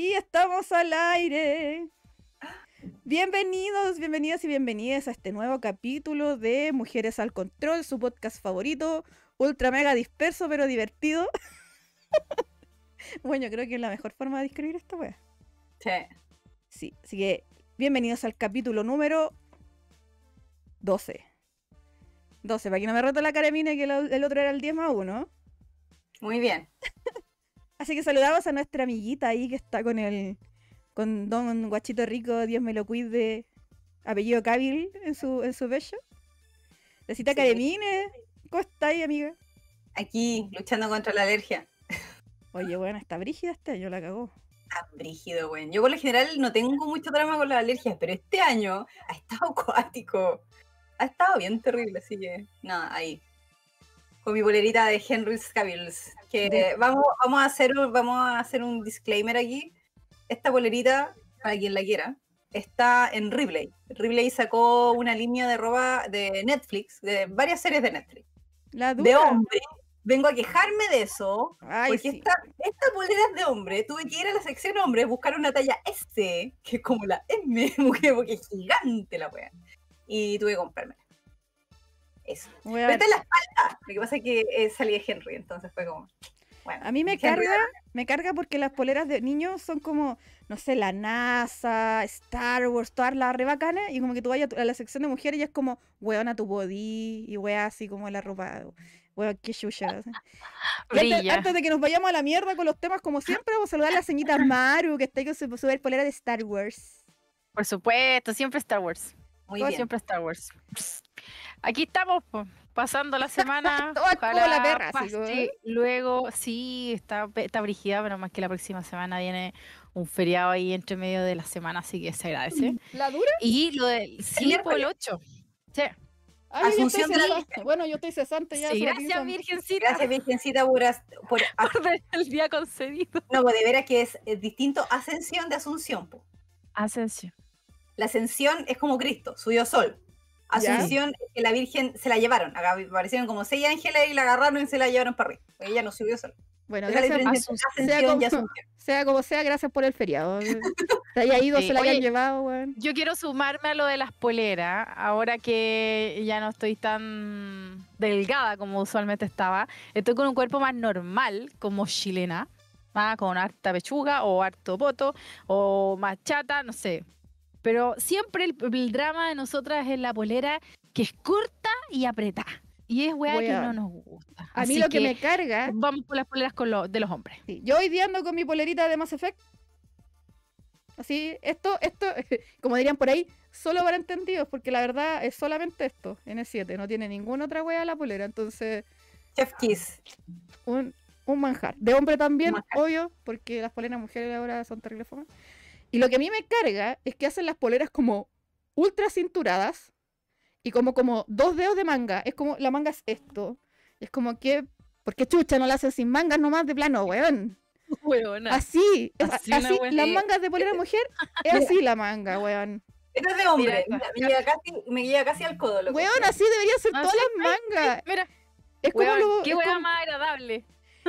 Y estamos al aire. Bienvenidos, bienvenidas y bienvenidas a este nuevo capítulo de Mujeres al Control, su podcast favorito, ultra mega disperso pero divertido. bueno, creo que es la mejor forma de describir esto, wea. Sí. Sí, así que bienvenidos al capítulo número 12. 12, para que no me rote la cara mía que el, el otro era el 10 más 1. Muy bien. Así que saludamos a nuestra amiguita ahí que está con el con Don Guachito Rico, Dios me lo cuide, apellido Cabil en su, en su bello. La cita Sí. Caremine, ¿cómo está ahí, amiga? Aquí, luchando contra la alergia. Oye, bueno, está brígida este año, la cagó. Tan brígido, güey. Yo por lo general no tengo mucho drama con las alergias, pero este año ha estado acuático. Ha estado bien terrible, así que nada, ahí. Con mi bolerita de Henry Cavills. Que vamos, vamos, a hacer un, vamos a hacer un disclaimer aquí. Esta bolerita, para quien la quiera, está en Ripley. Ripley sacó una línea de ropa de Netflix, de varias series de Netflix. La De hombre. Vengo a quejarme de eso. Ay, Porque sí. esta, estas poleras de hombre, tuve que ir a la sección hombre, buscar una talla S, que es como la M, porque porque es gigante la wea. Y tuve que comprarme. Eso. Weón, Pero está en la espalda. Lo que pasa es que eh, salí de Henry, entonces fue como. Bueno, A mí me Henry- carga, me carga porque las poleras de niños son como, no sé, la NASA, Star Wars, todas las re bacanas, y como que tú vayas a la sección de mujeres y es como, weón, a tu body, y weón, así como la ropa, weón, qué chucha. antes, de que nos vayamos a la mierda con los temas, como siempre, vamos a saludar a la señorita Maru, que está ahí con su super polera de Star Wars. Por supuesto, siempre Star Wars. Muy Todo bien. siempre Star Wars. Aquí estamos, pasando la semana. Como la perra, como, ¿eh? Luego, sí, está, está brígida, pero más que la próxima semana viene un feriado ahí entre medio de la semana, así que se agradece. ¿La dura? Y lo del sí, por el miércoles. 8. Sí, Ay, yo estoy Asunción de la cesante. Bueno, yo estoy cesante ya. sí, gracias, Virgencita, Gracias, Virgencita, por, por por el día concedido. No, pues de veras que es, es distinto ascensión de asunción. po. Ascensión. La ascensión es como Cristo, subió sol. Ya. Asunción es que la Virgen se la llevaron. Acá aparecieron como seis ángeles y la agarraron y se la llevaron para arriba. porque Ella no subió sol. Bueno, gracias, sea como- asunción. sea como sea, gracias por el feriado. Se haya ido, Sí, se la hayan oye, llevado, weón. Yo quiero sumarme a lo de las poleras, ahora que ya no estoy tan delgada como usualmente estaba. Estoy con un cuerpo más normal, como chilena, más con harta pechuga o harto poto o más chata, no sé. Pero siempre el, el drama de nosotras es la polera que es corta y apretada. Y es weá que no nos gusta. A mí Así lo que, me carga. Vamos por las poleras con lo- de los hombres. sí, yo hoy día ando con mi polerita de Mass Effect. Así, esto, esto, como dirían por ahí, solo para entendidos, porque la verdad es solamente esto, N7, no tiene ninguna otra wea la polera, entonces, Chef Kiss. un, un manjar. De hombre también, manjar. obvio, porque las poleras mujeres ahora son terribles fomas. Y lo que a mí me carga es que hacen las poleras como ultra cinturadas y como, como dos dedos de manga. Es como, la manga es esto. Y es como que, ¿por qué chucha no la hacen sin mangas nomás de plano, weón? Weona. Así, es- Así las mangas de polera mujer, es así la manga, weón. Esto es de hombre. Mira, Mira, me, llega casi, me llega casi al codo. loco. Weón, así debería ser Ah, todas sí, las mangas. Mira, Es como, weón, lo- qué es como- más agradable.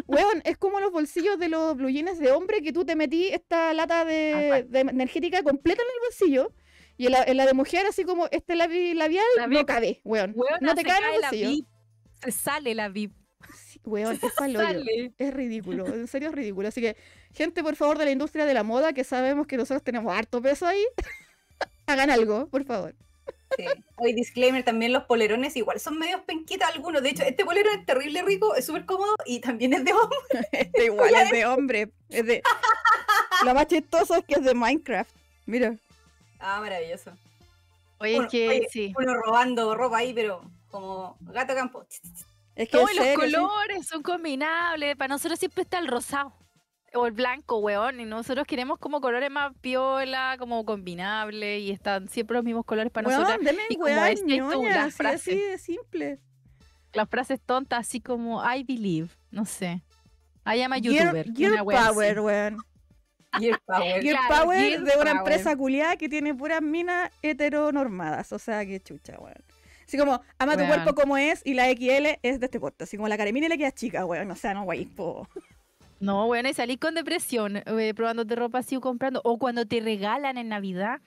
Weón, es como los bolsillos de los blue jeans de hombre que tú te metí esta lata de, energética completa en el bolsillo. Y en la, en la de mujer, así como este labi- labial, La no cabe, weón. Weona, no te en cae el bolsillo. VIP, Se sale la VIP. Sí, weón, es pa'l hoyo. Sale. Es ridículo, en serio es ridículo. Así que, gente, por favor, de la industria de la moda, que sabemos que nosotros tenemos harto peso ahí, hagan algo, por favor. Sí. Hoy disclaimer, también los polerones igual son medios penquitas algunos. De hecho, este polero es terrible rico, es súper cómodo y también es de hombre. Este igual es de hombre. Es de... Lo más chistoso es que es de Minecraft. Mira. Ah, maravilloso. Oye, Uno- es que oye, sí. Uno robando ropa ahí, pero como gato campo. Es que los sí. colores son combinables. Para nosotros siempre está el rosado. O el blanco, weón. Y nosotros queremos como colores más piola, como combinables. Y están siempre los mismos colores para Weón, nosotros. deme Y como decías tú, ñoña, así, frase. así de simple. Las frases tontas, así como I believe. No sé. I am a youtuber. Gear una wea así. Power, weón. Gear Power. Gear Claro, Power Gear de una Power. empresa culiada que tiene puras minas heteronormadas. O sea, que chucha, weón. Así como, ama tu Weón. cuerpo como es y la XL es de este podcast. Así como la caremina le queda chica, weón. O sea, no, po. No, bueno, y salís con depresión, eh, probándote ropa así o comprando, o cuando te regalan en Navidad.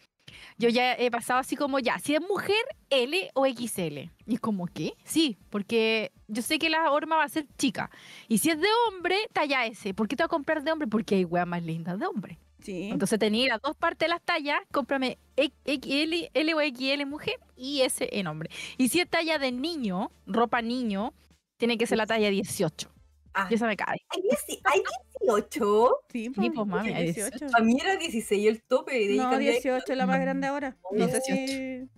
Yo ya he pasado así como ya, si es mujer, L o XL. Y es como, ¿qué? Sí, porque yo sé que la horma va a ser chica. Y si es de hombre, talla S. ¿Por qué te vas a comprar de hombre? Porque hay weas más lindas de hombre. Sí. Entonces tenía las dos partes de las tallas, cómprame XL, L o XL mujer y S en hombre. Y si es talla de niño, ropa niño, tiene que ser la talla 18. Ah, Y esa me cae. ¿Hay, dieci- hay 18? Sí, Sí, po, pues, mami, hay 18. A mí era 16 el tope. de No, cambié a 18 es la más grande ahora. No sé 18. si.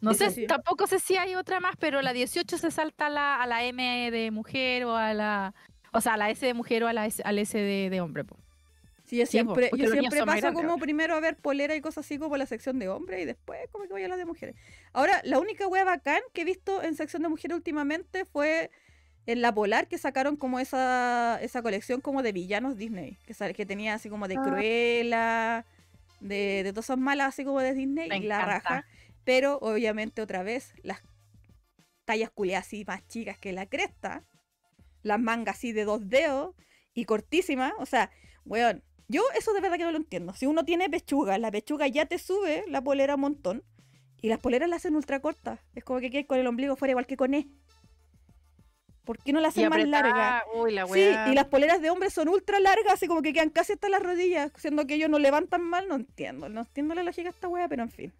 No sé, sí. tampoco sé si hay otra más, pero la 18 se salta a la, a la M de mujer o a la. O sea, a la S de mujer o a la S, al S de, de hombre. po. Sí, yo siempre, yo siempre paso como ahora. primero a ver polera y cosas así como la sección de hombres y después como que voy a la de mujeres. Ahora, la única wea bacán que he visto en sección de mujeres últimamente fue en la Polar que sacaron como esa, esa colección como de villanos Disney, que, que tenía así como de Ah. Cruella, de, de todas esas malas así como de Disney Me y la encanta. raja. Pero obviamente otra vez las tallas culiadas así más chicas que la cresta, las mangas así de dos dedos y cortísimas, o sea, weón, yo eso de verdad que no lo entiendo. Si uno tiene pechuga, la pechuga ya te sube la polera un montón y las poleras las hacen ultra cortas. Es como que quede con el ombligo fuera igual que con E. ¿Por qué no la hacen más larga? Uy, la Sí, y las poleras de hombres son ultra largas, así como que quedan casi hasta las rodillas, siendo que ellos no levantan mal, no entiendo. No entiendo la lógica de esta wea, pero en fin.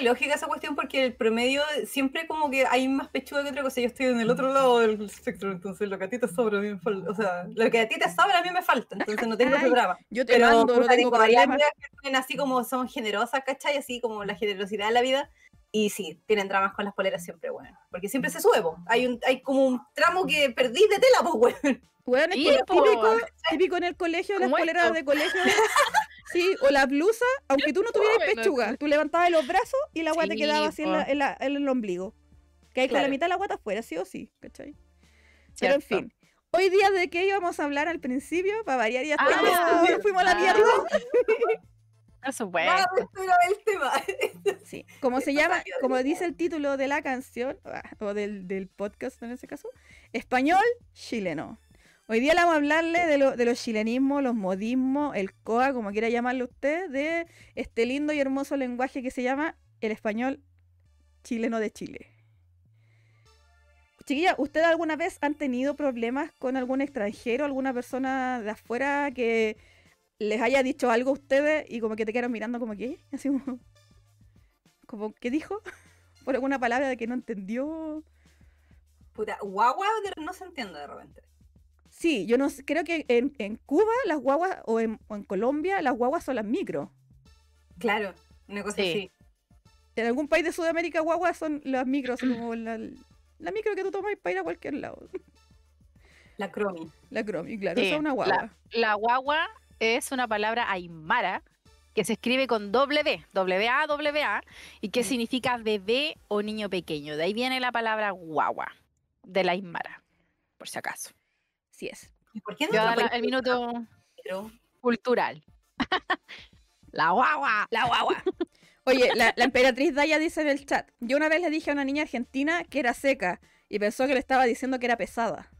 lógica esa cuestión porque el promedio siempre como que hay más pechuga que otra cosa. Yo estoy en el otro lado del espectro, entonces lo que a ti te sobra a mí me falta. O sea, lo que a ti te sobra a mí me falta, entonces no tengo drama. Yo te Pero mando, no tengo problema. amigas que tienen así como son generosas, ¿cachai? Así como la generosidad de la vida. Y sí, tienen dramas con las poleras siempre, bueno. Porque siempre se sube, po. Hay, un, hay como un tramo que perdí de tela, pues, weón. Weón, es típico, típico en el colegio, las poleras esto. de colegio. Sí, o la blusa, aunque tú no tuvieras pechuga, tú levantabas los brazos y la guata te Sí, quedaba así en, la- en la- en el ombligo. Que hay con la Claro. mitad de la guata afuera, sí o sí, ¿cachai? Pero en fin. Hoy día de qué íbamos a hablar al principio, para variar y después Ah, nos fuimos a la ah. mierda. Por supuesto. Vamos, esto era el tema. Sí, como se llama, como dice el título de la canción, ah, o del, del podcast en ese caso, español chileno. Hoy día le vamos a hablarle de, lo- de los chilenismos, los modismos, el COA, como quiera llamarlo usted, de este lindo y hermoso lenguaje que se llama el español chileno de Chile. Chiquilla, ¿usted alguna vez han tenido problemas con algún extranjero, alguna persona de afuera que les haya dicho algo a ustedes y como que te quedaron mirando como que, así como, como, ¿qué dijo? Por alguna palabra de que no entendió. Puta, guagua de- no se entiende de repente. Sí, yo no creo que en, en Cuba las guaguas, o en, o en Colombia, las guaguas son las micro. Claro, una cosa Sí. así. En algún país de Sudamérica, guaguas son las micros, como la, la micro que tú tomas para ir a cualquier lado. La cromi. La cromi, claro, Sí, esa es una guagua. La guagua es una palabra aymara que se escribe con doble B, W-A, W-A, y que Mm. significa bebé o niño pequeño. De ahí viene la palabra guagua, de la aymara, por si acaso. Sí es. ¿Y por qué no Yo la- el minuto Pero- cultural. la guagua. La guagua. Oye, la, la emperatriz Daya dice en el chat, yo una vez le dije a una niña argentina que era seca y pensó que le estaba diciendo que era pesada.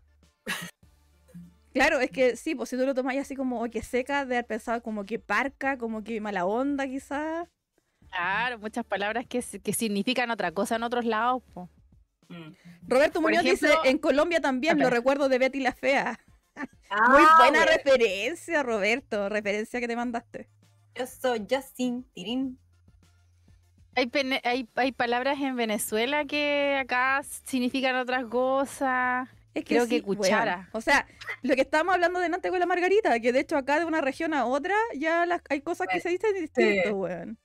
Claro, es que sí, pues si tú lo tomas así como "Oye, que seca, de haber pensado como que parca, como que mala onda quizás. Claro, muchas palabras que, que significan otra cosa en otros lados. po. Mm. Roberto Por Muñoz dice, ejemplo- en Colombia también lo recuerdo de Betty la Fea. Ah, Muy buena bueno, referencia, Roberto, referencia que te mandaste. Yo soy Justin Tirín. Hay, pene- hay, hay palabras en Venezuela que acá significan otras cosas. Es Creo que sí, cuchara. O sea, lo que estábamos hablando delante con la Margarita, que de hecho acá de una región a otra ya las, hay cosas que se dicen distinto, weón.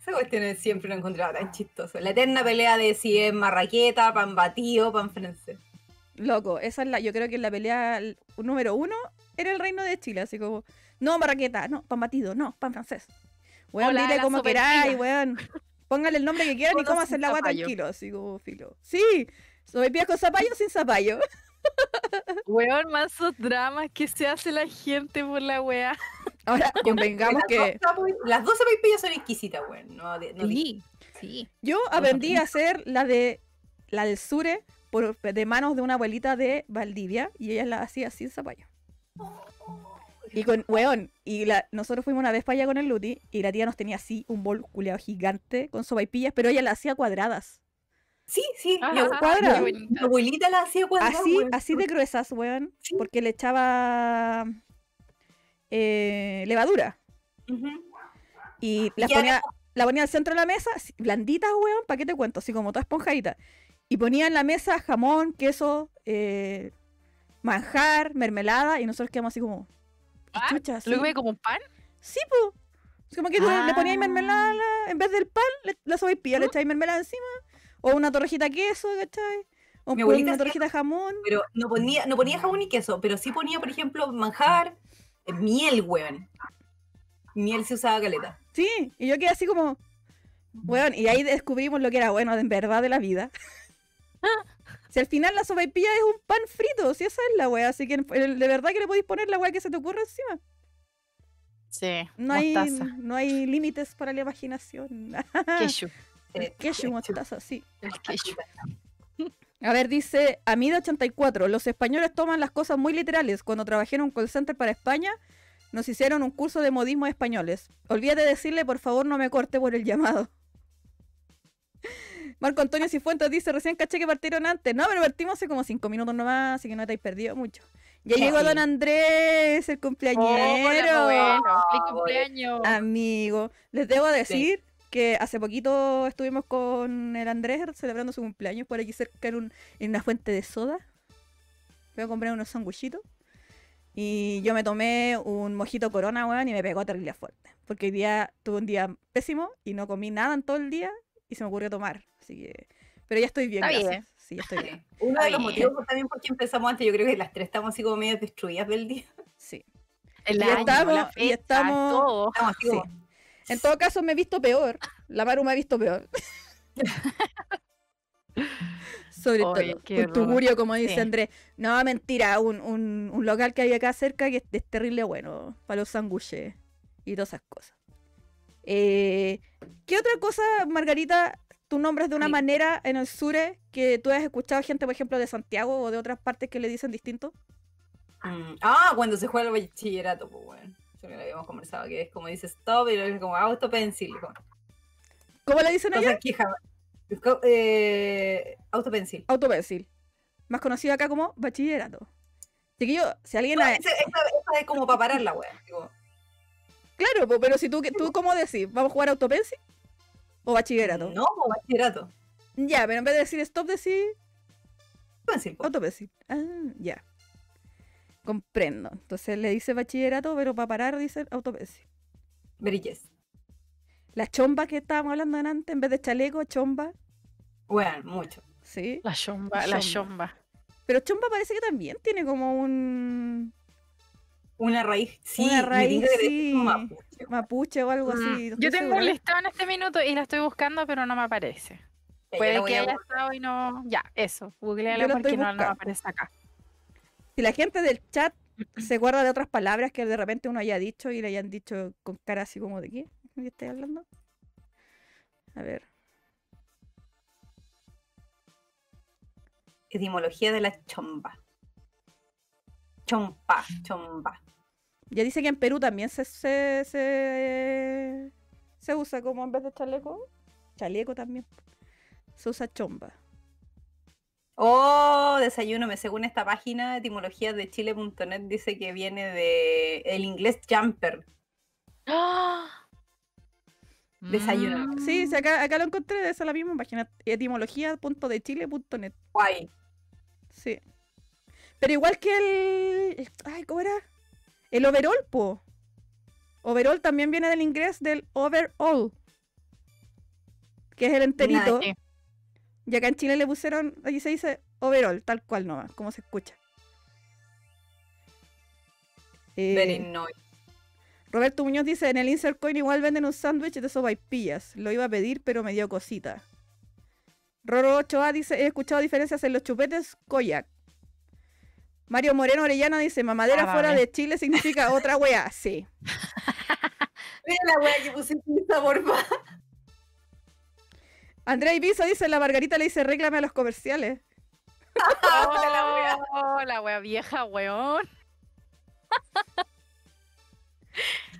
Esa cuestión es- siempre lo encontraba tan chistoso. La eterna pelea de si es marraqueta, pan batido, pan francés. Loco, esa es la, yo creo que la pelea número uno era el reino de Chile, así como, no marraqueta, no, pan batido, no, pan francés. Weón, dile como queráis, weón. Póngale el nombre que quieran y cómo hacer la agua tranquilo, así como filo. Sí, soy pie con zapallo o sin zapallo. Weón, mansos dramas que se hace la gente por la wea. Ahora, convengamos Las que Las dos sopaipillas son exquisitas, güey. No, no Sí, sí. yo aprendí a hacer la de la del sure por, de manos de una abuelita de Valdivia y ella la hacía sin zapallo. Y con, weón, y la, nosotros fuimos una vez para allá con el Luti y la tía nos tenía así un bol culeado gigante con sopaipillas, pero ella la hacía cuadradas. Sí, sí. Abu- cuadra. mi abuelita la hacía cuadrada. Así, weón. así de gruesas, weón, Sí. porque le echaba eh, levadura. Y queda ponía, la ponía al centro de la mesa, blanditas, weón, ¿para qué te cuento? Así como toda esponjadita. Y ponía en la mesa jamón, queso, eh, manjar, mermelada, y nosotros quedamos así como... ¿qué ¿Ah? chucha, ¿Lo ve como un pan? Sí, po. Es como que tú le ponías Ah. mermelada, a la- en vez del pan, le- la sopaipilla, le echáis mermelada encima. O una torrejita queso, ¿cachai? O Mi abuelita una torrejita jamón. Pero no ponía, no ponía jamón y queso, pero sí ponía, por ejemplo, manjar, eh, miel, weón. Miel se usaba caleta. Sí, y yo quedé así como... Weón, y ahí descubrimos lo que era bueno, en verdad, de la vida. Si al final la sopaipilla es un pan frito, si esa es la wea, así que el- de verdad que le podéis poner la wea que se te ocurra encima. Sí, No hay, mostaza. no hay límites para la imaginación. Ketchup. Eh, Queso, mostaza, sí. El ketchup. A ver, dice Amida84. Los españoles toman las cosas muy literales. Cuando trabajé en un call center para España, nos hicieron un curso de modismos españoles. Olvídate de decirle, por favor, no me corte por el llamado. Marco Antonio Cifuentes dice, recién caché que partieron antes. No, pero partimos hace como cinco minutos nomás, así que no te habéis perdido mucho. Ya Sí. llegó Don Andrés, el cumpleañero. Hola, bueno. Feliz cumpleaños. Amigo, les debo decir que hace poquito estuvimos con el Andrés celebrando su cumpleaños por aquí cerca en, un- en una fuente de soda. Voy a comprar unos sanguchitos. Y yo me tomé un mojito corona, weón, y me pegó terrible fuerte. Porque hoy día tuve un día pésimo y no comí nada en todo el día y se me ocurrió tomar. Así que. Pero ya estoy bien, Está gracias. bien. Sí, ya estoy bien. Uno de los motivos también por qué empezamos antes, yo creo que las tres estamos así como medio destruidas del día. Sí. El Ya año, estamos- la fecha, estamos- todo. Estamos así Sí. En todo caso, me he visto peor. La Maru me ha visto peor. Sobre Oye, todo. Un tugurio, como dice Sí. Andrés. No, mentira. Un, un, un local que hay acá cerca que es, es terrible bueno. Para los sándwiches y todas esas cosas. Eh, ¿Qué otra cosa, Margarita, tú nombras de una Sí. manera en el sure que tú has escuchado gente, por ejemplo, de Santiago o de otras partes que le dicen distinto? mm, Ah, cuando se juega el bachillerato, pues bueno. Que lo habíamos conversado, que es como dice stop y luego es como autopencil. como ¿Cómo le dicen allá? Eh, autopencil. Autopensil. Más conocido acá como bachillerato. Chiquillo, si alguien... No, ha- esa, esa- es como para parar la wea. digo, Claro, pero si tú, tú ¿cómo decís? ¿Vamos a jugar autopensi? ¿O bachillerato? No, pues, bachillerato. Ya, pero en vez de decir stop, decir Autopencil, po. autopensi. Ah, ya. Comprendo. Entonces le dice bachillerato, pero para parar dice autopensi. Brilles. La chomba que estábamos hablando antes, en vez de chaleco, chomba. Bueno, mucho. Sí. La chomba, la Chomba. Pero chomba parece que también tiene como un Una raíz, sí. Una raíz, sí. como mapuche. mapuche o algo así. no Mm, Yo tengo segura. un listado en este minuto y la estoy buscando, pero no me aparece. Puede que haya estado y no. Ya, eso. Googleala la porque no, no aparece acá. Si la gente del chat se acuerda de otras palabras que de repente uno haya dicho y le hayan dicho con cara así como de qué, ¿de qué estoy hablando? A ver. Etimología de la chomba. Chompa, chomba. Ya dice que en Perú también se, se, se, se usa como en vez de chaleco. Chaleco también. Se usa chomba. Oh, desayuno, me según esta página, etimología de chile.net dice que viene de el inglés jumper. ¡Ah! Desayuno. Mm. Sí, sí, acá, acá lo encontré de esa la misma página. Etimología.dechile.net. Guay. Sí. Pero igual que el. Ay, ¿cómo era? El overall, po. Overall también viene del inglés del overall. Que es el enterito. Sí. Y acá en Chile le pusieron. Allí se dice overall, tal cual nomás, como se escucha. Eh. Roberto Muñoz dice: En el Insert Coin igual venden un sándwich de sopaipillas. Lo iba a pedir, pero me dio cosita. Roro 8A dice: He escuchado diferencias en los chupetes Koyak. Mario Moreno Orellana dice: Mamadera Ah, fuera de Chile significa otra wea. Sí. Mira la wea que en esa porfa. Andrea Ibiza dice: La Margarita le dice: Réclame a los comerciales. Puta la wea. Oh, la wea vieja, weón.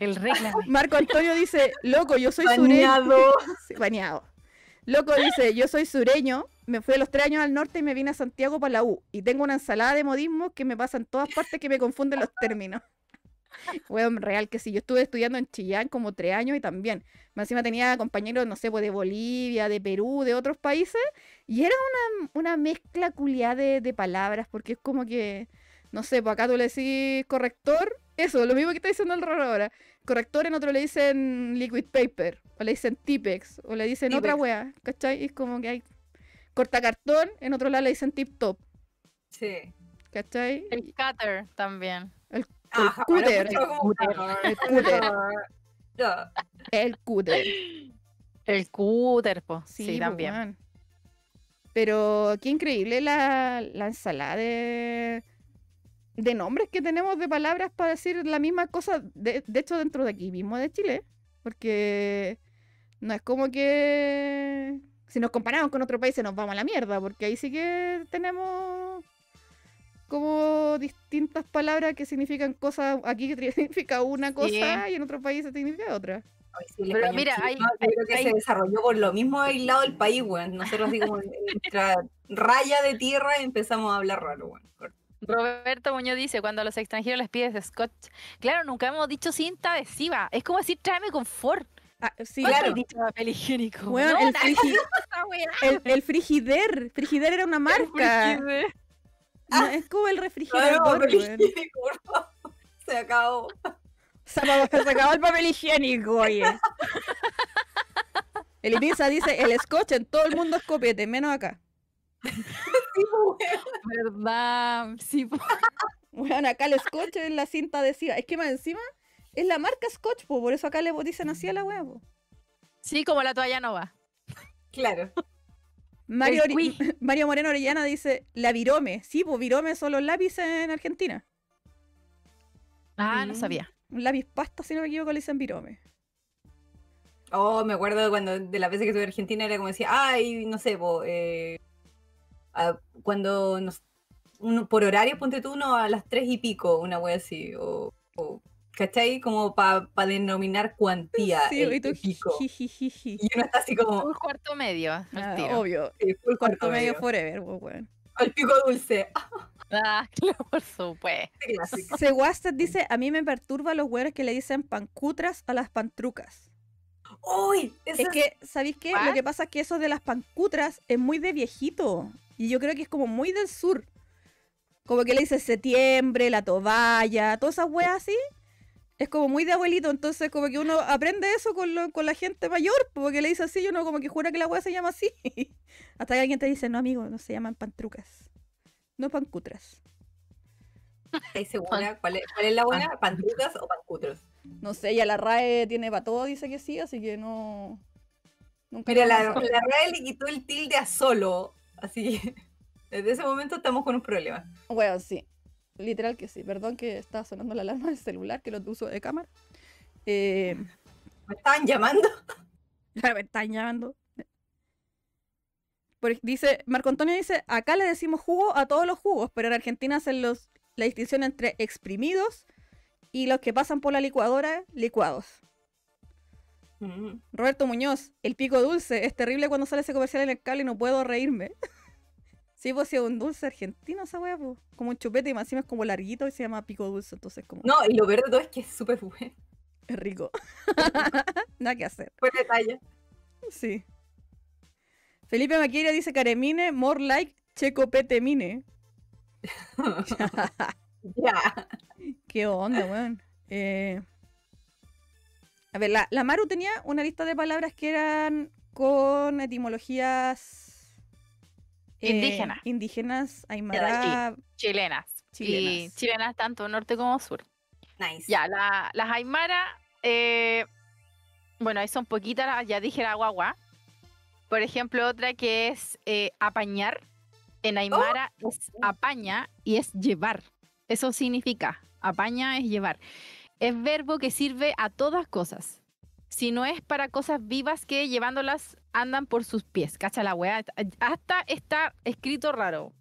El reglamento. Marco Antonio dice, loco, yo soy sureño. Bañado. Sí, bañado. Loco dice, yo soy sureño, me fui a los tres años al norte y me vine a Santiago para la U. Y tengo una ensalada de modismos que me pasa en todas partes que me confunden los términos. Weón, real que sí. Yo estuve estudiando en Chillán como tres años y también. Más encima tenía compañeros, no sé, pues de Bolivia, de Perú, de otros países. Y era una, una mezcla culiada de, de palabras, porque es como que, no sé, pues acá tú le decís corrector, eso, lo mismo que está diciendo el raro ahora. Corrector en otro le dicen liquid paper, o le dicen tipex, o le dicen otra wea, ¿cachai? Y es como que hay cortacartón, en otro lado le dicen tip top, Sí. ¿cachai? El cutter también. Ajá, cúter. El cúter. El cúter. El cúter, po. Sí, Sí, también. Pero qué increíble la, la ensalada de, de nombres que tenemos de palabras para decir la misma cosa, de, de hecho dentro de aquí mismo de Chile, porque no es como que si nos comparamos con otros países nos vamos a la mierda, porque ahí sí que tenemos como distintas palabras que significan cosas, aquí que significa una Sí. cosa y en otros países significa otra. Sí, Pero mira, hay- yo creo que hay- se desarrolló por lo mismo aislado del país, weón. Nosotros así como en nuestra raya de tierra empezamos a hablar raro, weón. Roberto Muñoz dice, cuando a los extranjeros les pides scotch. Claro, nunca hemos dicho cinta adhesiva. Es como decir, tráeme confort. Ah, sí, ¿Cuándo Claro. dicho papel higiénico? Weón, No, el, frigi- el, el frigider. Frigider era una marca. Porque- No, es como el refrigerador, papel weón. higiénico, por favor. Se acabó. Se acabó, se acabó el papel higiénico, oye. El Ibiza dice, el scotch en todo el mundo es copete, menos acá. Sí, weón. ¿Verdad? Sí, po. Bueno, acá el scotch es la cinta adhesiva. Es que más encima es la marca scotch, po, por eso acá le dicen así a la po. sí, como la toalla nova. Claro. Mario, Moreno Orellana dice, la virome. Sí, pues virome son los lápices en Argentina. Ah, no sabía. Un lápiz pasta, si no me equivoco, le dicen virome. Oh, me acuerdo de cuando de las veces que estuve en Argentina era como decía, ay, no sé, po, eh, ah, cuando nos, uno, por horario, ponte tú uno a las tres y pico, una wea así, o, o, ¿cachai? Como para denominar cuantía, Sí, el, y tú, pico. jijijiji. Y uno está así como, Un cuarto medio. Ah, obvio. eh, full Cuarto medio medio. forever, pues, weón. El pico dulce. Ah, claro, por supuesto. Seguastet dice, a mí me perturba los güeyes que le dicen pancutras a las pantrucas. ¡Uy! Es que, ¿sabéis qué? Lo que pasa es que eso de las pancutras es muy de viejito. Y yo creo que es como muy del sur. Como que le dicen septiembre, la toballa, todas esas weas así. Es como muy de abuelito, entonces como que uno aprende eso con, lo- con la gente mayor, porque le dice así y uno como que jura que la wea se llama así. Hasta que alguien te dice, no amigo, no se llaman pantrucas. No pancutras. ¿Estáis segura? ¿Cuál es, cuál es la buena? ¿Pantrucas o pancutros? No sé, ya la RAE tiene para todo, dice que sí, así que no... Nunca Mira, la, la. RAE le quitó el tilde a solo. Así que desde ese momento estamos con un problema. Bueno, sí. Literal que sí. Perdón que estaba sonando la alarma del celular, que lo uso de cámara. Eh, ¿Me estaban llamando? me están llamando. Por dice, Marco Antonio dice, acá le decimos jugo a todos los jugos, pero en Argentina hacen los, la distinción entre exprimidos y los que pasan por la licuadora, licuados. Mm. Roberto Muñoz, el pico dulce, es terrible cuando sale ese comercial en el cable y no puedo reírme. sí, pues es un dulce argentino esa wea, pues. Como un chupete y más encima es como larguito y se llama pico dulce, entonces como No, y lo peor de todo es que es súper bueno. es rico. Nada que hacer. Fue detalle. Sí. Felipe Maquieria dice Caremine, more like Checo Petemine. Ya. ¿Qué onda, weón? Eh, A ver, la, la Maru tenía una lista de palabras que eran con etimologías eh, Indígenas. Indígenas, aymara. Chilenas. Y Chilenas. chilenas tanto norte como sur. Nice. Ya, la- las Aymara, eh, bueno, ahí son poquitas, ya dije la guagua. Por ejemplo, otra que es eh, apañar. En Aymara es apaña y es llevar. Eso significa, apaña es llevar. Es verbo que sirve a todas cosas. Si no es para cosas vivas que llevándolas andan por sus pies. Cacha la weá. Hasta está escrito raro.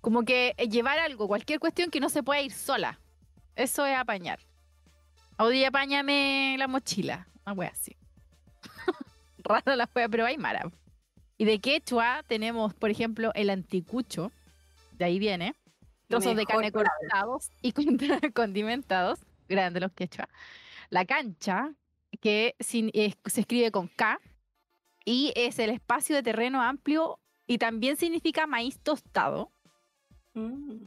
Como que llevar algo, cualquier cuestión que no se pueda ir sola. Eso es apañar. Oye, apáñame la mochila. Una wea así. Raro la wea, pero hay mara. Y de quechua tenemos, por ejemplo, el anticucho. De ahí viene. Trozos de carne cortados y con- condimentados. Grande los quechua. La cancha, que sin- es- se escribe con K. Y es el espacio de terreno amplio y también significa maíz tostado. Mm.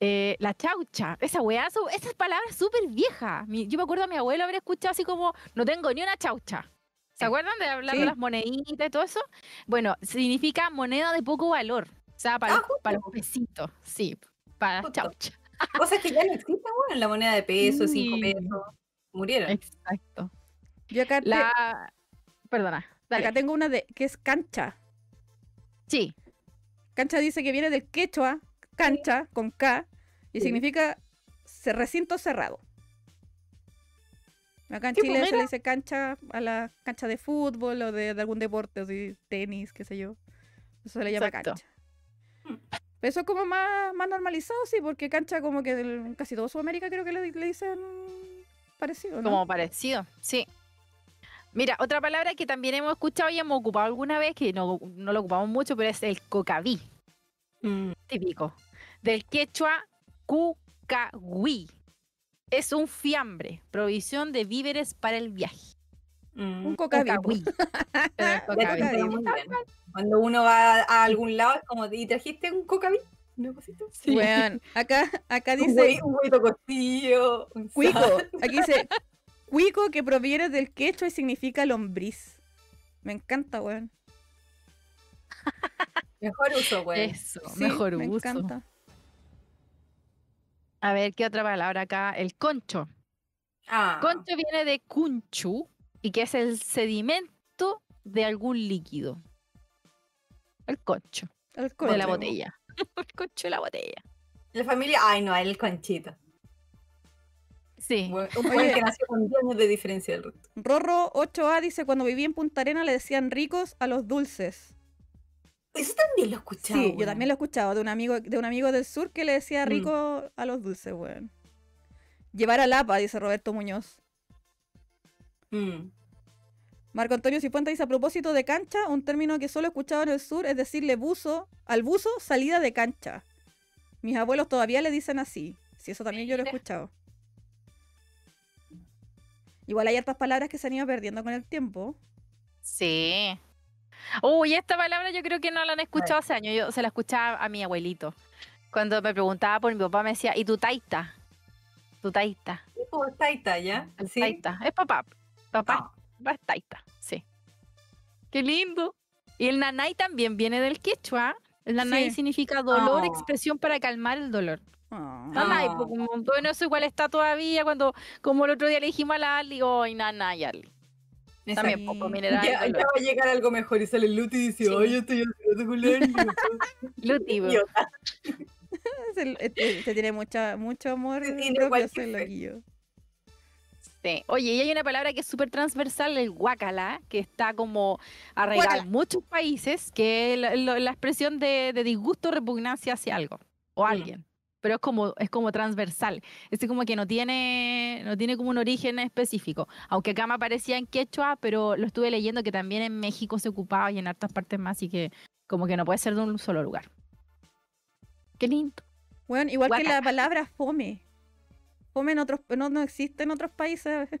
Eh, la chaucha, esa weá, su- esa palabra es súper vieja. Mi- yo me acuerdo a mi abuelo haber escuchado así como, no tengo ni una chaucha. ¿Se acuerdan de hablar Sí. de las moneditas y todo eso? Bueno, significa moneda de poco valor. O sea, para, Ah, los- para los pesitos. Sí, para las Justo. chauchas. Cosas que ya no existen, bueno, la moneda de peso, cinco Sí. pesos. Murieron. Exacto. Yo acá, te- La... Perdona, acá tengo una de que es cancha. Sí, Cancha dice que viene del quechua, cancha, con K, y Sí. significa recinto cerrado. Acá en pues, Chile se le dice cancha a la cancha de fútbol o de, de algún deporte, o de tenis, qué sé yo. Eso se le llama Exacto. cancha. Pero eso es como más, más normalizado, sí, porque cancha como que casi todo Sudamérica creo que le, le dicen parecido, ¿no? como parecido, sí. Mira, otra palabra que también hemos escuchado y hemos ocupado alguna vez, que no, no lo ocupamos mucho, pero es el cocaví. Mm. típico. Del quechua cucahui. Es un fiambre, provisión de víveres para el viaje. Mm. Un cocaví. bien. Cuando uno va a algún lado es como, ¿y trajiste un cocaví? ¿Un cosito? Sí. Weón, acá, acá Un, dice huevo, un huevito costillo. un cuico. sal. Aquí dice cuico que proviene del quechua y significa lombriz. Me encanta, weón. Mejor uso, güey. Eso, Sí, mejor me uso. encanta. A ver, ¿qué otra palabra acá? El concho. Ah, Concho viene de cunchu y que es el sedimento de algún líquido. El concho El de concho. la botella. el concho de la botella. la familia, ay no, el conchito. Sí. Un un Oye. buen que nació con 10 años de diferencia del resto. Rorro 8A dice cuando vivía en Punta Arena le decían ricos a los dulces. Eso también lo he escuchado. Sí, yo también lo he escuchado de un amigo de un amigo del sur que le decía Mm. rico a los dulces, weón. Llevar a Lapa, dice Roberto Muñoz. Mm. Marco Antonio Cifuentes dice a propósito de cancha, un término que solo he escuchado en el sur es decirle buzo, al buzo salida de cancha. Mis abuelos todavía le dicen así. Sí, eso también yo lo he escuchado. Igual hay hartas palabras que se han ido perdiendo con el tiempo. Sí. Uy, esta palabra yo creo que no la han escuchado hace años. Yo se la escuchaba a mi abuelito. Cuando me preguntaba por mi papá, me decía, ¿y tu taita? Tu taita. ¿Y cómo está ahí, está, ya? ¿Sí? taita. Es papá. Papá, Ah. papá es taita. Sí. Qué lindo. Y el nanay también viene del quechua. El nanay Sí. significa dolor, Ah. expresión para calmar el dolor. Nanay, Ah. pues, como, bueno, eso igual está todavía cuando, como el otro día le dijimos a la Ali, ¡ay, nanay, Ali! También poco mineral. Ya, ya va a llegar algo mejor y sale el Luti y dice, Sí. ay, yo estoy haciendo cumpleaños. Luti, po. Idiota. Es el- este, este tiene mucha, mucho amor Sí, tiene propio, loquillo. Sí. Oye, y hay una palabra que es súper transversal, el guacala, que está como arraigada en muchos países, que es la, la- la expresión de, de disgusto o repugnancia hacia algo o Mm. alguien. Pero es como, es como transversal. Es como que no tiene, no tiene como un origen específico. Aunque acá me aparecía en quechua, pero lo estuve leyendo que también en México se ocupaba y en hartas partes más, y que como que no puede ser de un solo lugar. Qué lindo. Bueno, igual que la palabra fome. Fome en otros, no, no existe en otros países.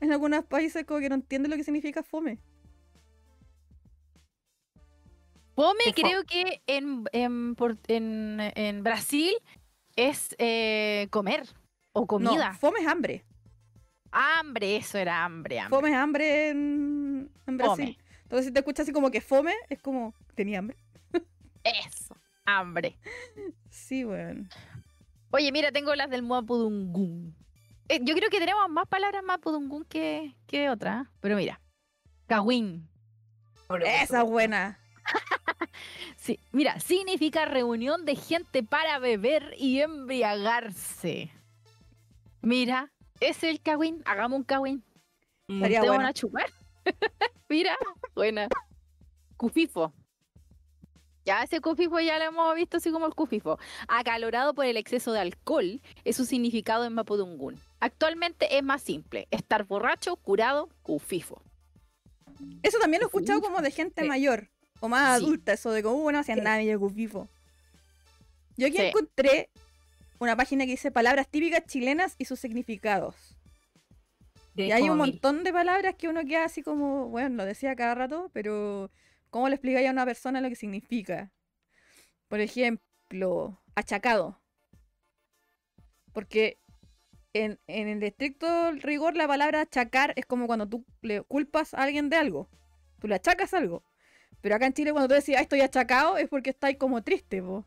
En algunos países como que no entienden lo que significa fome. Fome Qué fo- creo que en, en, por- en- en Brasil es eh, comer o comida. No, fome es hambre. Hambre, eso era hambre, hambre. Fome es hambre en, en Brasil. Fome. Entonces si te escuchas así como que fome, es como, tenía hambre. Eso, hambre. Sí, bueno. Oye, mira, tengo las del Muapudungún. Eh, yo creo que tenemos más palabras Mapudungún que, que otras, ¿eh? pero mira. Cagüín. Esa es buena. Sí, mira, significa reunión de gente para beber y embriagarse. Mira, es el cagüín. Hagamos un cagüín. Estaría ¿Te van bueno. a chupar? Mira, buena. Cufifo. Ya ese cufifo ya lo hemos visto así como el cufifo. Acalorado por el exceso de alcohol es su significado en Mapudungun. Actualmente es más simple. Estar borracho, curado, cufifo. Eso también lo he escuchado como de gente Sí. mayor o más Sí. adulta, eso de como, uh, no hacían Sí. nada, yo cufifo. Yo aquí Sí. encontré una página que dice palabras típicas chilenas y sus significados. Y hay un montón de palabras que uno queda así como, bueno, lo decía cada rato, pero ¿cómo le explicáis a una persona lo que significa? Por ejemplo, achacado. Porque en, en el estricto rigor la palabra achacar es como cuando tú le culpas a alguien de algo. Tú le achacas algo. Pero acá en Chile cuando tú decís, ah, estoy achacado, es porque estáis como triste, po.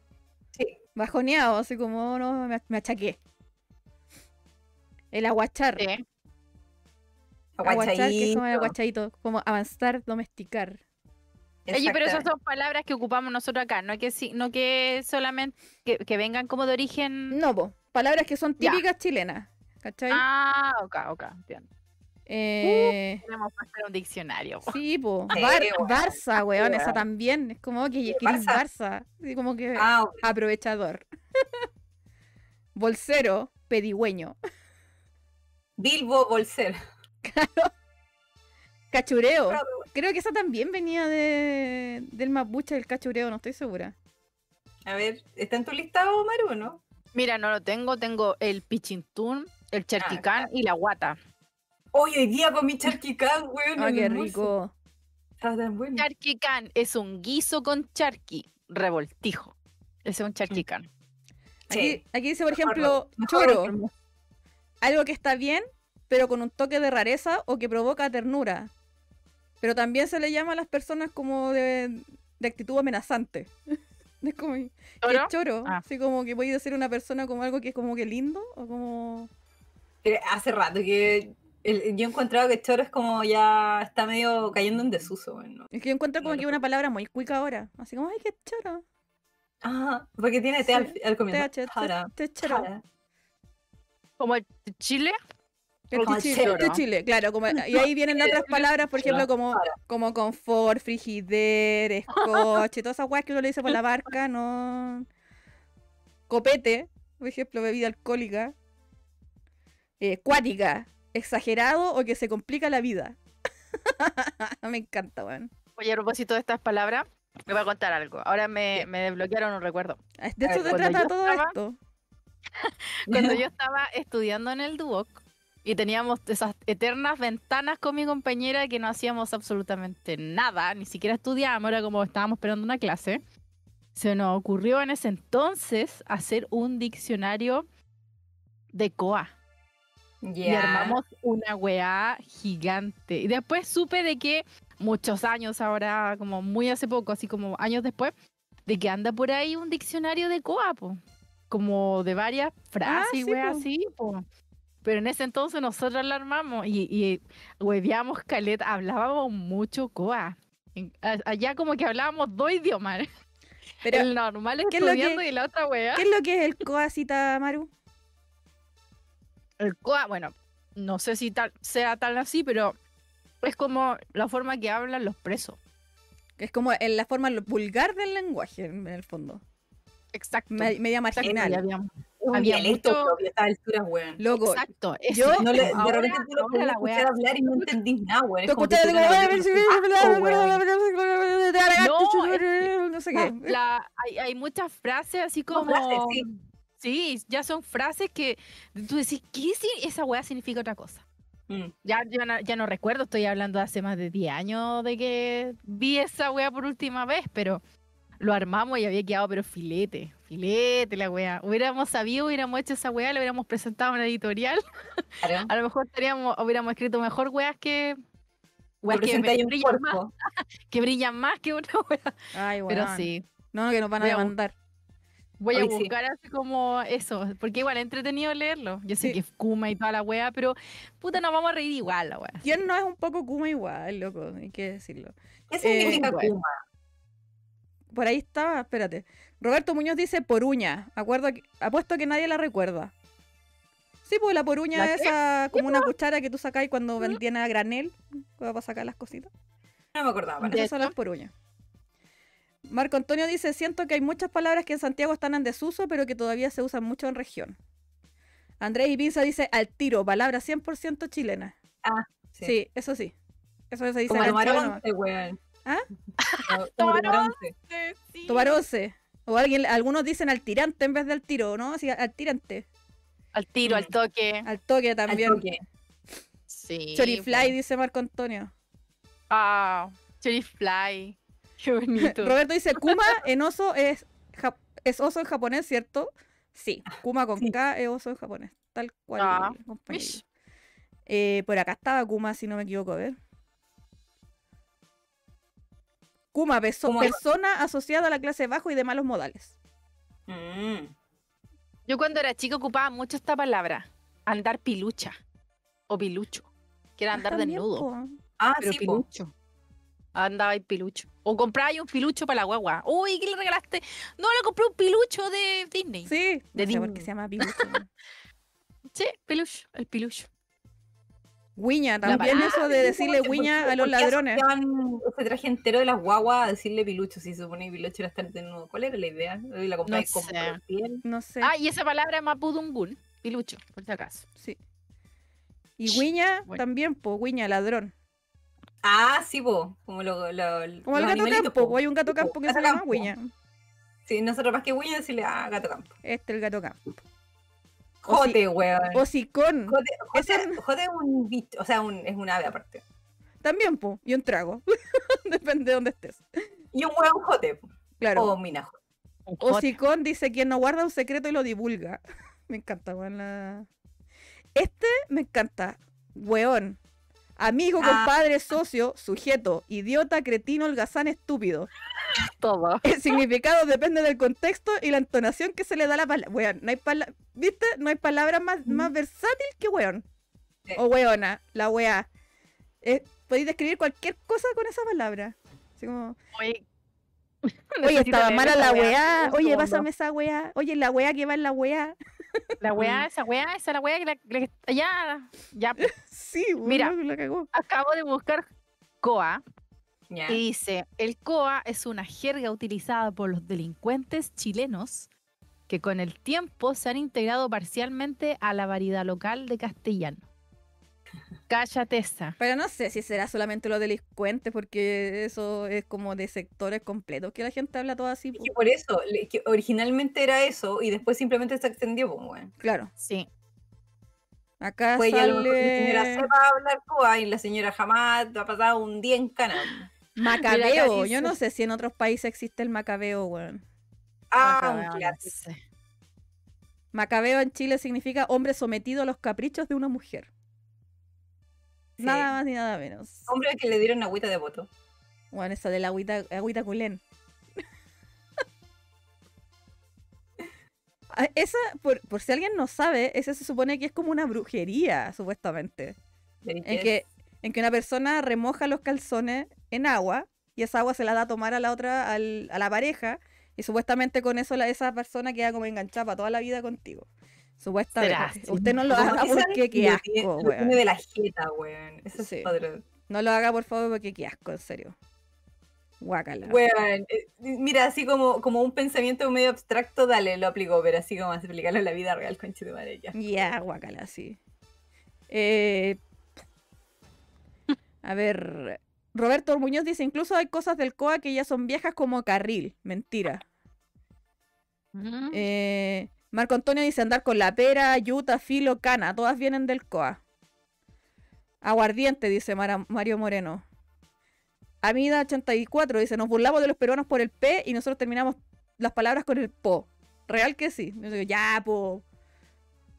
Sí. Bajoneado, así como, "Oh, no, me, me achaqué. El aguachar. Sí. Aguachar, que es como el Aguachadito. aguachadito, como avanzar, domesticar. Oye, pero esas son palabras que ocupamos nosotros acá, no que sí, no que solamente que, que vengan como de origen. No, po, palabras que son Ya. típicas chilenas. ¿Cachai? Ah, ok, ok, entiendo. Eh, Tenemos que hacer un diccionario. po. sí, po. Sí, Bar- weón. Barça, weón, esa también. Es como que escribís Barça. Barça. Como que Ah, ok. aprovechador. Bolsero, pedigüeño. Bilbo Bolser. Cachureo. Creo que esa también venía de, del mapuche, del cachureo, no estoy segura. A ver, ¿está en tu listado, Maru, o no? Mira, no lo tengo, tengo el pichintún, el charquicán y la guata. Hoy, hoy día comí charquicán, weón. Ah, qué rico. Estaba tan bueno. Charquicán es un guiso con charqui, revoltijo. Ese es un charquicán. Aquí, Sí. aquí dice, por ejemplo, choro. algo que está bien, pero con un toque de rareza o que provoca ternura. Pero también se le llama a las personas como de, de actitud amenazante. Es como ¿Choro? choro. Ah. Así como que podéis decir una persona como algo que es como que lindo o como. Eh, Hace rato que el- yo he encontrado que choro es como ya está medio cayendo en desuso, weón. ¿no? Es que yo encuentro como No, que una palabra muy cuica ahora. Así como, ay, qué choro. Ah, porque tiene T al, Sí, al comienzo. Te choro. Como el chile. El Como Chile, choro. el Chile, claro. Como, y ahí vienen otras palabras, por ejemplo, como, como confort, frigider, escoche, todas esas weas que uno le dice por la barca, no. Copete, por ejemplo, bebida alcohólica. Eh, cuática, exagerado o que se complica la vida. Me encanta, weón. Oye, a propósito de estas palabras, me voy a contar algo. Ahora me, desbloquearon un recuerdo. De A eso ver, se trata todo estaba- esto. Cuando yo estaba estudiando en el Duoc y teníamos esas eternas ventanas con mi compañera que no hacíamos absolutamente nada, ni siquiera estudiábamos, era como estábamos esperando una clase, se nos ocurrió en ese entonces hacer un diccionario de COA. Y armamos una weá gigante. Y después supe de que muchos años ahora, como muy hace poco, así como años después, de que anda por ahí un diccionario de coa, po. Como de varias frases sí, weá po. así, po. Pero en ese entonces nosotros la armamos y, y hueveamos caleta, hablábamos mucho coa. Allá como que hablábamos dos idiomas. Pero, el normal ¿qué es lo que- y la otra weá. ¿qué es lo que es el coacita, Maru? El coa, bueno, no sé si tal, sea tal así, pero es como la forma que hablan los presos. Que es como en la forma vulgar del lenguaje, en el fondo. Exacto. Me- media marginal. había- Un había dialecto mucho- propio a estas alturas, weón. Loco, Exacto. yo- No le- de Ahora- repente tú lo puedes escuchar hablar y no entendís nada, weón. Tú Es como que escuchas te como, van a "Ay, hablar sí, un asco, weón. No, no sé qué. La- hay, hay muchas frases así como. frases, sí. Sí, ya son frases que tú decís, ¿qué si esa weá significa otra cosa? Mm. Ya, ya, no, ya no recuerdo, estoy hablando de hace más de 10 años de que vi esa weá por última vez, pero lo armamos y había quedado, pero filete, filete la weá. Hubiéramos sabido, hubiéramos hecho esa weá, lo hubiéramos presentado en la editorial. Claro. A lo mejor estaríamos, hubiéramos escrito mejor weas que. Weas que, un brillan más, que brillan más que otra wea. Ay, Pero weón. sí, No, que nos van a demandar. Voy a Hoy sí. buscar así como eso, porque igual es entretenido leerlo. Yo sé Sí. que es Kuma y toda la wea, pero puta, nos vamos a reír igual la wea. ¿Quién no es un poco Kuma igual, loco? Hay que decirlo. ¿Qué significa Eh. Kuma? Por ahí estaba, espérate. Roberto Muñoz dice poruña. Acuerdo que, apuesto que nadie la recuerda. Sí, pues la poruña ¿La es esa como una cuchara que tú sacáis cuando vendían a granel, para sacar las cositas. No me acordaba. Esas son las poruñas. Marco Antonio dice, siento que hay muchas palabras que en Santiago están en desuso, pero que todavía se usan mucho en región. Andrés y Pinza dice, al tiro, palabra 100% chilena. Sí. Sí. eso sí. Eso se dice Como al tomar once, weón. ¿Ah? Tomar once. Sí. Tomar once. O alguien, algunos dicen al tirante en vez del tiro, ¿no? Así, al tirante. Al tiro, al Mm. toque. Al toque Al también. toque. Sí. Chorifly, dice Marco Antonio. Ah, Chorifly. Qué bonito. Roberto dice, Kuma en oso es, es oso en japonés, ¿cierto? Sí, Kuma con Sí. K es oso en japonés. Tal cual, Ah. Eh, por acá estaba Kuma, si no me equivoco, a ver. Kuma, peso- Como- persona asociada a la clase bajo y de malos modales. Mm. Yo cuando era chico ocupaba mucho esta palabra. Andar pilucha. O pilucho. Que era andar desnudo. Ah, Pero sí, po. Pilucho. Andaba ahí pilucho. O compraba un pilucho para la guagua. Uy, ¿qué le regalaste? No, le compré un pilucho de Disney. Sí, De no sé por qué Disney. se llama pilucho. Sí, peluche, el pilucho. Guiña, también eso de decirle ¿Por qué- guiña a los ladrones. ese traje entero de las guaguas a decirle pilucho? Si se supone que pilucho era estar de nuevo. ¿Cuál era la idea? ¿Y la compráis con sé. piel? No sé. Ah, y esa palabra es mapudungun. Pilucho, por si acaso. Sí. Y guiña Bueno. también, po, guiña, ladrón. Ah, sí, po. Como, lo, lo- Como el gato campo, po. po, hay un gato campo que gato se llama guiña. Sí, nosotros más que Wiña decirle, ah, gato campo. Este es el gato campo. Jote, weón. Hocicón. Jote, jote, jote es un bicho, o sea, un, es un ave aparte. También, po. Y un trago. Depende de dónde estés. Y un hueón jote, po. Claro. o mina jote. Un jote. Hocicón dice quien no guarda un secreto y lo divulga. me encanta, weón. la- Este me encanta. Weón. Amigo, Ah. compadre, socio, sujeto, idiota, cretino, holgazán, estúpido. todo. El significado depende del contexto y la entonación que se le da a la palabra. Weón, no hay pala- ¿viste? No hay palabra más, más versátil que weón. Sí. O weona, la weá. Eh, podéis describir cualquier cosa con esa palabra. Así como, Oye, oye, estaba mala la weá. weá. Un Oye, pásame esa weá. Oye, la weá que va en la weá. La Mm. weá, esa weá, esa la weá que la, ya, ya. Sí, Mira. la cagó. Acabo de buscar COA y dice, el COA es una jerga utilizada por los delincuentes chilenos que con el tiempo se han integrado parcialmente a la variedad local de castellano. Cállate esa. Pero no sé si será solamente los delincuentes, porque eso es como de sectores completos, que la gente habla todo así. Que por eso, que originalmente era eso y después simplemente se extendió, pues, weón. Claro, Sí. acá Pues ya a lo mejor la señora sale sepa hablar coa y la señora jamás ha pasado un día en Cana. macabeo. Yo no sé si en otros países existe el macabeo, weón. Ah, un clásico. Macabeo en Chile significa hombre sometido a los caprichos de una mujer. Sí. Nada más ni nada menos. Hombre que le dieron agüita de voto. Bueno, esa de la agüita, agüita culén. Ah, Esa, por, por si alguien no sabe, esa se supone que es como una brujería, supuestamente. En que, en que una persona remoja los calzones en agua y esa agua se la da a tomar a la otra, al- a la pareja, y supuestamente con eso la, esa persona queda como enganchada para toda la vida contigo. Supuestamente. Usted no lo haga porque qué asco, weón. de la jeta, weón. Eso Sí. es otro. No lo haga por favor porque qué asco, en serio. Guácala. Weón, eh, mira, así como, como un pensamiento medio abstracto, dale, lo aplicó, pero así como aplicarlo en la vida real, conche de madre, ya. Ya, guácala, sí. Eh, a ver, Roberto Muñoz dice, incluso hay cosas del COA que ya son viejas como carril. Mentira. Eh, Marco Antonio dice andar con la pera, yuta, filo, cana. Todas vienen del COA. Aguardiente, dice Mara- Mario Moreno. Amida84 dice, nos burlamos de los peruanos por el P y nosotros terminamos las palabras con el po. Real que sí. Yo digo, ya, po.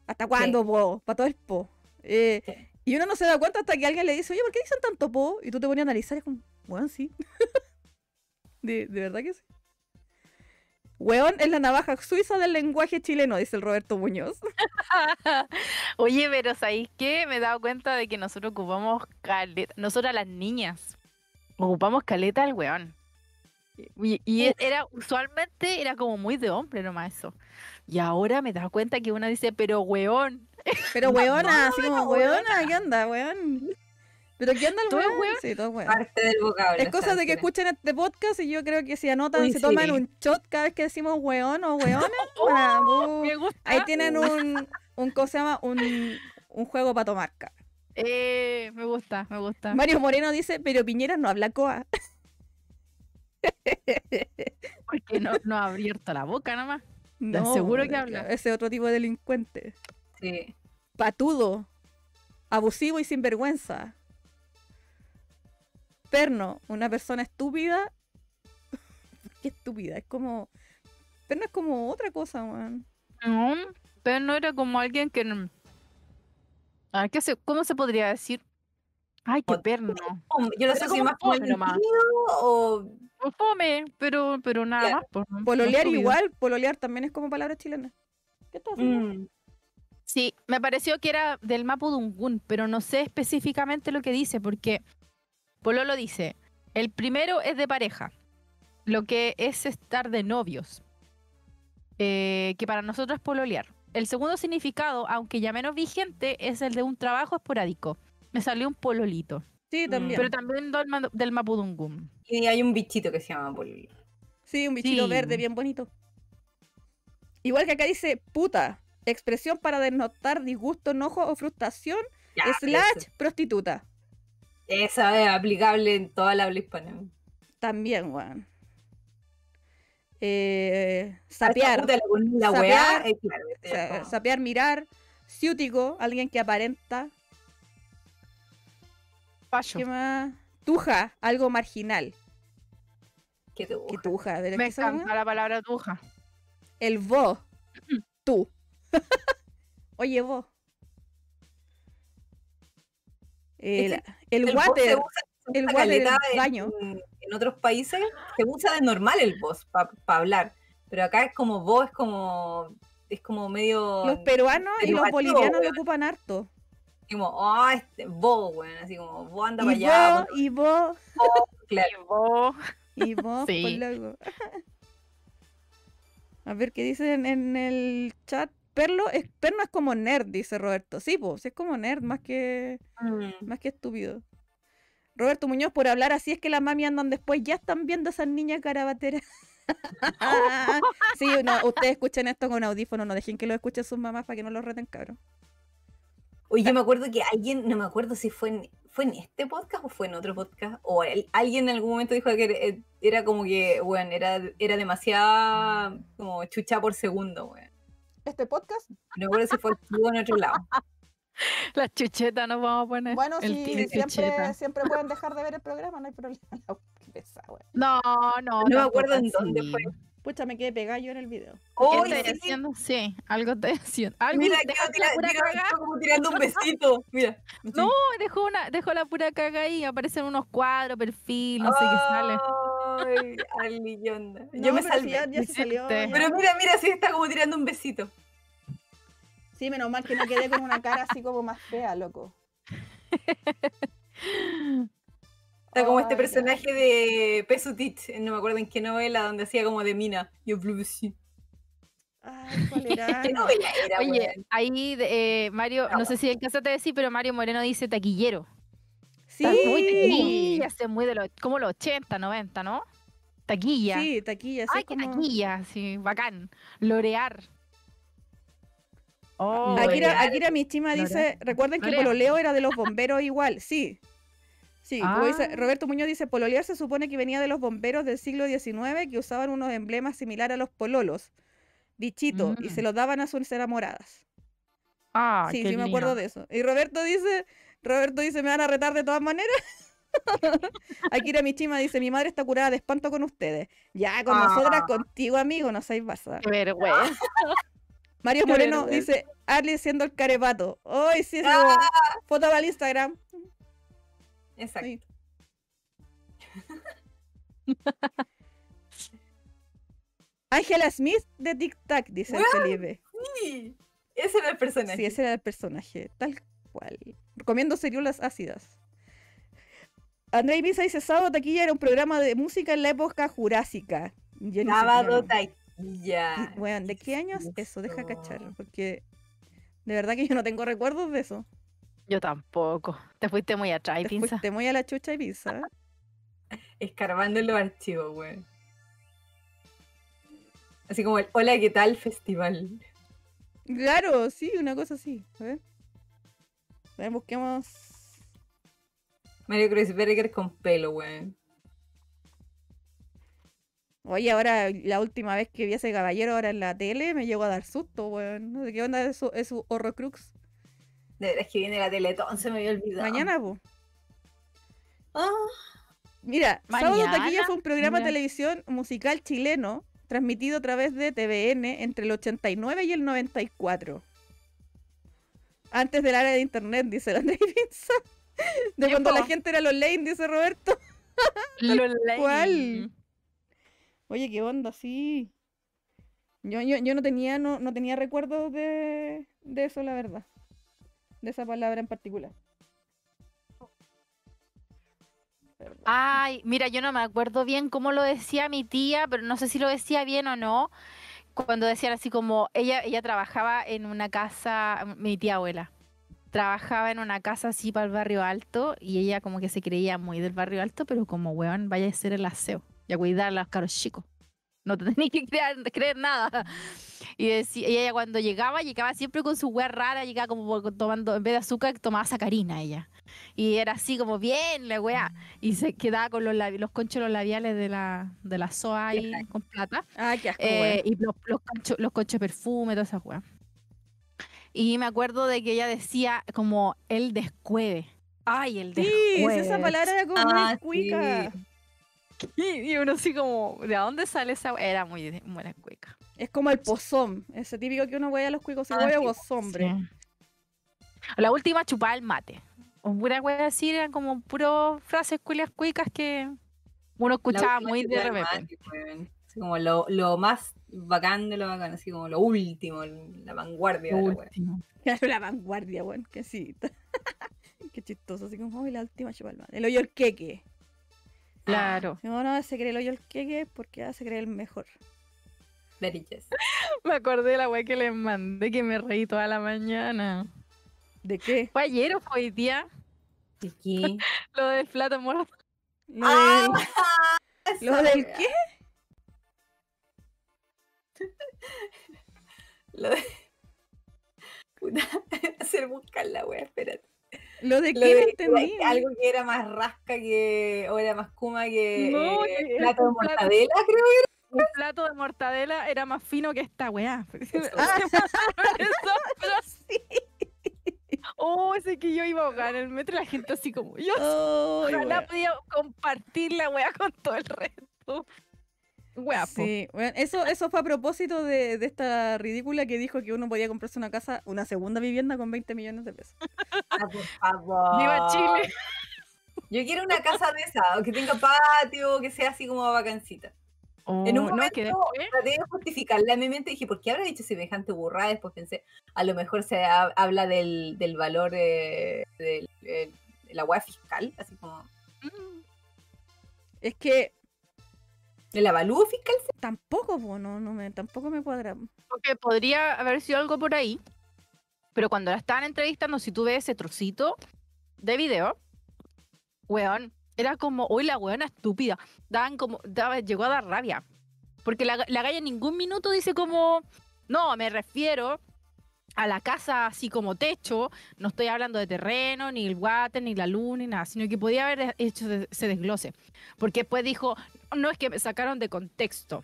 ¿Hasta cuándo, po? Para todo el po. Eh, Sí. Y uno no se da cuenta hasta que alguien le dice, oye, ¿por qué dicen tanto po? Y tú te pones a analizar y es como, weón, sí. de, de verdad que sí. Weón es la navaja suiza del lenguaje chileno, dice el Roberto Muñoz. Oye, pero ¿sabéis qué? Me he dado cuenta de que nosotros ocupamos caleta, nosotras las niñas, ocupamos caleta al weón. Y, y era, usualmente era como muy de hombre nomás eso. Y ahora me he dado cuenta que una dice, pero weón. Pero weona, así como, weona, weona. ¿qué onda, weón? ¿Pero qué onda el ¿Todo es weón? weón? Sí, todo es weón. Parte del vocablo. Es cosa de que escuchen este podcast y yo creo que si anotan, Uy, se toman un shot cada vez que decimos weón o weones. bueno, uh, Me gusta. ahí tienen un, un, ¿cómo se llama? Un, un juego para tomar. Eh, me gusta, me gusta. Mario Moreno dice, pero Piñera no habla coa. Porque no, no ha abierto la boca nomás. No, seguro que habla. Ese otro tipo de delincuente. Sí. Patudo. Abusivo y sinvergüenza. Perno, una persona estúpida. Qué estúpida, es como. Perno es como otra cosa, weón. No, pero no era como alguien que. no- A ver, ¿qué se, ¿cómo se podría decir? Ay, qué perno. Yo lo Pero asocio como más como fome nomás. o Fome, pero, pero nada más. Pues, no- no Pololear igual, pololear también es como palabra chilena. ¿Qué estás haciendo? Mm, Sí, me pareció que era del Mapudungun, pero no sé específicamente lo que dice, porque Pololo dice, el primero es de pareja, lo que es estar de novios, eh, que para nosotros es pololear. El segundo significado, aunque ya menos vigente, es el de un trabajo esporádico. Me salió un pololito, Sí, Mm. también. pero también del, del Mapudungun. Y hay un bichito que se llama Pol. Sí, un bichito Sí. verde bien bonito. Igual que acá dice puta, expresión para denotar disgusto, enojo o frustración, Ya, slash eso- prostituta. Esa es aplicable en toda la habla hispana. También, weón. Eh, sapear, la, con la Sapear, weá, eh, claro, esto ya sa- es como- sapear, mirar, ciútico, alguien que aparenta, Pacho. ¿qué más? Tuja, algo marginal. ¿Qué tuja? ¿De Me qué esa encanta la palabra tuja. El vos, tú. Oye, vos. El, el El se water, usa- se el water, caleta en- baño. En, otros países se usa de normal el voz para hablar. Pero acá es como vos, es como. Es como medio. Los peruanos y los bolivianos lo ocupan harto. Como, ah, este, vos, weón. Así como, vos anda para Y allá. vos, y vos, vos, claro. Y vos- y vos, Sí. loco. A ver qué dicen en el chat. Perlo es, Perno es como nerd, dice Roberto. Sí, pues, es como nerd, más que, Mm. más que estúpido. Roberto Muñoz, por hablar así es que las mami andan después, ya están viendo esas niñas carabateras. sí, no, ustedes escuchen esto con audífono, no dejen que lo escuchen sus mamás para que no los reten, cabrón. Oye, yo me acuerdo que alguien, no me acuerdo si fue en, fue en este podcast o fue en otro podcast, o el- alguien en algún momento dijo que era, era como que, bueno, era, era demasiada como chucha por segundo, weón. Este podcast, No me acuerdo si fue en otro lado. Las chuchetas nos vamos a poner. bueno, el sí, siempre, chucheta. siempre pueden dejar de ver el programa, no hay problema. No, no. No me acuerdo en dónde fue. Pucha, me quedé pegada yo en el video. ¿Qué estoy sí, haciendo? Sí, algo estoy haciendo. Algo Mira, deja quiero la tirar- pura quiero- caga. estoy como tirando un besito. Mira. No, dejó, una, dejó la pura caga ahí. Aparecen unos cuadros, perfil, no sé qué sale. Ay. Yo No, me pero si salvé. ya, ya se salió. Ya. Pero mira, mira, sí está como tirando un besito. Sí, menos mal que no quedé con una cara así como más fea, loco. Está como este personaje de Pesutit, no me acuerdo en qué novela, donde hacía como de mina. Yo sí. Ay, ¿cuál era? ¿Qué novela era, Oye, ahí eh, Mario, no sé si alcanzaste a decir, pero Mario Moreno dice taquillero. Sí, Está muy taquilla, es muy de los, como los 80, 90, ¿no? Taquilla. sí, taquilla. Sí, Ay, qué como... taquilla, sí, bacán. Lorear. Oh, Akira. Akira Mishima dice, recuerden que L'Oreal. pololeo era de los bomberos igual, sí. Sí, como dice, Ah. Roberto Muñoz dice, pololear se supone que venía de los bomberos del siglo XIX que usaban unos emblemas similares a los pololos, dichito, y se Mm. los daban a sus enamoradas. ah, sí, qué sí me acuerdo de eso. Y Roberto dice, Roberto dice, ¿me van a retar de todas maneras? Akira Mishima dice, mi madre está curada de espanto con ustedes. Ya, con nosotras, Ah. contigo, amigo, no seáis basada. Qué vergüenza. Mario Qué Moreno vergüenza. dice, Arlie siendo el carepato. ¡Ay, sí! Ah. Foto para el Instagram. Exacto. Sí. Ángela Smith de Tic Tac, dice el Felipe. Sí, ese era el personaje. Sí, ese era el personaje, tal cual. Recomiendo seriulas ácidas. Andrei Misa dice, Sábado Taquilla era un programa de música en la época jurásica. Yo Sábado taquilla. Weón, ¿de qué años es eso? Deja cachar, porque de verdad que yo no tengo recuerdos de eso. Yo tampoco. Te fuiste muy atrás, Te pinza. fuiste muy a la chucha y pizza. Escarbando en los archivos, weón. Así como el Hola, ¿qué tal? Festival. Claro, sí, una cosa así. A ver. A ver, busquemos. Mario Kreuzberger con pelo, weón. Oye, ahora la última vez que vi a ese caballero ahora en la tele me llegó a dar susto, weón. No sé qué onda es su, es su Horrocrux. De verdad es que viene la Teletón, se me había olvidado. Mañana, po. Ah, Mira, Sábado Taquilla fue un programa de televisión musical chileno transmitido a través de TVN entre el 89 y el 94. Antes del área de internet, dice la André Pinza. De cuando la gente era los lane, dice Roberto. Lo cual. leí. Oye, qué onda, sí. Yo, yo, yo no tenía, no, no tenía recuerdos de, de eso, la verdad. De esa palabra en particular. Ay, mira, yo no me acuerdo bien cómo lo decía mi tía, pero no sé si lo decía bien o no. Cuando decían así como, ella, ella trabajaba en una casa, mi tía abuela, trabajaba en una casa así para el barrio alto y ella como que se creía muy del barrio alto, pero como, weón, vaya a ser el aseo y a cuidar a los caros chicos. No te tenías que creer, creer nada. Y, decía, y ella cuando llegaba, llegaba siempre con su weá rara, llegaba como tomando, en vez de azúcar, tomaba sacarina ella. Y era así como bien la weá. Y se quedaba con los, labi- los conchos los labiales de la, de la SOA ahí con plata. Ah, qué asco, Eh, y los, los, conchos, los conchos de perfume, todas esas weas. Y me acuerdo de que ella decía como el descueve. Ay, el Sí, descueve. esa palabra era como Ah, muy cuica. sí. Y uno así como, ¿de dónde sale esa wea? Era muy buena cueca. Es como el pozón. Ese típico que uno huele a los cuicos. Si Ah, huele a sí, pozón, hombre. La última chupaba el mate. Pura wea así, eran como puras frases culias cuicas que uno escuchaba muy que de repente. Así como lo, lo más bacán de lo bacán, así como lo último, la vanguardia de la weá. Último. Claro, la vanguardia, weón. Qué sí. Qué chistoso. Así como, uy, la última chupa el mate. El hoyo el queque. Claro. No, no, se cree el hoyo el queque porque ah, se cree el mejor. Very yes. Me acordé de la wea que les mandé que me reí toda la mañana. ¿De qué? ¿Fue ayer o fue hoy día? ¿Y qué? Lo del plato muerto. Lo, Ah, del, ¿lo del weá. qué? Lo de... Puta, hacer buscar la wea, espérate. ¿Lo de de- entendí. algo que era más rasca que. o era más kuma que. No, eh, que plato de plato. mortadela, creo. Un plato de mortadela era más fino que esta weá. Ah, Eso, pero- sí. oh, ese que yo iba a ahogar en el metro y la gente así como yo. Ay, Ojalá podía compartir la weá con todo el resto. Weá, po. Sí, bueno, eso, eso fue a propósito de, de esta ridícula que dijo que uno podía comprarse una casa, una segunda vivienda con 20 millones de pesos. Ah, por favor. Viva Chile. Yo quiero una casa de esa, que tenga patio, que sea así como bacancita. en un Oh, no, momento que después- traté de justificarla en mi mente y dije, ¿por qué habrá dicho semejante burrada? Después pensé, a lo mejor se ha- habla del, del valor de, del- el- de la hueá fiscal, así como, Mm, Es que del avalúo fiscal. tampoco, po, no, no me, tampoco me cuadra. Porque podría haber sido algo por ahí. Pero cuando la estaban entrevistando, si tú ves ese trocito de video, weón, era como, uy, la weona estúpida. Daban como, daba- llegó a dar rabia. Porque la, la galla en ningún minuto dice como, no, me refiero a la casa así como techo, no estoy hablando de terreno, ni el water, ni la luz, ni nada, sino que podía haber hecho de- ese desglose. Porque después dijo, no es que me sacaron de contexto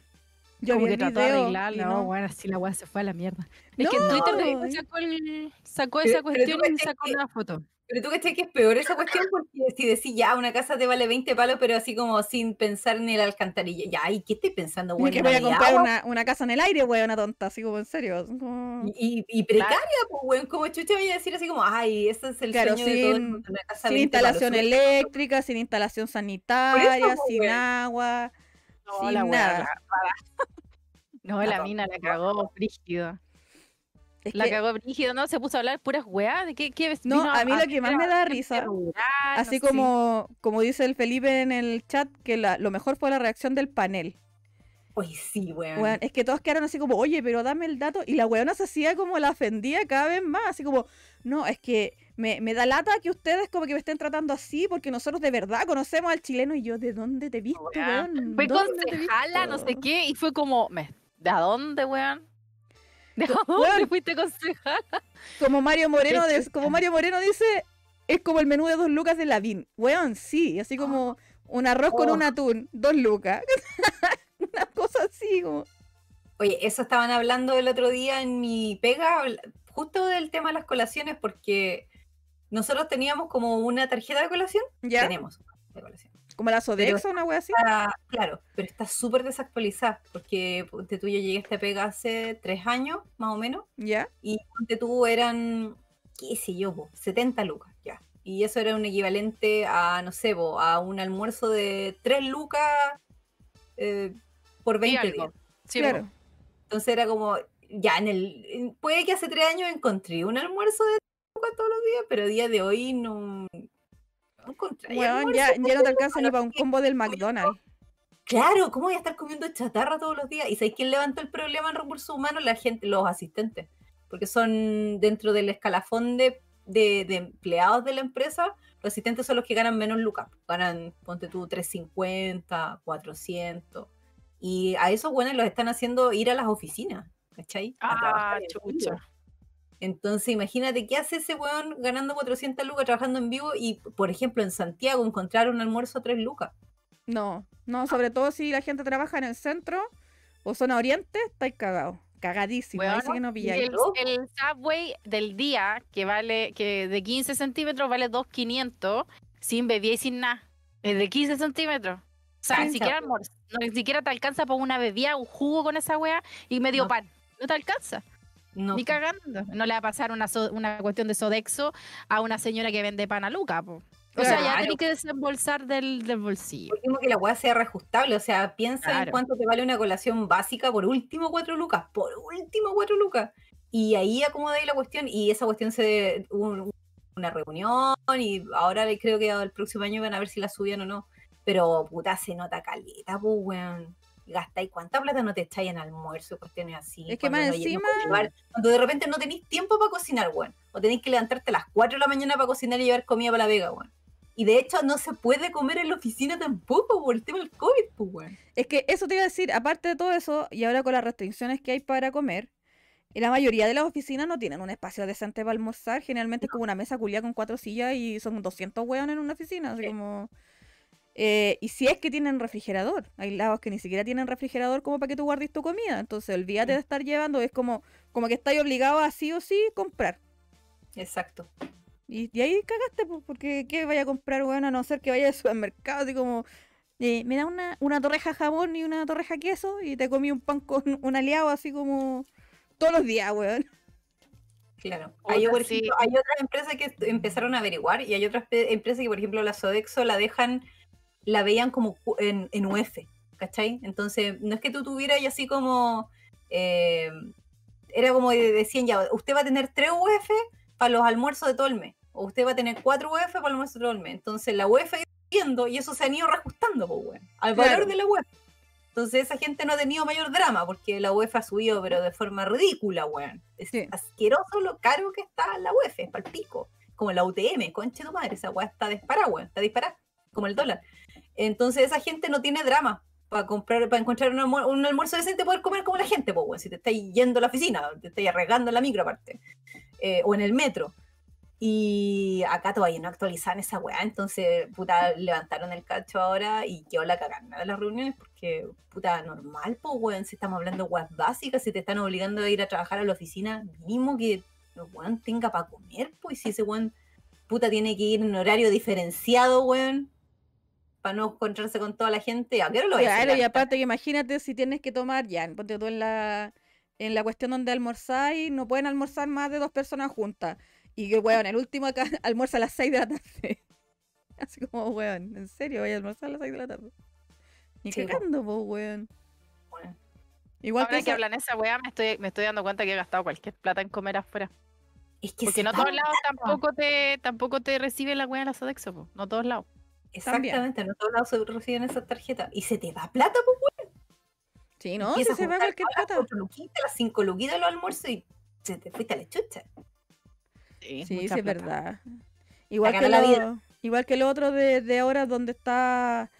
Yo como vi que trató de arreglarla, y no, no. bueno, así la weá se fue a la mierda. Es que en Twitter No. sacó, el- sacó esa pero cuestión y sacó que- una foto. Pero tú crees que es peor esa cuestión porque si decís ya, una casa te vale 20 palos, pero así como sin pensar en el alcantarilla. Ya, ¿y qué estoy pensando, güey? que voy a comprar una, una casa en el aire, weón, una tonta, así como en serio. como- Y, y precaria, pues, weón, como chucha voy a decir así como, ay, ese es el Claro, sueño de todo el sin- mundo, una casa Sin 20 palos, instalación súper- eléctrica, sin instalación sanitaria, po, sin weón. agua, No, sin la nada. la- No, La la tonta, mina la la cagó brígido. Es La que, cagó brígido, ¿no? Se puso a hablar puras weas. ¿De qué, qué No, a mí lo que más me da risa, así no sé. como, como dice el Felipe en el chat, que la- lo mejor fue la reacción del panel. Oye, sí, weón. Weón, es que todos quedaron así como, oye, pero dame el dato. Y la weona se hacía como la ofendía cada vez más, así como, no, es que me, me da lata que ustedes como que me estén tratando así, porque nosotros de verdad conocemos al chileno y yo, ¿de dónde te he visto, Weón, weón? Fue ¿Dónde te he concejala, no sé visto?". qué, y fue como, me- ¿de a dónde, weón? ¿De dónde fuiste concejala? Como Mario Moreno, de- como Mario Moreno dice, es como el menú de dos lucas de Lavín. Weón, sí, así como un arroz con Oh. un atún, dos lucas. Una cosa así, como. Oye, eso estaban hablando el otro día en mi pega, justo del tema de las colaciones, porque nosotros teníamos como una tarjeta de colación. ¿Ya? Tenemos una tarjeta de colación. Como la Sodexo, una wea así. Está- claro, pero está súper desactualizada, porque ponte tú, yo llegué a esta pega hace tres años, más o menos, ¿Ya? y ponte tú eran, qué sé yo, po, 70 lucas, ya. Y eso era un equivalente a, no sé, po, a un almuerzo de 3 lucas eh, por Y 20 algo. días. Sí, claro. po. Entonces era como, ya en el, en- puede que hace tres años encontré un almuerzo de lucas todos los días, pero a día de hoy no, no encontré. Weón, ya, ya no te alcanza ni para un combo del McDonald's. Claro, ¿cómo voy a estar comiendo chatarra todos los días? ¿Y sabes quién levantó el problema en recursos humanos? La gente, los asistentes. Porque son dentro del escalafón de, de- de empleados de la empresa, los asistentes son los que ganan menos lucas. Ganan, ponte tú, 350, 400. Y a esos buenos los están haciendo ir a las oficinas, ¿cachai? A Ah, chucha. Entonces, imagínate qué hace ese weón ganando 400 lucas trabajando en vivo y, por ejemplo, en Santiago encontrar un almuerzo a 3 lucas. No, no, sobre todo si la gente trabaja en el centro o zona oriente, estáis cagados. Cagadísimo. Ahí Weón, sí que no Y pilláis. el, el subway del día, que vale, que de 15 centímetros vale 2.500, sin bebida y sin nada. Es de 15 centímetros. O sea, ni siquiera almuerzo. No, ni siquiera te alcanza para una bebida, un jugo con esa wea y medio No. pan. No te alcanza. No, Ni cagando. No le va a pasar una, so- una cuestión de Sodexo a una señora que vende pan a Luca, po. O sea, ya Claro. tenés que desembolsar del, del bolsillo. Por último, que la weá sea reajustable. O sea, piensa en cuánto te vale una colación básica por último cuatro lucas. Por último cuatro lucas. Y ahí acomodáis la cuestión. Y esa cuestión se. hubo un- una reunión. Y ahora creo que el próximo año van a ver si la subían o no. Pero puta, se nota caleta, pues, weón. Gastáis cuánta plata no te echáis en almuerzo, cuestiones así. Es que cuando más no hay- no encima- llevar- cuando de repente no tenéis tiempo para cocinar, weón. O tenéis que levantarte a las 4 de la mañana para cocinar y llevar comida para la vega, weón. Y de hecho no se puede comer en la oficina tampoco por el tema del COVID, pues, weón. Es que eso te iba a decir, aparte de todo eso, y ahora con las restricciones que hay para comer, la mayoría de las oficinas no tienen un espacio decente para almorzar. Generalmente es como una mesa culia con cuatro sillas y son 200 hueones en una oficina. Así Sí. como... eh, y si es que tienen refrigerador, hay lados que ni siquiera tienen refrigerador como para que tú guardes tu comida. Entonces, olvídate Sí. de estar llevando, es como, como que estáis obligado a sí o sí comprar. Exacto. Y, y ahí cagaste, pues, porque ¿qué vaya a comprar, weón? A no ser que vaya al supermercado, así como, eh, me da una, una torreja jamón y una torreja queso y te comí un pan con un aliado así como todos los días, weón. Claro. Hay, por sí. ejemplo, hay otras empresas que empezaron a averiguar y hay otras empresas que, por ejemplo, la Sodexo la dejan, la veían como en, en UF, ¿cachai? Entonces, no es que tú tuvieras y así como, eh, era como de- decían ya, usted va a tener 3 UF para los almuerzos de mes, o usted va a tener 4 UF para el almuerzo de mes. Entonces, la UF ha ido subiendo y eso se han ido reajustando, pues, weón, al Claro. valor de la UF. Entonces esa gente no ha tenido mayor drama porque la UEFA ha subido, pero de forma ridícula, weón. Es Sí. asqueroso lo caro que está la UEFA, es pico. Como la UTM, conche tu madre, esa weá está disparada, weón, está disparada, como el dólar. Entonces esa gente no tiene drama para comprar, para encontrar un, almuer- un almuerzo decente, poder comer como la gente, pues, weón. Si te estáis yendo a la oficina, te estáis arriesgando en la micro aparte, eh, o en el metro. Y acá todavía no actualizaban esa weá, entonces, puta, levantaron el cacho ahora y quedó la cagada de las reuniones porque, puta, normal, pues, weón, si estamos hablando de weas básicas, si te están obligando a ir a trabajar a la oficina, mínimo que weón tenga para comer, pues, si ese weón, puta, tiene que ir en horario diferenciado, weón, para no encontrarse con toda la gente, ¿a qué hora lo voy a? Claro, y aparte que imagínate si tienes que tomar ya, ponte tú en la, en la cuestión donde almorzáis, no pueden almorzar más de dos personas juntas. Y que, weón, el último acá almuerza a las 6 de la tarde. Así como, weón, ¿en serio voy a almorzar a las 6 de la tarde? Ni Sí, cagando, po, weón. Weón. Igual Ahora que, hablan esa weá, me estoy, me estoy dando cuenta que he gastado cualquier plata en comer afuera. Es que Porque no todos lados tampoco te, tampoco te reciben la weá en la Sodexo, po. no todos lados. Exactamente, no todos lados se reciben esas tarjetas. Y se te va plata, pues, Sí, no, si se va cualquier todas las plata. cuatro luquitas, las cinco luquitas de los almuerzos y se te fuiste a la chucha. Sí, sí, es plata. verdad. Igual que, la lo, vida. igual que lo otro de, de ahora donde está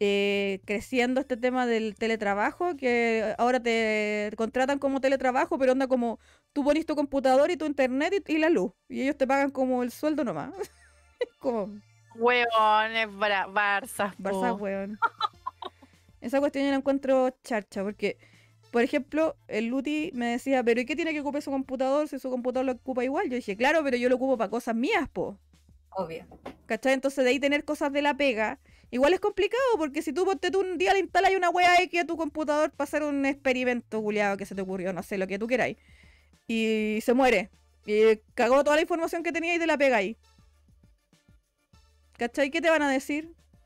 eh, creciendo este tema del teletrabajo, que ahora te contratan como teletrabajo, pero onda como tú pones tu computador y tu internet y, y la luz, y ellos te pagan como el sueldo nomás. como Huevón, es bra- Barça. Barça, po. weón. Esa cuestión yo la encuentro charcha, porque, por ejemplo, el Luti me decía, pero ¿y qué tiene que ocupar su computador si su computador lo ocupa igual? Yo dije, claro, pero yo lo ocupo para cosas mías, po. Obvio. ¿Cachai? Entonces de ahí tener cosas de la pega, igual es complicado, porque si tú ponte tú un día le instalas una wea X a tu computador para hacer un experimento culiado que se te ocurrió, no sé, lo que tú queráis, y se muere, y cagó toda la información que teníais de la pega ahí. ¿Cachai? ¿Qué te van a decir?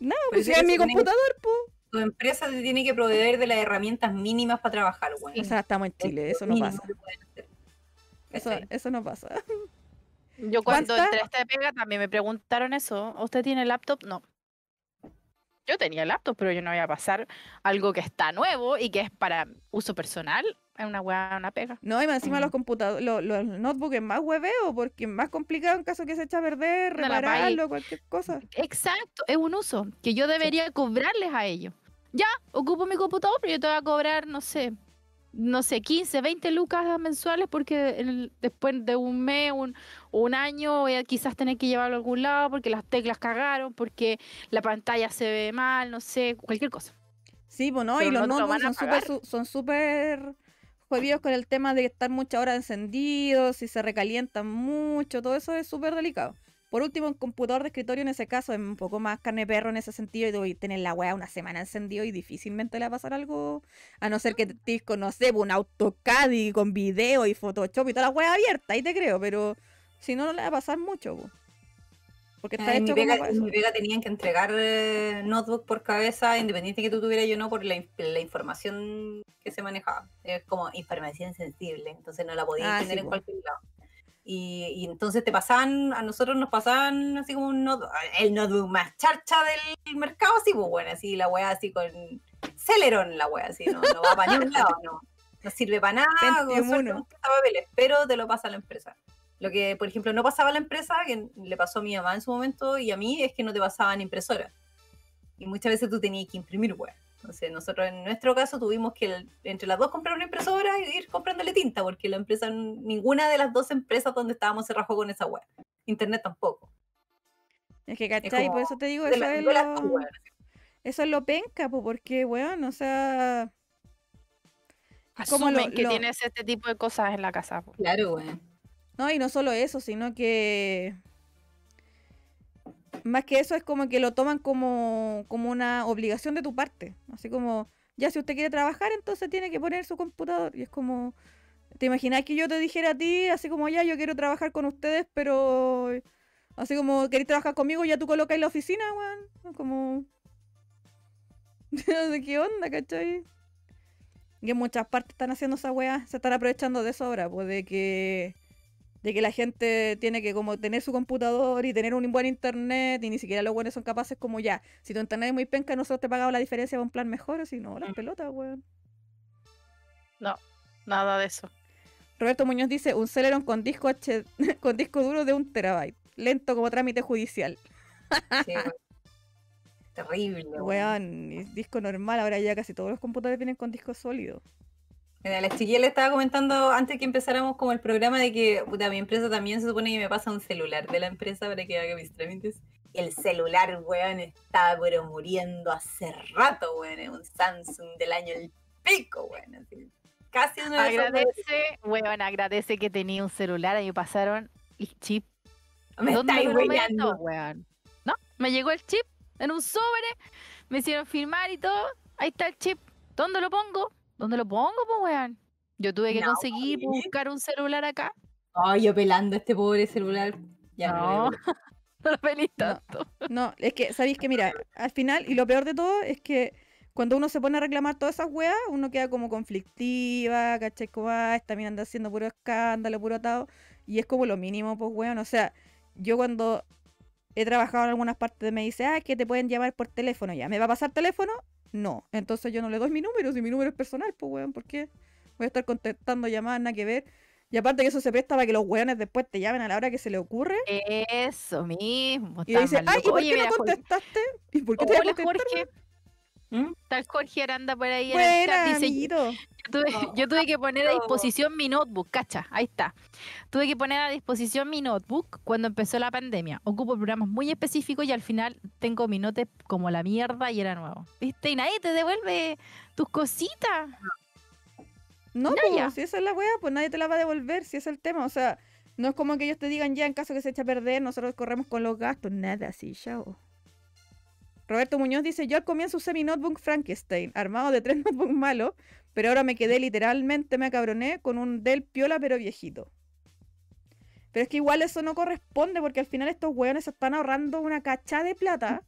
Nada, Pero pues si es mi computador, po. Tu empresa te tiene que proveer de las herramientas mínimas para trabajar, güey. O sea, estamos en Chile, eso no pasa. Eso, eso no pasa. Yo cuando ¿Cuánta? entré a esta pega también me preguntaron eso. ¿Usted tiene laptop? No. Yo tenía laptop, pero yo no voy a pasar algo que está nuevo y que es para uso personal en una weá, una pega. No, y más encima Mm. los computadores, los, los notebooks es más hueveo, porque es más complicado en caso que se eche a perder, No repararlo, cualquier cosa. Exacto, es un uso que yo debería cobrarles a ellos. Ya, ocupo mi computador, pero yo te voy a cobrar, no sé, no sé, 15, 20 lucas mensuales porque el- después de un mes, un, un año, voy a quizás tener que llevarlo a algún lado porque las teclas cagaron, porque la pantalla se ve mal, no sé, cualquier cosa. Sí, pues no, y Pero los no notebooks son súper son súper jodidos con el tema de estar muchas horas encendidos, si se recalientan mucho, todo eso es súper delicado. Por último, un computador de escritorio en ese caso es un poco más carne perro en ese sentido y tener la weá una semana encendido y difícilmente le va a pasar algo, a no ser que te no sé, pues, un AutoCAD y con video y Photoshop y toda la weá abierta, ahí te creo, pero si no, no le va a pasar mucho. po. Porque está mi, hecho pega, mi pega tenían que entregar eh, notebook por cabeza, independiente que tú tuvieras yo no, por la, in- la información que se manejaba. Es como información sensible, entonces no la podías Ah, tener sí, en po. cualquier lado. Y, y entonces te pasaban, a nosotros nos pasaban así como un notebook, el notebook más charcha del mercado, así, pues bueno, así la wea así con Celeron la wea, así, no, no va para ningún lado, no, no sirve para nada, con papeles, pero te lo pasa a la empresa. Lo que, por ejemplo, no pasaba a la empresa, que le pasó a mi mamá en su momento y a mí, es que no te pasaban impresoras. Y muchas veces tú tenías que imprimir nosotros en nuestro caso tuvimos que el- entre las dos comprar una impresora y ir comprándole tinta, porque la empresa, ninguna de las dos empresas donde estábamos se rajó con esa web. Internet tampoco. Es que, ¿cachai? Por como eso te digo, eso la- es las lo... weón. Eso es lo penca, po, porque, weón, o sea. es como lo- que lo- tienes este tipo de cosas en la casa. po. Claro, güey. No, y no solo eso, sino que. Más que eso es como que lo toman como, como una obligación de tu parte. Así como, ya si usted quiere trabajar, entonces tiene que poner su computador. Y es como, ¿te imaginas que yo te dijera a ti, así como, ya, yo quiero trabajar con ustedes, pero... Así como, ¿queréis trabajar conmigo? Ya tú colocas la oficina, weón. Como... ¿De qué onda, cachai? Y en muchas partes están haciendo esa weá, se están aprovechando de eso ahora, pues de que de que la gente tiene que como tener su computador y tener un buen internet y ni siquiera los buenos son capaces como ya, si tu internet es muy penca, nosotros te pagamos la diferencia para un plan mejor, así no, las Mm. pelotas, weón. Nada de eso. Roberto Muñoz dice, un Celeron con disco H con disco duro de un terabyte, lento como trámite judicial. Sí. Terrible, güey. Weón, y disco normal, ahora ya casi todos los computadores vienen con disco sólido. La chiquilla le estaba comentando antes que empezáramos como el programa de que puta, mi empresa también se supone que me pasa un celular de la empresa para que haga mis trámites. El celular, weón, estaba pero muriendo hace rato, weón. Es un Samsung del año el pico, weón. así. Casi uno de esos Agradece, weón, agradece que tenía un celular. Ahí pasaron el chip. Me ¿Dónde estáis weyando. weón? No, me llegó el chip en un sobre, me hicieron firmar y todo. Ahí está el chip. ¿Dónde lo pongo? ¿Dónde lo pongo, pues, weón? Yo tuve que No, conseguir buscar un celular acá. Ay, yo pelando este pobre celular. Ya No, no lo feliz No. tanto. No, es que, ¿sabéis que Mira, al final, y lo peor de todo es que cuando uno se pone a reclamar todas esas weas, uno queda como conflictiva, ¿cachai? Como, ah, esta mina anda haciendo puro escándalo, puro atado, y es como lo mínimo, pues, weón. O sea, yo cuando he trabajado en algunas partes me dice, ah, que te pueden llamar por teléfono ya, ¿me va a pasar teléfono? No. Entonces yo no le doy mi número, si mi número es personal, pues weón, ¿por qué? Voy a estar contestando llamadas, nada que ver. Y aparte que eso se presta para que los weones después te llamen a la hora que se le ocurre. Eso mismo. Y dice, ay, ¿y por locos". Oye, qué no contestaste? ¿Y por qué te Hola? Jorge. ¿Mm? Tal Jorge Aranda por ahí en el chat. Dice. Yo tuve, yo tuve que poner a disposición mi notebook, cacha, ahí está. Tuve que poner a disposición mi notebook cuando empezó la pandemia. Ocupo programas muy específicos y al final tengo mi note como la mierda y era nuevo. ¿Viste? Y nadie te devuelve tus cositas. No, pues, si esa es la weá, pues nadie te la va a devolver, si es el tema. O sea, no es como que ellos te digan ya en caso que se eche a perder, nosotros corremos con los gastos. Nada así, chao. Roberto Muñoz dice, yo al comienzo usé mi notebook Frankenstein, armado de tres notebooks malos, pero ahora me quedé literalmente, me acabroné con un Dell piola pero viejito. Pero es que igual eso no corresponde porque al final estos weones se están ahorrando una cachá de plata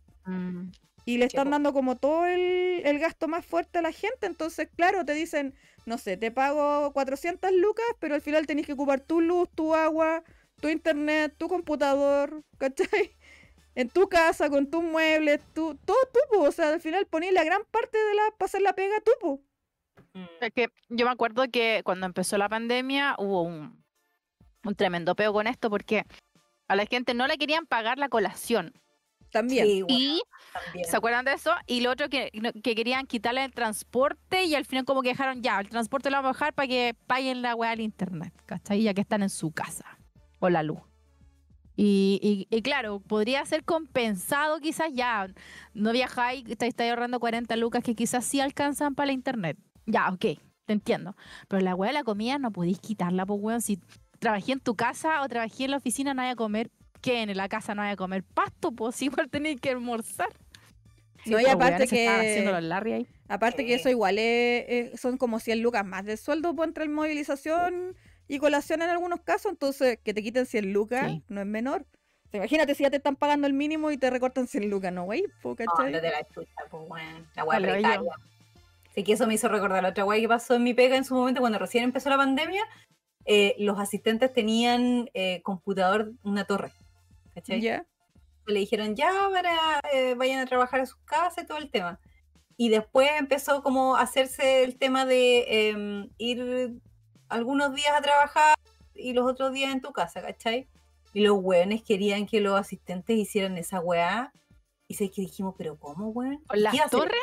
y le están dando como todo el, el gasto más fuerte a la gente. Entonces, claro, te dicen, no sé, te pago 400 lucas, pero al final tenés que ocupar tu luz, tu agua, tu internet, tu computador, ¿cachai? En tu casa, con tus muebles, tu, todo tú, po. o sea, al final ponés la gran parte de la, para hacer la pega tú, po. Mm. Es que yo me acuerdo que cuando empezó la pandemia hubo un, un tremendo peo con esto porque a la gente no le querían pagar la colación. También. Sí, bueno, Y también. ¿Se acuerdan de eso? Y lo otro que, que querían quitarle el transporte y al final como que dejaron ya, el transporte lo vamos a bajar para que paguen la weá al internet, ¿cachai? Ya que están en su casa o la luz. Y, y- y claro, podría ser compensado quizás ya, no viajáis, estáis estáis ahorrando 40 lucas que quizás sí alcanzan para la internet. Ya, ok, te entiendo. Pero la weá de la comida no podéis quitarla, pues weón, si trabajé en tu casa o trabajé en la oficina no hay a comer, que en la casa no hay a comer pasto, pues igual tenéis que almorzar. No, y aparte weones que- haciendo los Larry ahí. Aparte que Sí. eso igual es, es- son como 100 lucas más del sueldo por entre movilización y colación en algunos casos, entonces que te quiten 100 lucas Sí. no es menor. O sea, imagínate si ya te están pagando el mínimo y te recortan 100 lucas, ¿no, güey? No, ¿cachai? lo de la chucha, pues, weón. La hoyo. precaria. Así que eso me hizo recordar la otra weá que pasó en mi pega en su momento cuando recién empezó la pandemia. eh, los asistentes tenían eh, computador, una torre. ¿Cachai? Ya. le dijeron ya para eh, vayan a trabajar a sus casas y todo el tema. Y después empezó como a hacerse el tema de em, ir algunos días a trabajar y los otros días en tu casa, ¿cachai? Y los weones querían que los asistentes hicieran esa weá. Y sé que dijimos, pero ¿cómo, weón? ¿Con las ¿Qué hacer, torres?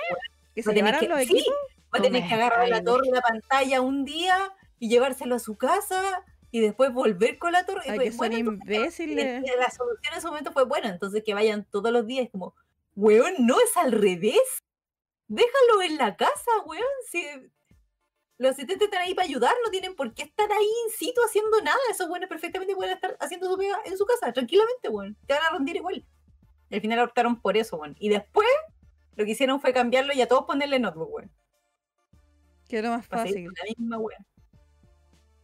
Que se llevaran que- los sí, equipos. va a tener que agarrar la torre y la pantalla un día y llevárselo a su casa y después volver con la torre. Ay, pues, que son entonces, imbéciles. la solución en ese momento fue, bueno, entonces que vayan todos los días, como, weón, no es al revés. Déjalo en la casa, weón. Si los asistentes están ahí para ayudar, no tienen por qué estar ahí in situ haciendo nada. Esos weones perfectamente pueden estar haciendo su pega en su casa, tranquilamente, weón. Te van a rendir igual. Y al final optaron por eso, weón. Y después lo que hicieron fue cambiarlo y a todos ponerle notebook, weón. Que lo más fácil. la misma weón.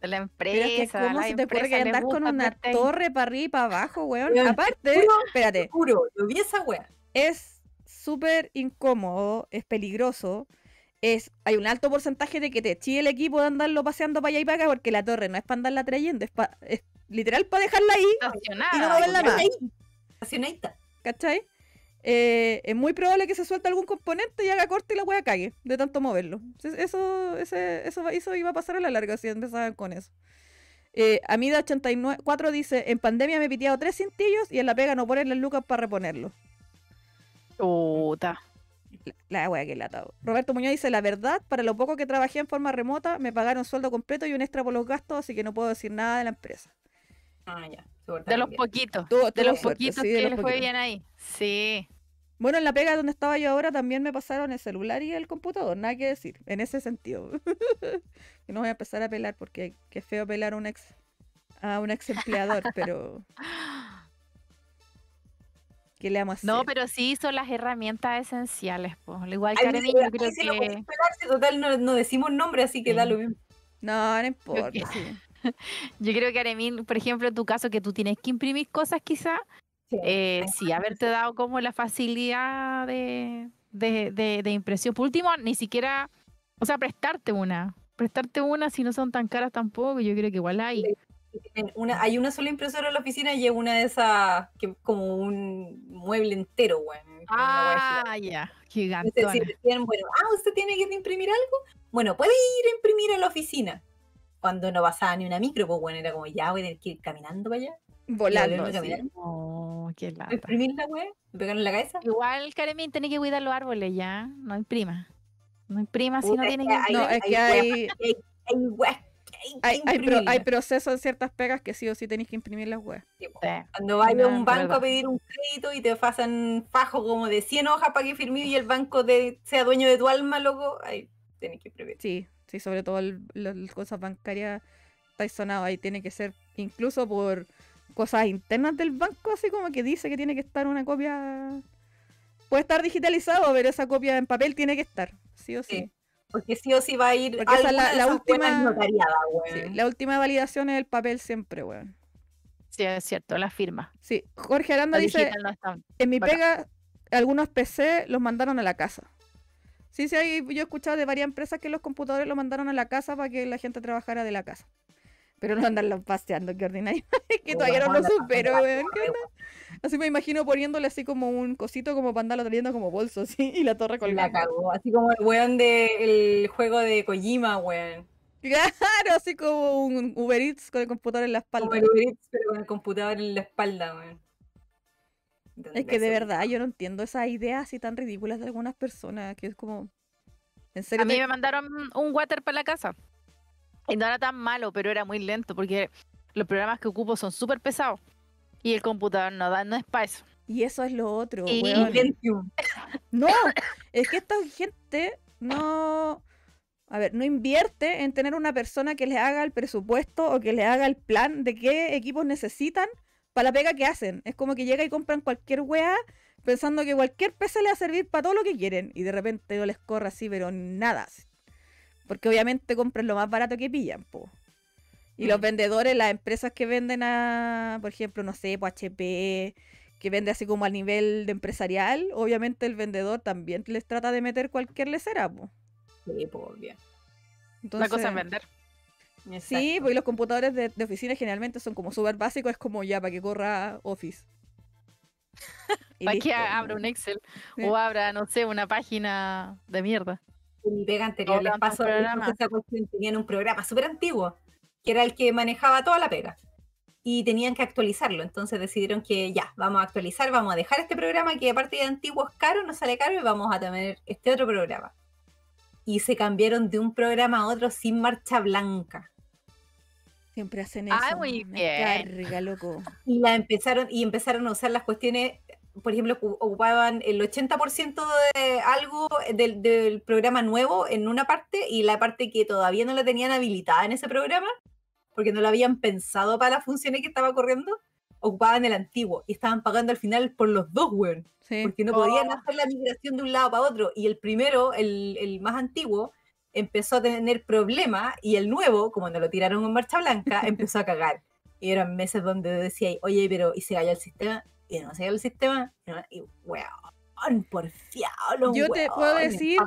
La Pero es que empresa. cómo la se te ocurre que empresa con una torre para arriba y para abajo, weón. Weón, te Aparte, juro, espérate, Juro, yo vi esa weá. es súper incómodo, es peligroso. Es, hay un alto porcentaje de que te chille el equipo de andarlo paseando para allá y para acá porque la torre no es para andarla trayendo, es, pa- es literal para dejarla ahí, Estacionada, Y no moverla más. Estacionadita. ¿cachai? Eh, es muy probable que se suelte algún componente y haga corte y la wea cague de tanto moverlo. Eso, ese, eso, va- eso iba a pasar a la larga si empezaban con eso. Eh, Amida84 dice: En pandemia me he piteado tres cintillos y en la pega no ponen las lucas para reponerlo. Puta. La, la wea que lata. Roberto Muñoz dice: La verdad, para lo poco que trabajé en forma remota, me pagaron sueldo completo y un extra por los gastos, así que no puedo decir nada de la empresa. Ah, ya. De los poquitos. De los suerte, poquitos sí, de que les fue bien ahí. Sí. Bueno, en la pega donde estaba yo ahora también me pasaron el celular y el computador, nada que decir, en ese sentido. y no voy a empezar a pelar porque qué feo pelar a un ex a un ex empleador, pero ¿qué le vamos a hacer? No, pero sí son las herramientas esenciales. Po. Al Igual que sí- yo creo lo que. total no, no decimos nombre, así que da Sí. lo mismo. No, no importa, sí. Yo creo que Armin, por ejemplo, en tu caso, que tú tienes que imprimir cosas quizás, eh, sí, haberte dado como la facilidad de, de, de- de impresión. Por último, ni siquiera, o sea, prestarte una. Prestarte una si no son tan caras tampoco, yo creo que igual hay. Una, hay una sola impresora en la oficina y es una de esas que como un mueble entero, gigante. Ah, ya. Decían, bueno, ah, usted tiene que imprimir algo. Bueno, puede ir a imprimir a la oficina. Cuando no pasaba ni una micro, pues bueno, era como, ya voy a tener que ir caminando para allá. Volando. así. caminar. Oh, qué lata. Imprimir la wea, me pegaron en la cabeza. Igual, Karemín, tiene que cuidar los árboles ya. No imprima. No imprima si no tiene que No, es que hay hay, Hay hay hay, hay, pro- hay imprimirlas. procesos en ciertas pegas que sí o sí tenéis que imprimir las weas. Sí. Cuando vayas a un banco verdad. a pedir un crédito y te pasan fajo como de 100 hojas para que firmes y el banco de, sea dueño de tu alma, loco, ahí tenés que imprimir. Sí, sí, sobre todo el- las cosas bancarias está sonado ahí. Tiene que ser incluso por cosas internas del banco, así como que dice que tiene que estar una copia. Puede estar digitalizado, pero esa copia en papel tiene que estar, sí o sí. Sí. Porque sí o sí va a ir Porque esa es la- última- Sí. La última validación es el papel siempre, weón. Sí, es cierto, la firma. Sí, Jorge Aranda La dice, digital no está. en mi bacán. pega, algunos PC los mandaron a la casa. Sí, sí, hay, yo he escuchado de varias empresas que los computadores los mandaron a la casa para que la gente trabajara de la casa. Pero no andarlos paseando, qué ordinario. Es que todavía no lo la supero, weón. Así me imagino poniéndole así como un cosito como para andarlo trayendo como bolso, así, y la torre La colgando. cagó, así como el weón del juego de Kojima, weón. Claro, así como un Uber Eats con el computador en la espalda. Como el Uber Eats, pero con el computador en la espalda, weón. Es que de verdad yo no entiendo esas ideas así tan ridículas de algunas personas, que es como... En serio, A mí me mandaron un water para la casa. Y no era tan malo, pero era muy lento porque los programas que ocupo son súper pesados. Y el computador no da, no es para eso. Y eso es lo otro, Y- weón. No, es que esta gente no, a ver, no invierte en tener una persona que les haga el presupuesto o que les haga el plan de qué equipos necesitan para la pega que hacen. Es como que llega y compran cualquier weá pensando que cualquier PC le va a servir para todo lo que quieren y de repente no les corre así, pero nada. Porque obviamente compran lo más barato que pillan, po. Y los Mm. vendedores, las empresas que venden a, por ejemplo, no sé, pues HP, que vende así como a nivel de empresarial, obviamente el vendedor también les trata de meter cualquier lecera, po. Sí, pues, obvio. Entonces, la cosa es vender. Sí, porque los computadores de, de oficina generalmente son como súper básicos, es como ya para que corra Office. Para que abra un Excel Sí. o abra, no sé, una página de mierda. En mi pega anterior No les paso esa cuestión, tenían un programa súper antiguo, que era el que manejaba toda la pega. Y tenían que actualizarlo, entonces decidieron que ya, vamos a actualizar, vamos a dejar este programa que aparte de antiguo es caro, nos sale caro y vamos a tener este otro programa. Y se cambiaron de un programa a otro sin marcha blanca. Siempre hacen eso. Ah, muy bien. carga, loco. Y la empezaron, y empezaron a usar las cuestiones, por ejemplo, ocu- ocupaban el 80% de algo del, del programa nuevo en una parte y la parte que todavía no la tenían habilitada en ese programa, porque no lo habían pensado para las funciones que estaba corriendo, ocupaban el antiguo y estaban pagando al final por los dos, weón, Sí. porque no podían Oh. hacer la migración de un lado para otro. Y el primero, el, el más antiguo, empezó a tener problemas y el nuevo, como no lo tiraron en marcha blanca, empezó a cagar. Y eran meses donde decía, oye, pero ¿y se cayó el sistema? Y cayó el sistema. Y, weón, porfiado los Yo te puedo decir-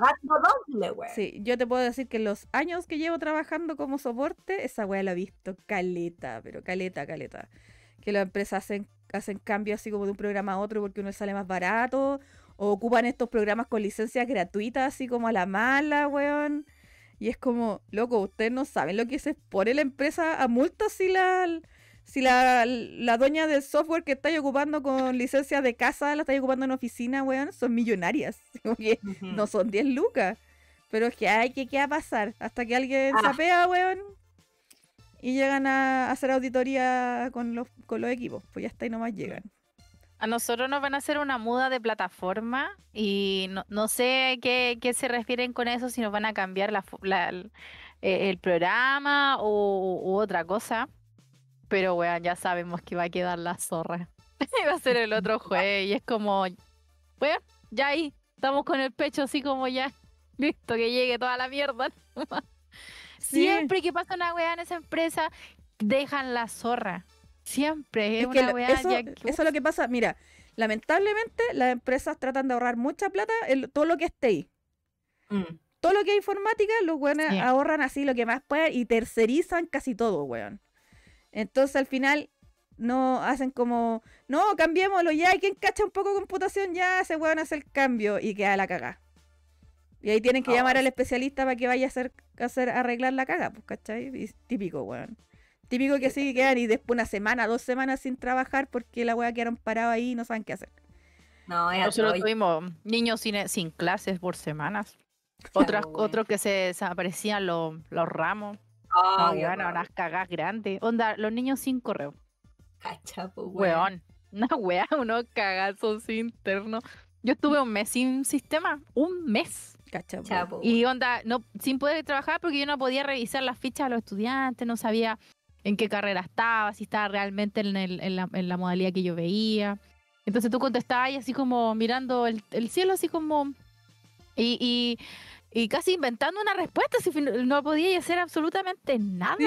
doble, weón. Sí, yo te puedo decir que en los años que llevo trabajando como soporte, esa weá la he visto caleta, pero caleta, caleta. Que las empresas hacen, hacen cambios así como de un programa a otro porque uno sale más barato, o ocupan estos programas con licencias gratuitas así como a la mala, weón. Y es como, loco, ustedes no saben lo que se pone la empresa a multas si la, si la, la dueña del software que estáis ocupando con licencias de casa la estáis ocupando en oficina, weón, son millonarias. Como que Ujú. no son 10 lucas. Pero es que hay que qué va a pasar hasta que alguien Ah. sapea, weón. Y llegan a hacer auditoría con los, con los equipos. Pues ya está y nomás llegan. A nosotros nos van a hacer una muda de plataforma y no, no sé qué, qué se refieren con eso, si nos van a cambiar la, fu- la- el, el programa o u otra cosa. Pero weón, ya sabemos que va a quedar la zorra. va a ser el otro jueves y es como, weón, ya ahí, estamos con el pecho así como ya, listo, que llegue toda la mierda. Sí. Siempre que pasa una weá en esa empresa, dejan la zorra. Siempre, es, Es que una lo- weá eso, ya eso que- es lo que pasa. Mira, lamentablemente las empresas tratan de ahorrar mucha plata en todo lo que esté ahí. Mm. Todo lo que es informática, los weones Sí. ahorran así lo que más pueden y tercerizan casi todo, weón. Entonces al final no hacen como, no, cambiémoslo ya, y quien cacha un poco de computación ya se pueden hacer el cambio y queda la caga. Y ahí tienen que llamar al especialista para que vaya a hacer, a hacer arreglar la caga, pues, ¿cachai? Y típico, weón. Típico que sí quedan y después una semana, dos semanas sin trabajar porque la weá quedaron parados ahí y no saben qué hacer. No, es Nosotros tuvimos niños sin, sin clases por semanas. Otras, otros que se desaparecían los, los ramos. Ah, No, rabia. unas cagas grandes. Onda, los niños sin correo. Cacha, po, weón. Weón. Una wea, unos cagazos internos. Yo estuve un mes sin sistema. Un mes. ¿Cachai? weón? Chapo. Y onda, no, sin poder trabajar porque yo no podía revisar las fichas de los estudiantes, no sabía en qué carrera estaba, si estaba realmente en, el- en la, en la modalidad que yo veía. Entonces tú contestabas y así como mirando el, el cielo, así como... Y, y, y casi inventando una respuesta, si no podía hacer absolutamente nada.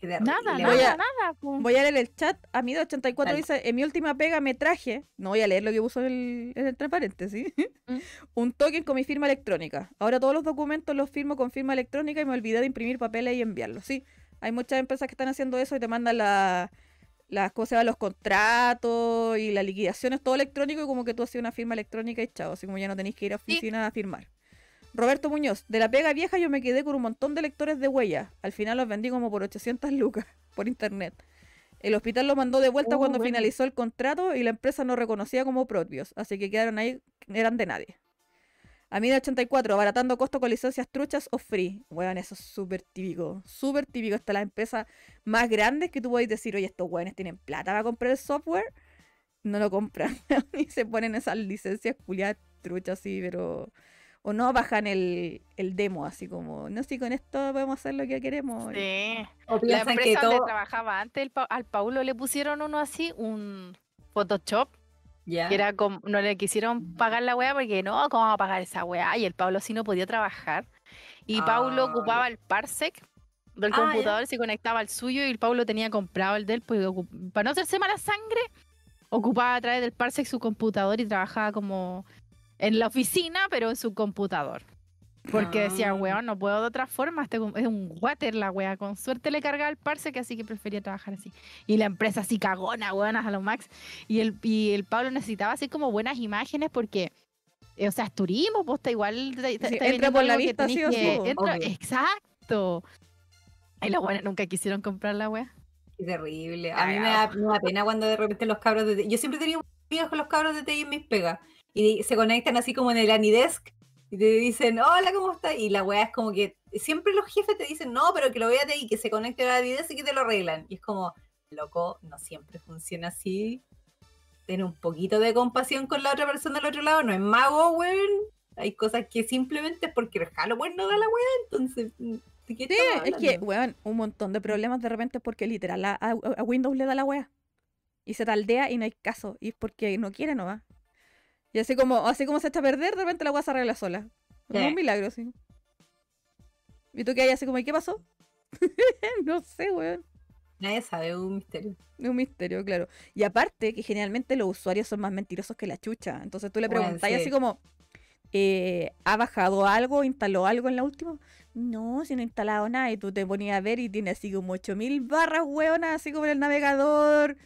Sí, Nada, nada, Voy a- nada. po. Voy a leer el chat. A mí de 84 Dale. dice, en mi última pega me traje, no voy a leer lo que puso el, en entre paréntesis, Mm. un token con mi firma electrónica. Ahora todos los documentos los firmo con firma electrónica y me olvidé de imprimir papeles y enviarlos. Sí, hay muchas empresas que están haciendo eso y te mandan la, las cosas, los contratos y las liquidaciones, todo electrónico y como que tú haces una firma electrónica y chao, así como ya no tenéis que ir a oficina a firmar. Roberto Muñoz, de la pega vieja yo me quedé con un montón de lectores de huella. Al final los vendí como por 800 lucas por internet. El hospital lo mandó de vuelta Oh, cuando bueno. finalizó el contrato y la empresa no reconocía como propios, así que quedaron ahí, eran de nadie. A mí de 84, abaratando costo con licencias truchas o free. Weón, eso es súper típico. Súper típico. Hasta las empresas más grandes que tú podéis decir, oye, estos weones tienen plata para comprar el software. No lo compran. y se ponen esas licencias culiadas truchas así, pero. O no bajan el, el demo, así como, no, si con esto podemos hacer lo que queremos. Sí. O La piensan que empresa donde todo. trabajaba antes, el Pa- al Paulo le pusieron uno así, un Photoshop, Ya. que era como, no le quisieron pagar la weá porque no, ¿cómo vamos a pagar esa weá? Y el Pablo sí no podía trabajar. Y Paulo Ah, ocupaba el parsec del Ah, computador, se conectaba al suyo y el Pablo tenía comprado el del, pues para no hacerse mala sangre, ocupaba a través del parsec su computador y trabajaba como en la oficina, pero en su computador. Porque decía, Ah. weón, no puedo de otra forma, este es un water la weá. Con suerte le cargaba el parsec, así que prefería trabajar así. Y la empresa así cagona, weonas a lo max. Y el, y el Pablo necesitaba así como buenas imágenes porque, eh, o sea, es turismo, pues está igual. te- te- Sí, está entra por la que vista, sí o que- sí, exacto. Y los buenos nunca quisieron comprar la weá. Qué terrible. A mí me da, me da pena cuando de repente los cabros de Yo siempre tenido amigas con los cabros de TI en mis pegas. Y se conectan así como en el Anidesk y te dicen, hola, ¿cómo estás? Y la weá es como que siempre los jefes te dicen, no, pero que lo vea TI, que se conecte al Anidesk y que te lo arreglan. Y es como, loco, no siempre funciona así. Ten un poquito de compasión con la otra persona del otro lado. No es mago, weón. Hay cosas que simplemente es porque el Halloween no da la weá, entonces. ¿de qué Sí, es que, weón, un montón de problemas de repente porque literal a, Windows le da la wea. Y se taldea y no hay caso. Y es porque no quiere, no va. Y así como, así como se echa a perder, de repente la wea se arregla sola. Es un milagro, sí. ¿Y tú qué hay así como, ¿y qué pasó? no sé, weón. Nadie sabe, es un misterio. Es un misterio, claro. Y aparte que generalmente los usuarios son más mentirosos que la chucha. Entonces tú le Bueno, preguntas sí. así como, eh, ¿ha bajado algo? ¿Instaló algo en la última? No, si no he instalado nada. Y tú te ponías a ver y tiene así como 8000 barras, weonas, así como en el navegador.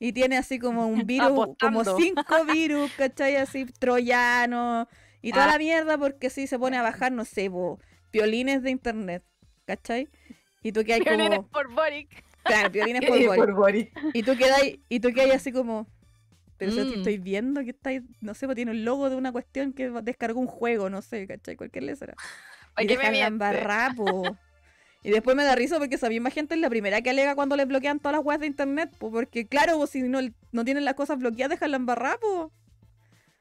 Y tiene así como un virus, como cinco virus, ¿cachai? Así, troyanos. Y toda Ah. la mierda porque si se pone a bajar, no sé, po, violines de internet, ¿cachai? Y tú que hay Violines como... por Boric. Claro, violines por Boris. Y tú quedas y tú quedas así como. Pero si Mm. estoy viendo que está ahí, no sé, pues tiene un logo de una cuestión que descargó un juego, no sé, ¿cachai? Cualquier letra. ¿Para Y dejan la miente? Y después me da risa porque esa misma gente es la primera que alega cuando les bloquean todas las webs de internet, po, porque claro, pues, si no, no tienen las cosas bloqueadas, dejan la embarrá, po.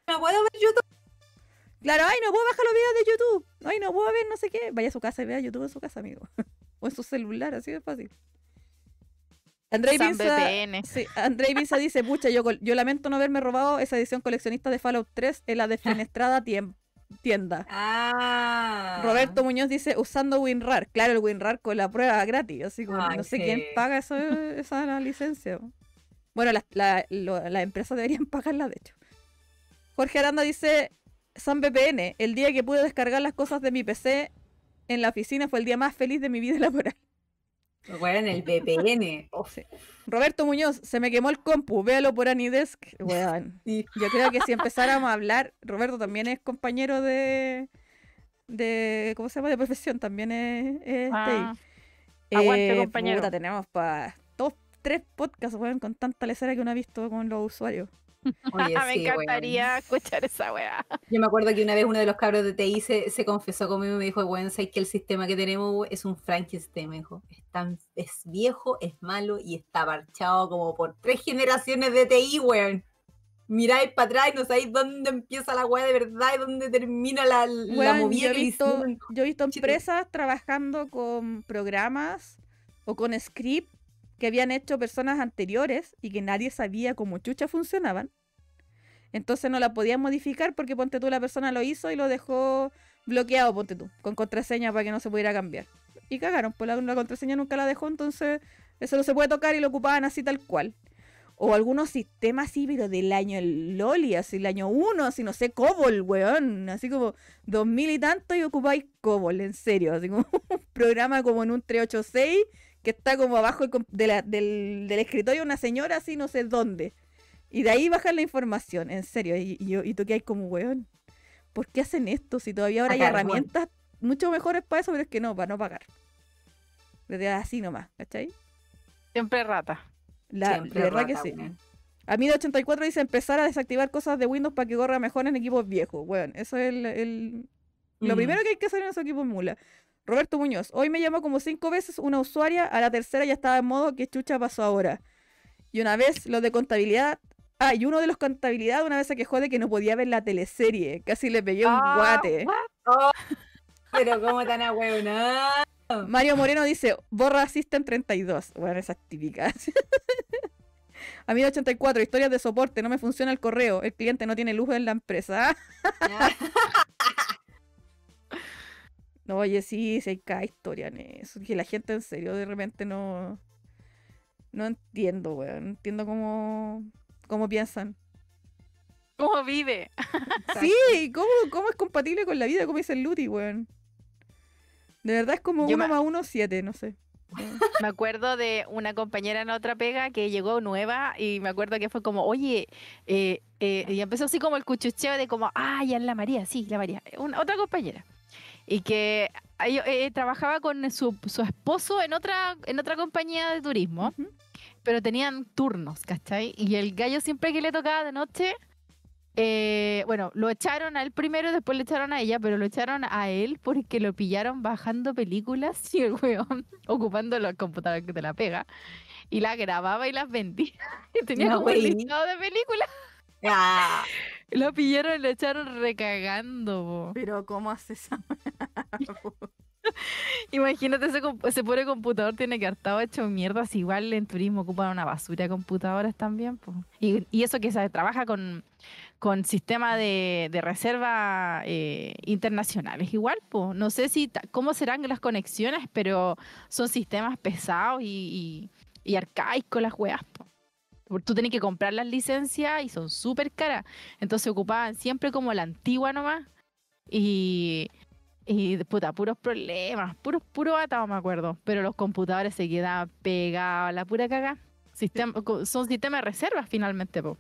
No puedo ver YouTube. Claro, ay, no puedo bajar los videos de YouTube. Ay, no puedo ver no sé qué. Vaya a su casa y vea YouTube en su casa, amigo. o en su celular, así de fácil. Andrei Pinza, sí, Andrei Pinza dice, pucha, yo, yo lamento no haberme robado esa edición coleccionista de Fallout 3 en la defenestrada tiem- tienda. Ah. Roberto Muñoz dice, usando WinRAR. Claro, el WinRAR con la prueba gratis. Así como, Ay, no sé sí. quién paga eso, esa licencia. Bueno, las la, las empresas deberían pagarla, de hecho. Jorge Aranda dice, San VPN, el día que pude descargar las cosas de mi PC en la oficina fue el día más feliz de mi vida laboral. Weón, el VPN. Oh, Sí. Roberto Muñoz, se me quemó el compu, véalo por Anidesk. Weón. sí. Yo creo que si empezáramos a hablar, Roberto también es compañero de, de ¿cómo se llama? De profesión, también es, es Ah, aguante, Eh, compañero. puta, tenemos para dos, tres podcasts, weón, con tanta lecera que uno ha visto con los usuarios. Oye, me sí, weón. encantaría escuchar esa weá. Yo me acuerdo que una vez uno de los cabros de TI se, se confesó conmigo y me dijo, bueno, sabes que el sistema que tenemos we, es un Frankenstein, me dijo. Es, tan, es viejo, es malo y está parchado como por tres generaciones de TI, weón. Miráis para atrás y no sabéis dónde empieza la weá de verdad y dónde termina la, la Weón, movida yo, he visto, yo he visto empresas trabajando con programas o con script que habían hecho personas anteriores y que nadie sabía cómo chucha funcionaban. Entonces no la podían modificar porque ponte tú la persona lo hizo y lo dejó bloqueado, ponte tú, con contraseña para que no se pudiera cambiar. Y cagaron, pues la, contraseña nunca la dejó, entonces eso no se puede tocar y lo ocupaban así tal cual. O algunos sistemas así, pero del año el Loli, así el año 1, así no sé, COBOL, weón. Así como dos mil y tanto y ocupáis COBOL, en serio. Así como un programa como en un 386 que está como abajo de la- del, del escritorio una señora así no sé dónde. Y de ahí bajan la información, en serio. Y, y, y tú que hay como, weón, ¿por qué hacen esto? Si todavía ahora hay herramientas mucho mejores para eso, pero es que no, para no pagar. Desde así nomás, ¿cachai? Siempre rata. La, Siempre verdad que sí. A mí de 84 dice empezar a desactivar cosas de Windows para que corra mejor en equipos viejos. Bueno, eso es el, el- lo Mm. primero que hay que hacer en esos equipos mula. Roberto Muñoz, hoy me llamó como cinco veces una usuaria, a la tercera ya estaba en modo que chucha pasó ahora. Y una vez los de contabilidad, ah, y uno de los contabilidad una vez se quejó de que no podía ver la teleserie, casi le pegué un Ah, guate. what? Pero cómo tan ahueonada. Mario Moreno dice, borra System 32. Bueno, esas típicas. A mí de 84, historias de soporte, no me funciona el correo, el cliente no tiene luz en la empresa. No, oye, sí, sí hay cada historia en eso. Que la gente en serio de repente no. No entiendo, weón. No entiendo cómo. cómo piensan. ¿Cómo vive? Sí, ¿cómo, ¿cómo es compatible con la vida? Como dice el Luti, weón. De verdad es como Yo 1 me- más 1, 7, no sé. Me acuerdo de una compañera en otra pega que llegó nueva y me acuerdo que fue como, oye, eh, eh, y empezó así como el cuchucheo de como, ah, ya es la María, sí, la María, una, otra compañera. Y que ahí, eh, trabajaba con su, su esposo en otra, en otra compañía de turismo, pero tenían turnos, ¿cachai? Y el gallo siempre que le tocaba de noche, eh, bueno, lo echaron a él primero y después le echaron a ella, pero lo echaron a él porque lo pillaron bajando películas y el weón ocupando los computadores que te la pega y la grababa y las vendía. Y tenía No, como un listado de películas. Ah, Lo pillaron y lo echaron recagando. po. Pero, ¿cómo haces esa Imagínate ese, comp- ese pobre computador tiene que haber estado hecho mierdas. Igual en turismo ocupan una basura de computadores también. po. Y, y eso que se trabaja con, con sistema de, de reserva eh, internacionales. Igual, po. no sé si ta- cómo serán las conexiones, pero son sistemas pesados y, y, y arcaicos las weas. po. Tú tienes que comprar las licencias y son súper caras. Entonces ocupaban siempre como la antigua nomás. Y, y puta, puros problemas, puros, puro atado me acuerdo. Pero los computadores se quedaban pegados, a la pura caga. Sistema, son sistemas de reserva finalmente, po.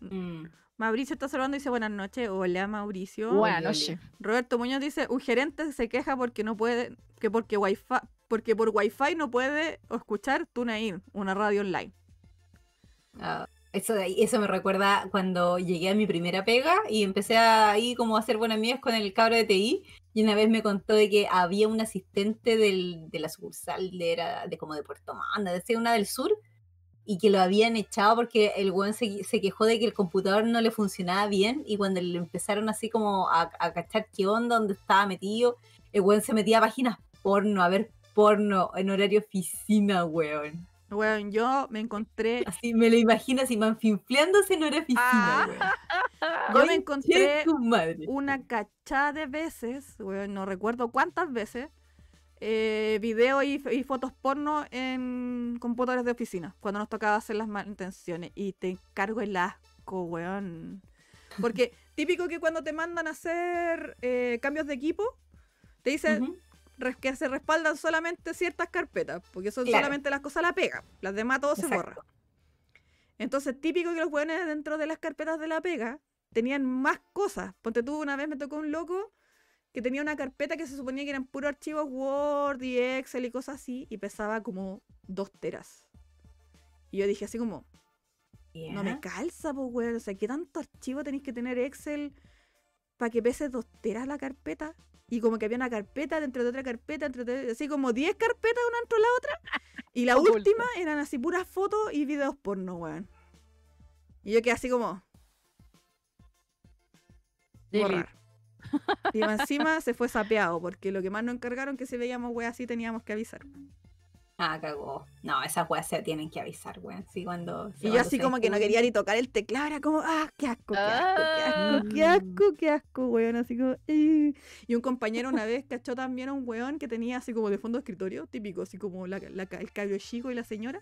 mm. Mauricio está saludando y dice buenas noches. Hola, Mauricio. Buenas noches. Roberto Muñoz dice, un gerente se queja porque no puede, que porque wifi, porque por wifi no puede escuchar TuneIn, una radio online. Ah, eso, eso me recuerda cuando llegué a mi primera pega y empecé ahí como a hacer buenas amigas con el cabro de TI y una vez me contó de que había un asistente del, de la sucursal de, era, de como de Puerto Manda, de una del sur y que lo habían echado porque el weón se, se quejó de que el computador no le funcionaba bien y cuando le empezaron así como a, a cachar qué onda, dónde estaba metido, el weón se metía a páginas porno, a ver porno en horario oficina, weón. Bueno, yo me encontré, Así me lo imagino así manfinfleándose en hora oficina, Ah. weón. yo me encontré una cachada de veces, bueno, no recuerdo cuántas veces, eh, video y, y fotos porno en computadores de oficina, cuando nos tocaba hacer las manutenciones. Y te encargo el asco, weón. Porque típico que cuando te mandan a hacer eh, cambios de equipo, te dicen, que se respaldan solamente ciertas carpetas, porque son Claro. solamente las cosas la pega, las demás todo se borra. Entonces, típico que los hueones dentro de las carpetas de la pega tenían más cosas. Ponte tú, una vez me tocó un loco que tenía una carpeta que se suponía que eran puros archivos Word y Excel y cosas así, y pesaba como dos teras. Y yo dije así como, no me calza, pues, weón. O sea, ¿qué tanto archivo tenéis que tener Excel para que pese dos teras la carpeta? Y como que había una carpeta dentro de otra carpeta, entre de- así como 10 carpetas una dentro de la otra. Y la última eran así puras fotos y videos porno, weón. Y yo quedé así como, borrar. Y encima se fue sapeado, porque lo que más nos encargaron que si veíamos weas así teníamos que avisar. Ah, cagó. No, esas weas se tienen que avisar, weón. Sí, cuando. Y yo así como que no quería ni tocar el teclado, era como, ah, qué asco, qué asco, qué asco, qué Ah. asco, qué asco, weón, así como, "Eh". Y un compañero una vez cachó también a un weón que tenía así como de fondo de escritorio, típico, así como la, la- el cabro chico y la señora.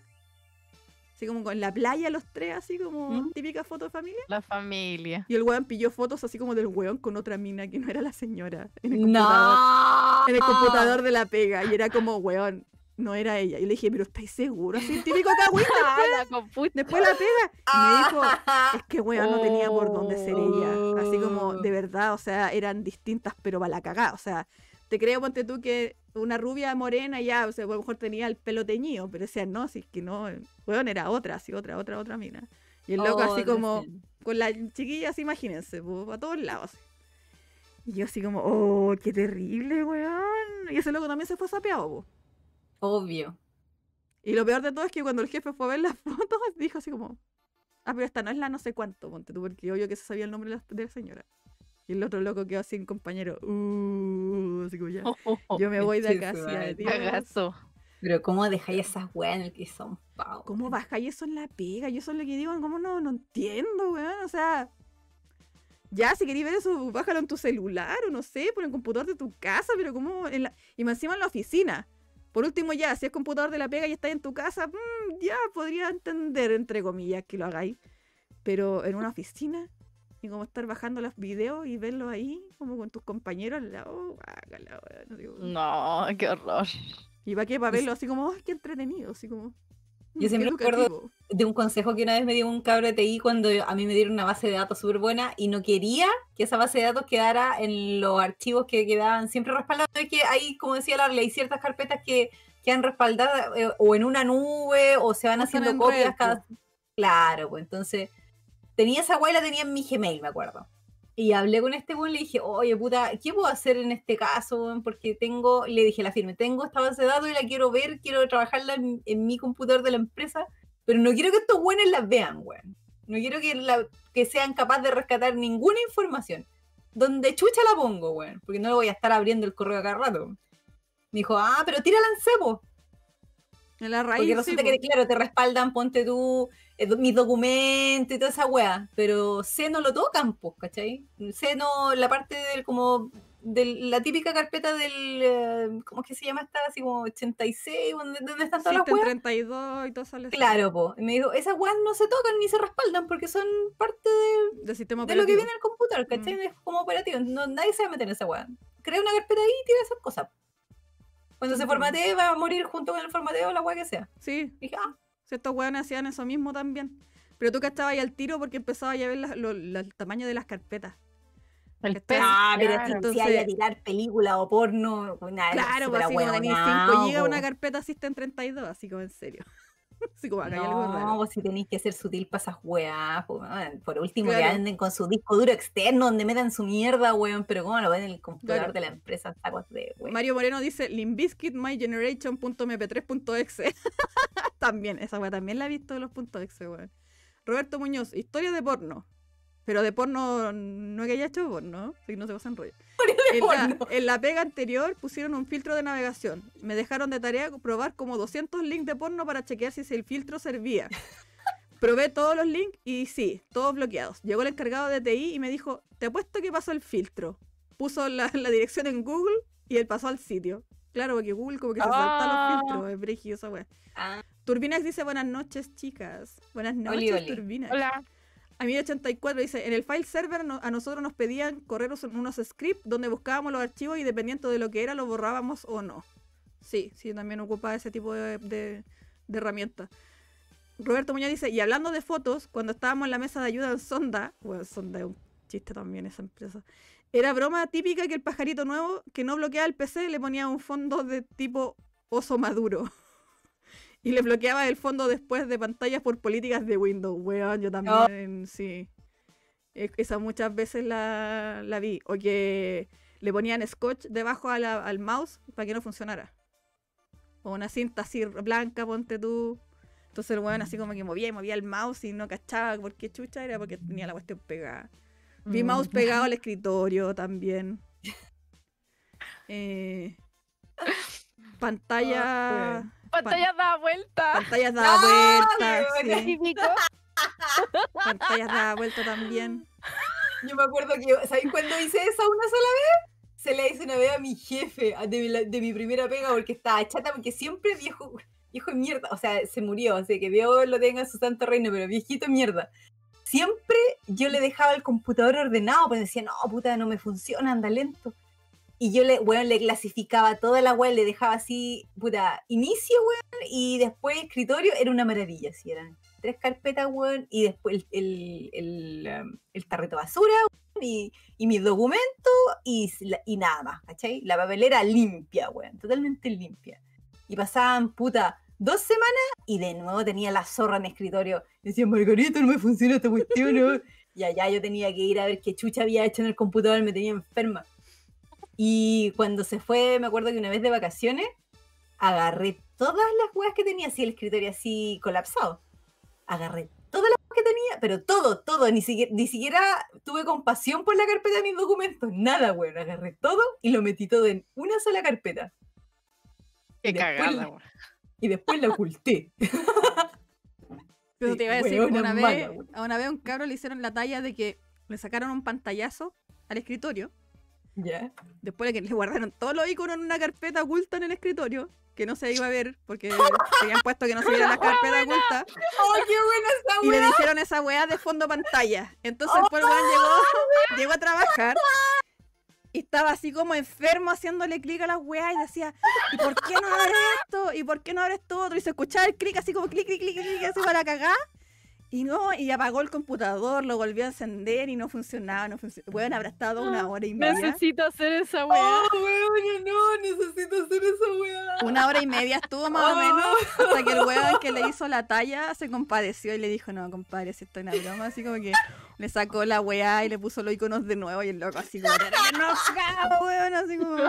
Así como en la playa los tres, así como ¿Mm? típica foto de familia. La familia. Y el weón pilló fotos así como del weón con otra mina que no era la señora. En el computador, No. en el computador de la pega. Y era como, weón, no era ella. Y le dije, pero ¿estáis seguros? Así típico cagüín. Ah, la. Después la pega. Y me dijo, es que weón no tenía por dónde ser ella. Así como, Oh. de verdad, o sea, eran distintas, pero para la cagada. O sea, te creo, ponte tú, que una rubia morena ya, o sea, a lo mejor tenía el pelo teñido, pero decía, no, si es que no, weón, era otra, así, otra, otra, otra mina. Y el loco Oh, así como, con las chiquillas, imagínense, po, a todos lados. Y yo así como, oh, qué terrible, weón. Y ese loco también se fue sapeado, po. Obvio. Y lo peor de todo es que cuando el jefe fue a ver las fotos, dijo así como, ah, pero esta no es la no sé cuánto, ponte tú, porque obvio que se sabía el nombre de la, de la señora. Y el otro loco quedó sin compañero, uh, así como ya. Yo me voy de acá, conche su sí, madre. adiós. Cagazo. Pero ¿cómo dejáis esas weas en el que son pavo? ¿Cómo bajáis eso en la pega? Yo eso es lo que digo, ¿cómo no? No entiendo, weón. O sea, ya, si queréis ver eso, bájalo en tu celular o no sé, por el computador de tu casa, pero como en la... Y más encima en la oficina. Por último, ya, si es computador de la pega y estás en tu casa, mm, ya podría entender, entre comillas, que lo hagáis. Pero en una oficina, y como estar bajando los videos y verlos ahí, como con tus compañeros al lado, No, qué horror. Y para qué, para verlo así como, ¡ay, qué entretenido! Así como. Yo siempre me acuerdo- educativo. de un consejo que una vez me dio un cabro de TI cuando a mí me dieron una base de datos súper buena y no quería que esa base de datos quedara en los archivos que quedaban siempre respaldados. Es que hay, como decía la hay ciertas carpetas que quedan respaldadas eh, o en una nube o se van O haciendo en copias cada... Claro, pues entonces tenía esa guay, la tenía en mi Gmail, me acuerdo. Y hablé con este weón, le dije, oye, puta, ¿qué puedo hacer en este caso? Porque tengo, le dije la firma, tengo esta base de datos y la quiero ver, quiero trabajarla en, en mi computador de la empresa, pero no quiero que estos buenos las vean, weón. No quiero que, la- que sean capaces de rescatar ninguna información. Donde chucha la pongo, weón, porque no le voy a estar abriendo el correo a cada rato. Me dijo, ah, pero tírala en cebo. En la raíz. Porque resulta que, claro, te respaldan, ponte tú, mis documentos y toda esa wea. Pero C no lo tocan, pues, ¿cachai? C no, la parte del, como, de la típica carpeta del, eh, ¿cómo es que se llama esta? Así como 86, donde, donde están todas las weas. 32 y todo sale así, Claro, pues. Me dijo, esas weas no se tocan ni se respaldan porque son parte de, De sistema de lo que viene en el computador, ¿cachai? Mm. Es como operativo. No, nadie se va a meter en esa wea. Crea una carpeta ahí y tira esas cosas. Cuando se Entiendo. formatee, va a morir junto con el formateo la wea que sea. Sí, dije, ah, si estos weones hacían eso mismo también. Pero tú cachabas ahí al tiro porque empezaba a ver la- lo- la- el tamaño de las carpetas. El. Ah, pero claro. si hay a tirar película o porno, nada, Claro, pues así como tenéis 5 GB una carpeta System 32, así como en serio. así como acá hay algo No, raro. si tenéis que ser sutil para esas weas, por último que Claro. anden con su disco duro externo donde metan su mierda, weón, pero cómo lo ven en el computador Claro. de la empresa, sacos de weón. Mario Moreno dice Limbiskit mygeneration.mp3.exe. también, esa weá también la he visto de los puntos .exe, weón. Roberto Muñoz, historia de porno. Pero de porno, no que haya hecho porno, si no se pasan rollo. En la, en la pega anterior pusieron un filtro de navegación. Me dejaron de tarea probar como 200 links de porno para chequear si el filtro servía. Probé todos los links y sí, todos bloqueados. Llegó el encargado de TI y me dijo, te apuesto que pasó el filtro. Puso la, la dirección en Google y él pasó al sitio. Claro, porque Google como que se salta Ah. los filtros, es brígido esa. Ah, Turbinax dice buenas noches, chicas. Buenas noches, oli. Hola. A mí 84 dice, en el file server a nosotros nos pedían correr unos scripts donde buscábamos los archivos y dependiendo de lo que era, lo borrábamos o no. Sí, sí, también ocupaba ese tipo de, de, de herramientas. Roberto Muñoz dice, y hablando de fotos, cuando estábamos en la mesa de ayuda en Sonda, bueno, Sonda es un chiste también esa empresa, era broma típica que el pajarito nuevo que no bloqueaba el PC le ponía un fondo de tipo oso maduro. Y le bloqueaba el fondo después de pantallas por políticas de Windows. Weón, yo también, sí. E- Esa muchas veces la, la vi. O que le ponían scotch debajo a la- al mouse para que no funcionara. O una cinta así blanca, ponte tú. Entonces el weón así como que movía y movía el mouse y no cachaba por qué chucha era porque tenía la cuestión pegada. Vi Mm. mouse pegado al escritorio también. Eh, pantalla. Pantalla da vuelta. Pantallas daba vuelta. weona. sí. Pantallas daba vuelta también. Yo me acuerdo que, ¿sabéis cuándo hice esa una sola vez? Se la hice una vez a mi jefe de mi, la- de mi primera pega porque estaba chata, porque siempre viejo, viejo de mierda, o sea, se murió, así que Dios lo tenga en su santo reino, pero viejito mierda. Siempre yo le dejaba el computador ordenado, pues decía, no, puta, no me funciona, anda lento. Y yo le, weón, le clasificaba toda la web, le dejaba así, puta, inicio, weón, y después escritorio, era una maravilla, así eran tres carpetas, weón, y después el, el, el, um, el tarrito basura, weón, y, y mis documentos, y, y nada más, ¿cachai? La papelera limpia, weón, totalmente limpia. Y pasaban, puta, dos semanas, y de nuevo tenía la zorra en escritorio. Decía, Margarita, no me funciona esta cuestión, ¿no?". Y allá yo tenía que ir a ver qué chucha había hecho en el computador, me tenía enferma. Y cuando se fue, me acuerdo que una vez de vacaciones, agarré todas las weas que tenía, así el escritorio así colapsado. Agarré todas las weas que tenía, pero todo, todo, ni siquiera, ni siquiera tuve compasión por la carpeta de mis documentos, nada, weón. Agarré todo y lo metí todo en una sola carpeta. Qué después cagada, weón. Y después la oculté. Pero te iba a decir, weona una mala, vez, a una vez a un cabro le hicieron la talla de que le sacaron un pantallazo al escritorio. ¿Ya? Después de que le guardaron todos los iconos en una carpeta oculta en el escritorio, que no se iba a ver, porque habían puesto que no se vieran las carpetas ocultas. ¡Oh, qué buena esa Y le dijeron esa weá de fondo pantalla. Entonces después el weón llegó, llegó a trabajar y estaba así como enfermo haciéndole clic a las weas y decía, ¿y por qué no abre esto? ¿Y por qué no abre esto otro? Y se escuchaba el clic así como clic, clic, clic, clic, así para cagar. Y no, y apagó el computador, lo volvió a encender y no funcionaba, no funcionaba. Weón, habrá estado una hora y media. Necesito hacer esa weá. ¡Oh, weón, no! Necesito hacer esa wea. Una hora y media estuvo más o menos hasta que el weón que le hizo la talla se compadeció y le dijo, no, compadre, si esto es una broma, así como que le sacó la weá y le puso los iconos de nuevo y el loco así como, no, weón, así como...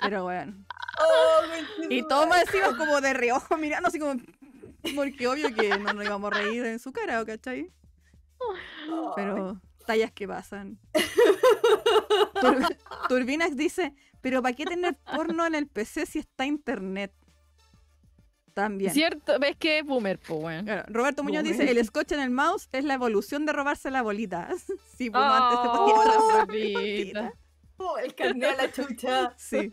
Pero weón. Oh, Y todos más encima como de reojo mirando así como... Porque obvio que no nos íbamos a reír en su cara, ¿o ¿cachai? Pero tallas que pasan. Tur- Turbinax dice, pero ¿para qué tener porno en el PC si está internet? También. ¿Cierto? ¿Ves que es boomer, weón? Claro, Roberto Muñoz Boomer. dice, el scotch en el mouse es la evolución de robarse la bolita. sí, pues antes se Oh, ponía la bolita. bolita. Oh, el carnet a la chucha. Sí.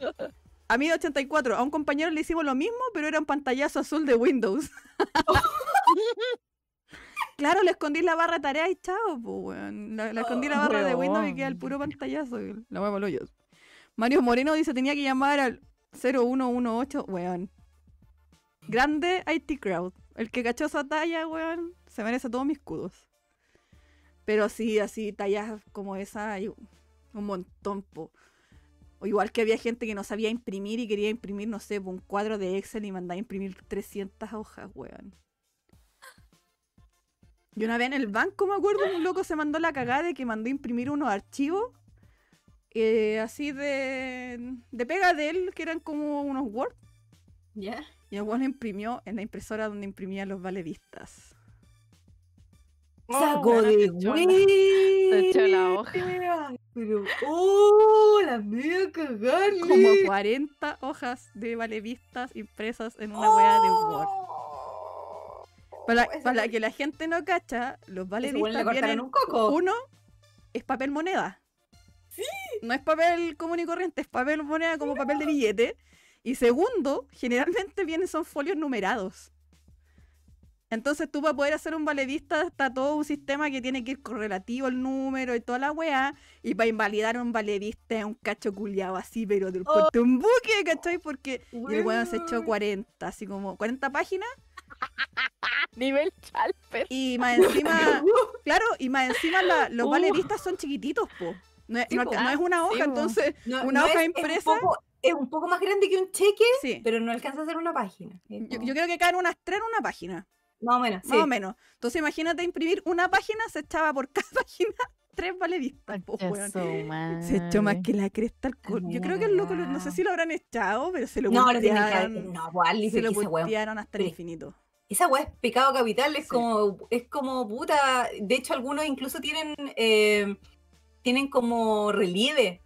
A mí de 84, a un compañero le hicimos lo mismo, pero era un pantallazo azul de Windows. claro, le escondí la barra de tarea y chao, pues, weón. Le escondí la Oh, barra de Windows y queda el puro pantallazo. La huevo yo. Mario Moreno dice, tenía que llamar al 0118, weón. Grande IT Crowd. El que cachó esa talla, weón, se merece todos mis escudos. Pero sí, así, tallas como esa hay un montón, po. O igual que había gente que no sabía imprimir y quería imprimir, no sé, un cuadro de Excel y mandaba a imprimir 300 hojas, weón. Y una vez en el banco, me acuerdo, un loco se mandó la cagada de que mandó a imprimir unos archivos eh, así de, de pega de él, que eran como unos Word. ¿Ya? Y el weón imprimió en la impresora donde imprimían los valevistas. Sacó bueno, de echó la- wey. se echó la hoja. Pero, oh, la media cagarle. Como 40 hojas de valevistas impresas en una weá de Word. Oh. Para, que la gente no cacha, los valevistas vienen... un coco. Uno es papel moneda. Sí. No es papel común y corriente, es papel moneda como papel de billete. Y segundo, generalmente vienen son folios numerados. Entonces tú para poder hacer un valedista está todo un sistema que tiene que ir correlativo el número y toda la weá. Y para invalidar un valedista es un cacho culiado así, pero del Oh. porte un buque, ¿cachai? Porque y el weón se echó 40, así como 40 páginas. Nivel Chalper. Y más encima, claro, y más encima la- los Uh. valedistas son chiquititos, po. No es, Sí, no- po. no es una hoja, Sí, entonces, No- una no hoja es- impresa. Es un, poco, es un poco más grande que un cheque, sí. pero no alcanza a ser una página. Yo, yo creo que caen unas tres en una página. Más o menos, sí. Más o menos. Entonces imagínate imprimir una página, se echaba por cada página tres valedistas, po. Se echó más que la cresta al col- Yo creo que el loco, lo- no sé si lo habrán echado, pero se lo No, lo tienen que. No, Ali, se lo puntearon hasta el infinito. Esa weá es pecado capital, es Sí. como, es como puta. De hecho, algunos incluso tienen, eh, tienen como relieve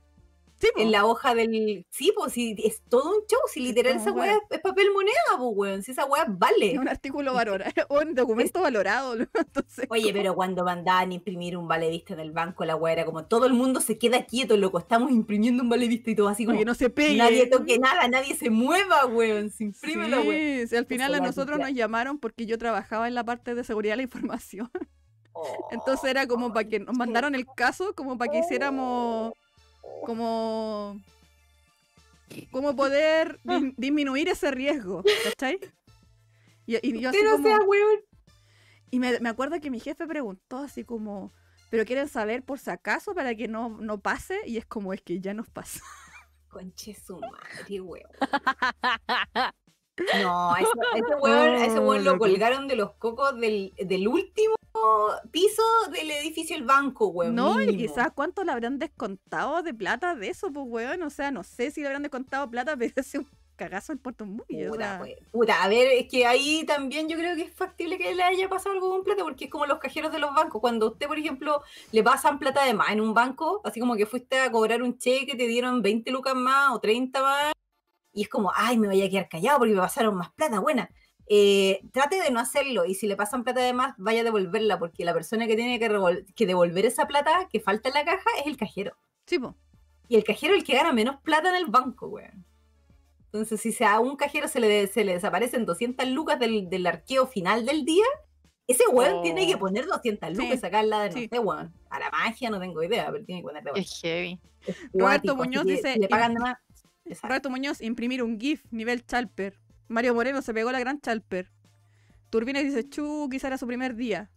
Sí, en la hoja del. Sí, pues sí, es todo un show. Si literal esa weá es, papel moneda, pues weón. Si esa weá vale. Es un artículo valorado, o un documento valorado. ¿no? Entonces, Oye, pero cuando mandaban a imprimir un valedista en el banco, la weá era como todo el mundo se queda quieto, loco. Estamos imprimiendo un valedista y todo así como. Oye, no se pegue. Nadie toque nada, nadie se mueva, weón. Se imprime la weá. Sí, sí, al final a nosotros nos llamaron porque yo trabajaba en la parte de seguridad de la información. Oh. Entonces era como para que nos mandaron el caso, como para que hiciéramos como como poder dis- disminuir ese riesgo, ¿cachai? Y, y yo así como, sea weón. y me, me acuerdo que mi jefe preguntó así como, pero quieren saber por si acaso para que no, no pase, y es como es que ya nos pasó. Conche su madre, weón. No, a ese, a ese weón, a ese weón lo colgaron de los cocos del, del último piso del edificio El Banco, weón. No, y mínimo. quizás cuánto le habrán descontado de plata de eso, pues weón, o sea, no sé si le habrán descontado plata, pero es un cagazo en Puerto Muy, o Puta, sea, pues, puta, a ver, es que ahí también yo creo que es factible que le haya pasado algo con plata, porque es como los cajeros de los bancos. Cuando usted, por ejemplo, le pasan plata de más en un banco, así como que fuiste a cobrar un cheque, te dieron 20 lucas más o 30 más, y es como, ay, me voy a quedar callado porque me pasaron más plata, buena. Eh, trate de no hacerlo, y si le pasan plata de más, vaya a devolverla, porque la persona que tiene que, devolver esa plata que falta en la caja es el cajero. sí, po. Y el cajero es el que gana menos plata en el banco, weón. Entonces, si a un cajero se le, se le desaparecen 200 lucas del, del arqueo final del día, ese weón Oh. tiene que poner 200 lucas Sí, sacarla de, no sí. sé, weón. A la magia no tengo idea, pero tiene que poner de Qué weón. heavy. Es Roberto Muñoz dice, le pagan de más. Sacan. Roberto Muñoz, imprimir un GIF nivel Chalper. Mario Moreno se pegó la gran Chalper. Turbina dice, chu, quizá era su primer día.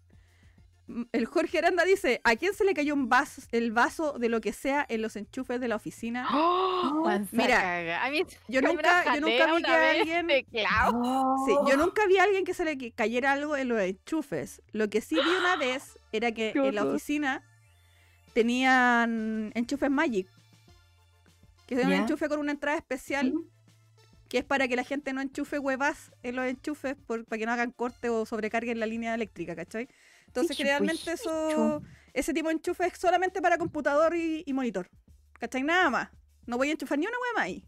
El Jorge Aranda dice, ¿a quién se le cayó un vaso, el vaso de lo que sea en los enchufes de la oficina? ¡Oh! Mansa Mira. A mí yo nunca- yo nunca vi que alguien- clavo. Sí, yo Oh. nunca vi a alguien que se le cayera algo en los enchufes. Lo que sí vi una vez era que en la oficina tenían enchufes Magic. Que es un enchufe con una entrada especial que es para que la gente no enchufe huevas en los enchufes por, para que no hagan corte o sobrecarguen la línea eléctrica, ¿cachai? Entonces, Hijo, generalmente eso, ese tipo de enchufe es solamente para computador y, y monitor, ¿cachai? Nada más. No voy a enchufar ni una más ahí.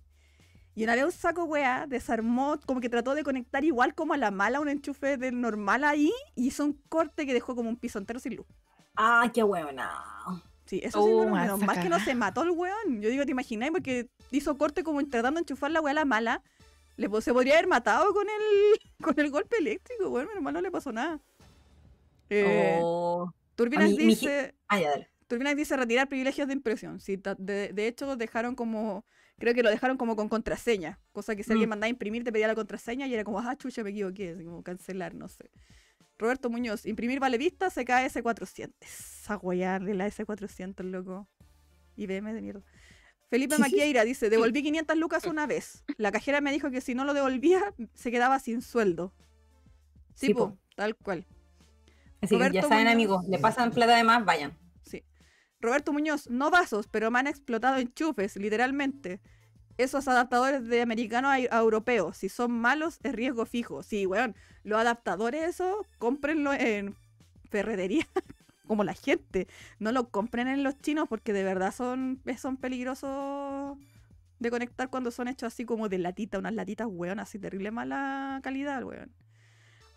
Y una vez un saco hueá desarmó, como que trató de conectar igual como a la mala un enchufe del normal ahí y hizo un corte que dejó como un piso entero sin luz. Ah, qué huevona. Sí, eso sí, Oh, mal que no se mató el weón. Yo digo, ¿te imagináis? Porque hizo corte como tratando de enchufar la weá a la mala. Le, se podría haber matado con el, con el golpe eléctrico, weón. Menos mal no le pasó nada. Eh, Oh. Turbinas dice, Ah. Turbinas dice retirar privilegios de impresión. Sí, de, de hecho, dejaron como, creo que lo dejaron como con contraseña. Cosa que si alguien Mm. mandaba a imprimir, te pedía la contraseña y era como, ah, chucha, me equivoqué. Así como cancelar, no sé. Roberto Muñoz, imprimir vale vista, se cae S400. Esa weá de la S400, loco. IBM de mierda. Felipe Maquieira dice, devolví 500 lucas una vez. La cajera me dijo que si no lo devolvía, se quedaba sin sueldo. Sí, Sí, po, po. tal cual. Así que ya Roberto saben, Muñoz. amigos, le pasan plata de más, vayan. Sí. Roberto Muñoz, no vasos, pero me han explotado enchufes, literalmente. Esos adaptadores de americanos a, europeos, si son malos, es riesgo fijo. Sí, weón, los adaptadores, eso, cómprenlo en ferretería, como la gente. No lo compren en los chinos porque de verdad son, eh, son peligrosos de conectar cuando son hechos así como de latita, unas latitas, weón, así terrible mala calidad, weón.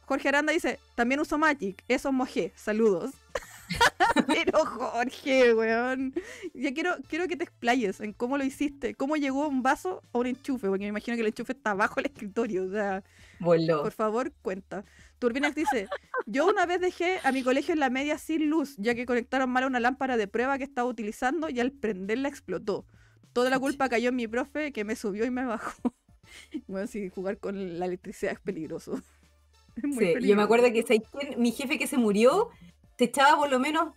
Jorge Aranda dice, también uso Magic, eso mojé, saludos. Pero Jorge, weón. Ya quiero, quiero que te explayes en cómo lo hiciste, cómo llegó un vaso a un enchufe, porque me imagino que el enchufe está bajo el escritorio. O sea, Voló. por favor, cuenta. Turbinas dice, yo una vez dejé a mi colegio en la media sin luz, ya que conectaron mal una lámpara de prueba que estaba utilizando y al prenderla explotó. Toda la culpa cayó en mi profe que me subió y me bajó. Bueno, sí, jugar con la electricidad es peligroso. Es muy Sí, yo me acuerdo que mi jefe que se murió se echaba por lo menos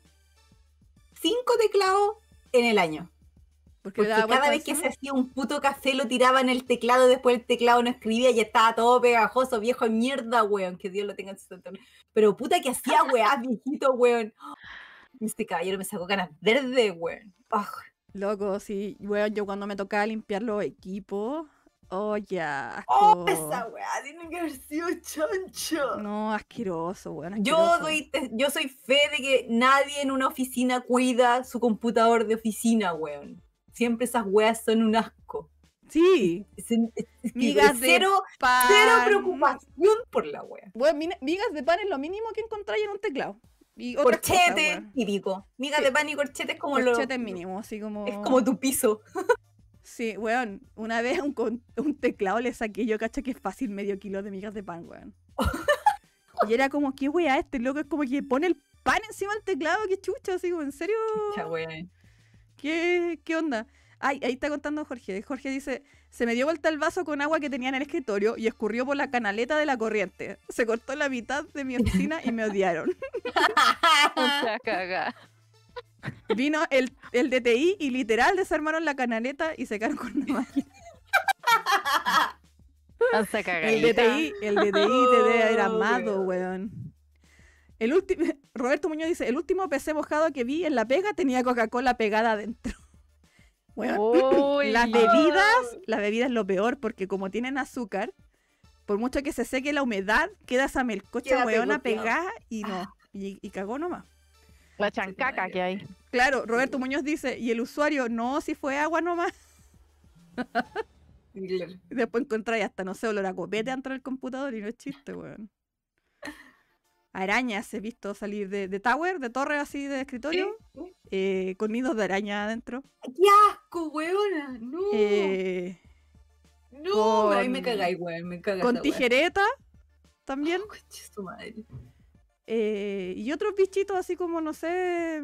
cinco teclados en el año. Porque, Porque cada vez que se hacía un puto café lo tiraba en el teclado, después el teclado no escribía y estaba todo pegajoso, viejo mierda, weón, que Dios lo tenga en su santo. Pero puta que hacía weá, viejito, weón. Este caballero me sacó ganas verdes, weón. Ah, Loco, sí. Bueno, yo cuando me tocaba limpiar los equipos. Oh, ya. ¡Oh, esa weá tiene que haber sido chancho! No, asqueroso, weón. Yo, doy te- yo soy fe de que nadie en una oficina cuida su computador de oficina, weón. Siempre esas weas son un asco. Sí. Es, es- es que Migas de cero, pan. cero preocupación por la wea. Bueno, migas de pan es lo mínimo que encontráis en un teclado. Y Corchete, típico. Migas Sí. de pan y corchete es como lo. Corchete mínimo, así como... Es como tu piso. Sí, weón. Una vez un, con- un teclado le saqué, yo cacho que es fácil medio kilo de migas de pan, weón. y era como, ¿qué weá este loco? Es como que pone el pan encima del teclado, qué chucha, así como, ¿en serio? ¿Qué, qué onda? Ay, ahí está contando Jorge. Jorge dice, se me dio vuelta el vaso con agua que tenía en el escritorio y escurrió por la canaleta de la corriente. Se cortó la mitad de mi oficina y me odiaron. Mucha caga. Vino el, el DTI y literal desarmaron la canaleta y secaron con una máquina. El. DTI, el DTI te debe haber Oh, amado, weón. weón. El último, Roberto Muñoz dice, el último PC mojado que vi en la pega tenía Coca-Cola pegada adentro. Weón, Uy. las bebidas, las bebidas es lo peor porque como tienen azúcar, por mucho que se seque la humedad, queda esa melcocha weona pegada y no, y, y cagó nomás. La chancaca que hay. Claro, Roberto Muñoz dice, y el usuario, no, si fue agua nomás. Después encontráis hasta, no sé, olor a copete dentro del computador y no es chiste, weón. Arañas he visto salir de, de tower, de torre así de escritorio, eh, con nidos de araña adentro. ¡Qué asco, weona! No. eh, no, ahí me con- cagáis, weón. Me con tijereta también. su madre. Eh, y otros bichitos así como, no sé,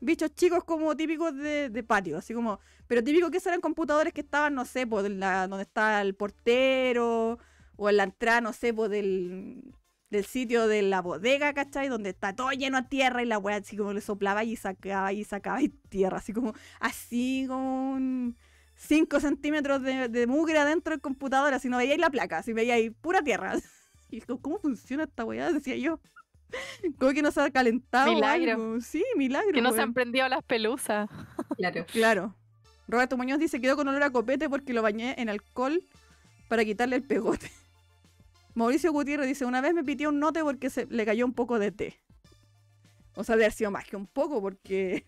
bichos chicos como típicos de, de patio, así como, pero típicos que eran computadores que estaban, no sé, pues, en la, donde está el portero, o en la entrada, no sé, pues, del, del sitio de la bodega, ¿cachai? Donde está todo lleno de tierra y la weá así como le soplaba y sacaba y sacaba y tierra, así como, así como 5 centímetros de, de mugre adentro del computador, así no veíais la placa, así veíais pura tierra. Y digo, ¿cómo funciona esta weá? Decía yo. ¿Cómo que no se ha calentado? Milagro. algo? Sí, milagro. Que no se han prendido las pelusas. Claro. Claro. Roberto Muñoz dice quedó con olor a copete porque lo bañé en alcohol para quitarle el pegote. Mauricio Gutiérrez dice, una vez me pitió un note porque se le cayó un poco de té. O sea, debe haber sido más que un poco porque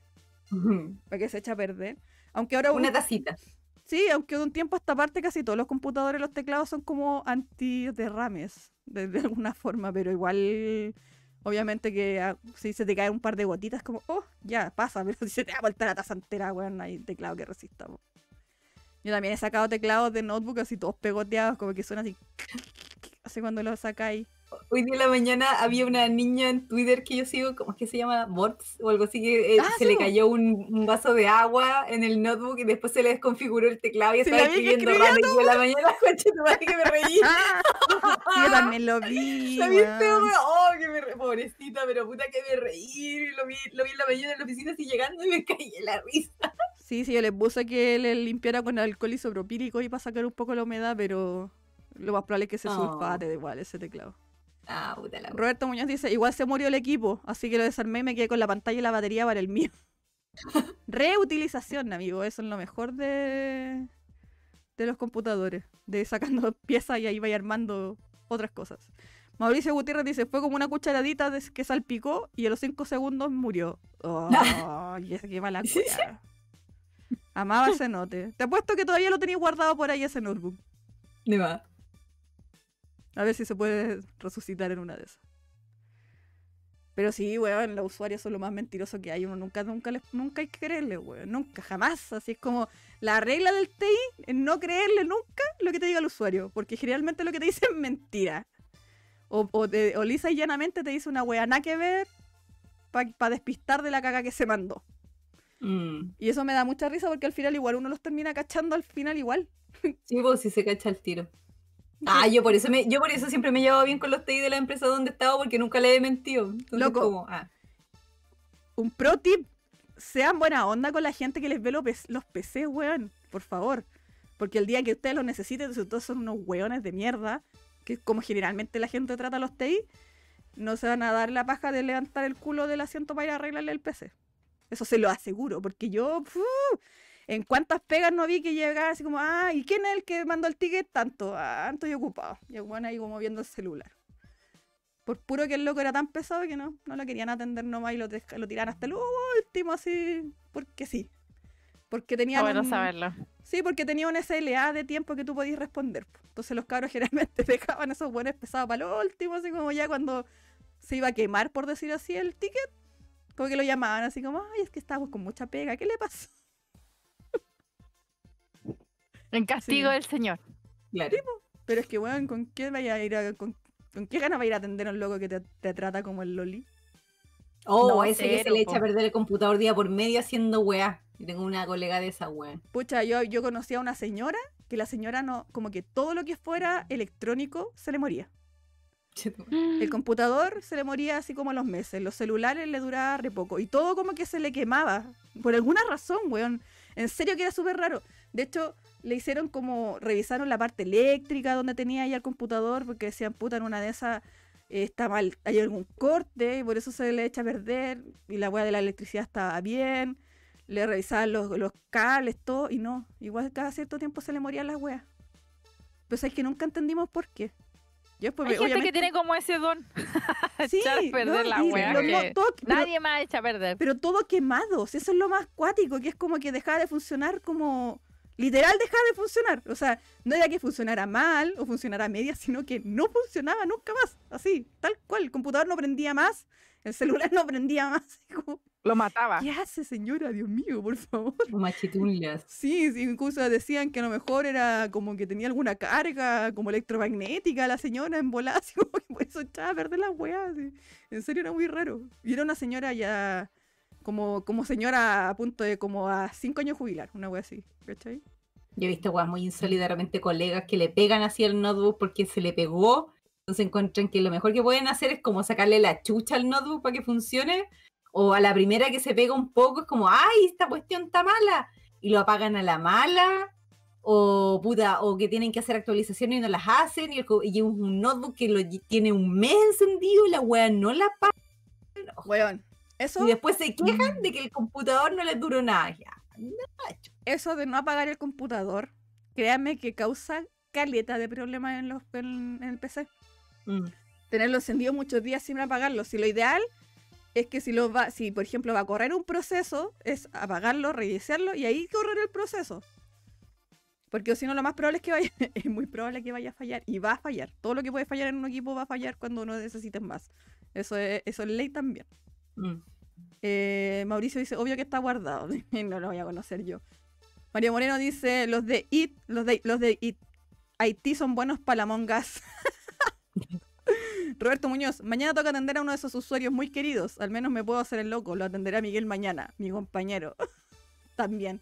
para que se echa a perder. Aunque ahora Una un- tacita. sí, aunque de un tiempo a esta parte casi todos los computadores, los teclados son como antiderrames de, alguna forma, pero igual obviamente que ah, si se te cae un par de gotitas como, oh, ya, pasa, pero si se te da vuelta la taza entera, weón, no hay teclado que resista. po. Yo también he sacado teclados de notebook así todos pegoteados, como que suena así, así cuando los sacáis. Hoy día en la mañana había una niña en Twitter que yo sigo, ¿cómo es que se llama? Bots o algo así, que eh, Ah, se sí, le cayó un, un vaso de agua en el notebook y después se le desconfiguró el teclado y estaba escribiendo raro. Y yo en la mañana, concha tu madre, que me reí. Sí, yo también lo vi. ¿La viste? Oh, que me re... Pobrecita, pero puta que me reí. Lo vi, lo vi en la mañana en la oficina así llegando y me caí en la risa. Sí, sí, yo les puse que le limpiara con alcohol isopropílico y para sacar un poco la humedad, pero lo más probable es que se Oh. sulfate de igual ese teclado. Ah, puta la Roberto Muñoz dice, igual se murió el equipo, así que lo desarmé y me quedé con la pantalla y la batería para el mío. Reutilización, amigo, eso es lo mejor de, de los computadores, de sacando piezas y ahí vaya armando otras cosas. Mauricio Gutiérrez dice, fue como una cucharadita de- que salpicó y a los 5 segundos murió. Oh, qué mala cueva. Amaba ese note. Te apuesto que todavía lo tenía guardado por ahí ese notebook. De. A ver si se puede resucitar en una de esas. Pero sí, weón, los usuarios son lo más mentiroso que hay. Uno nunca, nunca, les, nunca hay que creerle, weón. Nunca, jamás. Así es como la regla del TI es no creerle nunca lo que te diga el usuario. Porque generalmente lo que te dice es mentira. O, o, te- o lisa y llanamente te dice una weá nada que ver para despistar de la caga que se mandó. Mm. Y eso me da mucha risa porque al final igual uno los termina cachando al final igual. Sí, pues si se cacha el tiro. Ah, yo por eso me, yo por eso siempre me he llevado bien con los TI de la empresa donde he estado porque nunca le he mentido. Entonces, Loco. como, ah, Un pro tip, sean buena onda con la gente que les ve los, los PC, weón, por favor. Porque el día que ustedes los necesiten, si todos son unos weones de mierda, que es como generalmente la gente trata a los TI, no se van a dar la paja de levantar el culo del asiento para ir a arreglarle el PC. Eso se lo aseguro, porque yo, en cuántas pegas no vi que llegara así como, ah, ¿y quién es el que mandó el ticket? Tanto, ah, estoy ocupado. Y el weón ahí como viendo el celular. Por puro que el loco era tan pesado que no, no lo querían atender nomás y lo, lo tiraron hasta el último así, porque sí. Porque tenían bueno un- saberlo. Sí, porque tenía un SLA de tiempo que tú podías responder. po. Entonces los cabros generalmente dejaban esos buenos pesados para lo último, así como ya cuando se iba a quemar, por decir así, el ticket. Como que lo llamaban así como, ay, es que estamos con mucha pega, ¿qué le pasó? En castigo Sí. del señor. claro. Pero es que, weón, ¿con qué vaya a ir a, con, con qué ganas va a ir a atender a un loco que te, te trata como el loli? Oh, No, ese que se le echa a perder el computador día por medio haciendo weá. Yo tengo una colega de esa weá. Pucha, yo, yo conocí a una señora que la señora no, como que todo lo que fuera electrónico se le moría. El computador se le moría así como a los meses, los celulares le duraba re poco y todo como que se le quemaba. Por alguna razón, weón. En serio que era súper raro. De hecho, le hicieron como, revisaron la parte eléctrica donde tenía ya el computador porque decían, puta, en una de esas eh, está mal, hay algún corte y por eso se le echa a perder y la weá de la electricidad estaba bien. Le revisaban los, los cables, todo y no. Igual cada cierto tiempo se le morían las weas. Pero es que nunca entendimos por qué. Yo después Hay gente que tiene como ese don. Sí, echar a perder no, la que todo- pero, Nadie más echa a perder. pero todo quemado. si Eso es lo más cuático, que es como que dejaba de funcionar como... Literal dejaba de funcionar. O sea, no era que funcionara mal o funcionara a medias, sino que no funcionaba nunca más. Así, tal cual. El computador no prendía más, el celular no prendía más. como, Lo mataba. ¿Qué hace, señora? Dios mío, por favor. Machitunlas. Sí, sí, incluso decían que a lo mejor era como que tenía alguna carga como electromagnética la señora en volar, así como que por eso echaba a perder las weas. En serio era muy raro. Y era una señora ya como, como señora a punto de como a cinco años jubilar, una wea así, ¿cachai? Yo he visto weas muy insólitamente colegas que le pegan así al notebook porque se le pegó. Entonces encuentran que lo mejor que pueden hacer es como sacarle la chucha al notebook para que funcione. O a la primera que se pega un poco es como, ¡ay, esta cuestión está mala! Y lo apagan a la mala. O puta, o que tienen que hacer actualizaciones y no las hacen. Y, el y un notebook que lo tiene un mes encendido y la wea no la apaga. Weón, eso, Y después se quejan de que el computador no les duró nada. Ya, eso de no apagar el computador, créanme que causa caleta de problemas en, los, en, en el PC. mm. tenerlo encendido muchos días sin apagarlo. Si lo ideal es que si lo va, si por ejemplo va a correr un proceso, es apagarlo, reiniciarlo y ahí correr el proceso. Porque si no, lo más probable es que vaya, es muy probable que vaya a fallar y va a fallar. Todo lo que puede fallar en un equipo va a fallar cuando uno necesite más. Eso es, eso es ley también. Mm. Eh, Mauricio dice, obvio que está guardado. no lo voy a conocer yo. Mario Moreno dice, los de IT, los de, los de IT, Haití son buenos para la mongas. Roberto Muñoz, mañana toca atender a uno de esos usuarios muy queridos. Al menos me puedo hacer el loco. Lo atenderá Miguel mañana, mi compañero. También.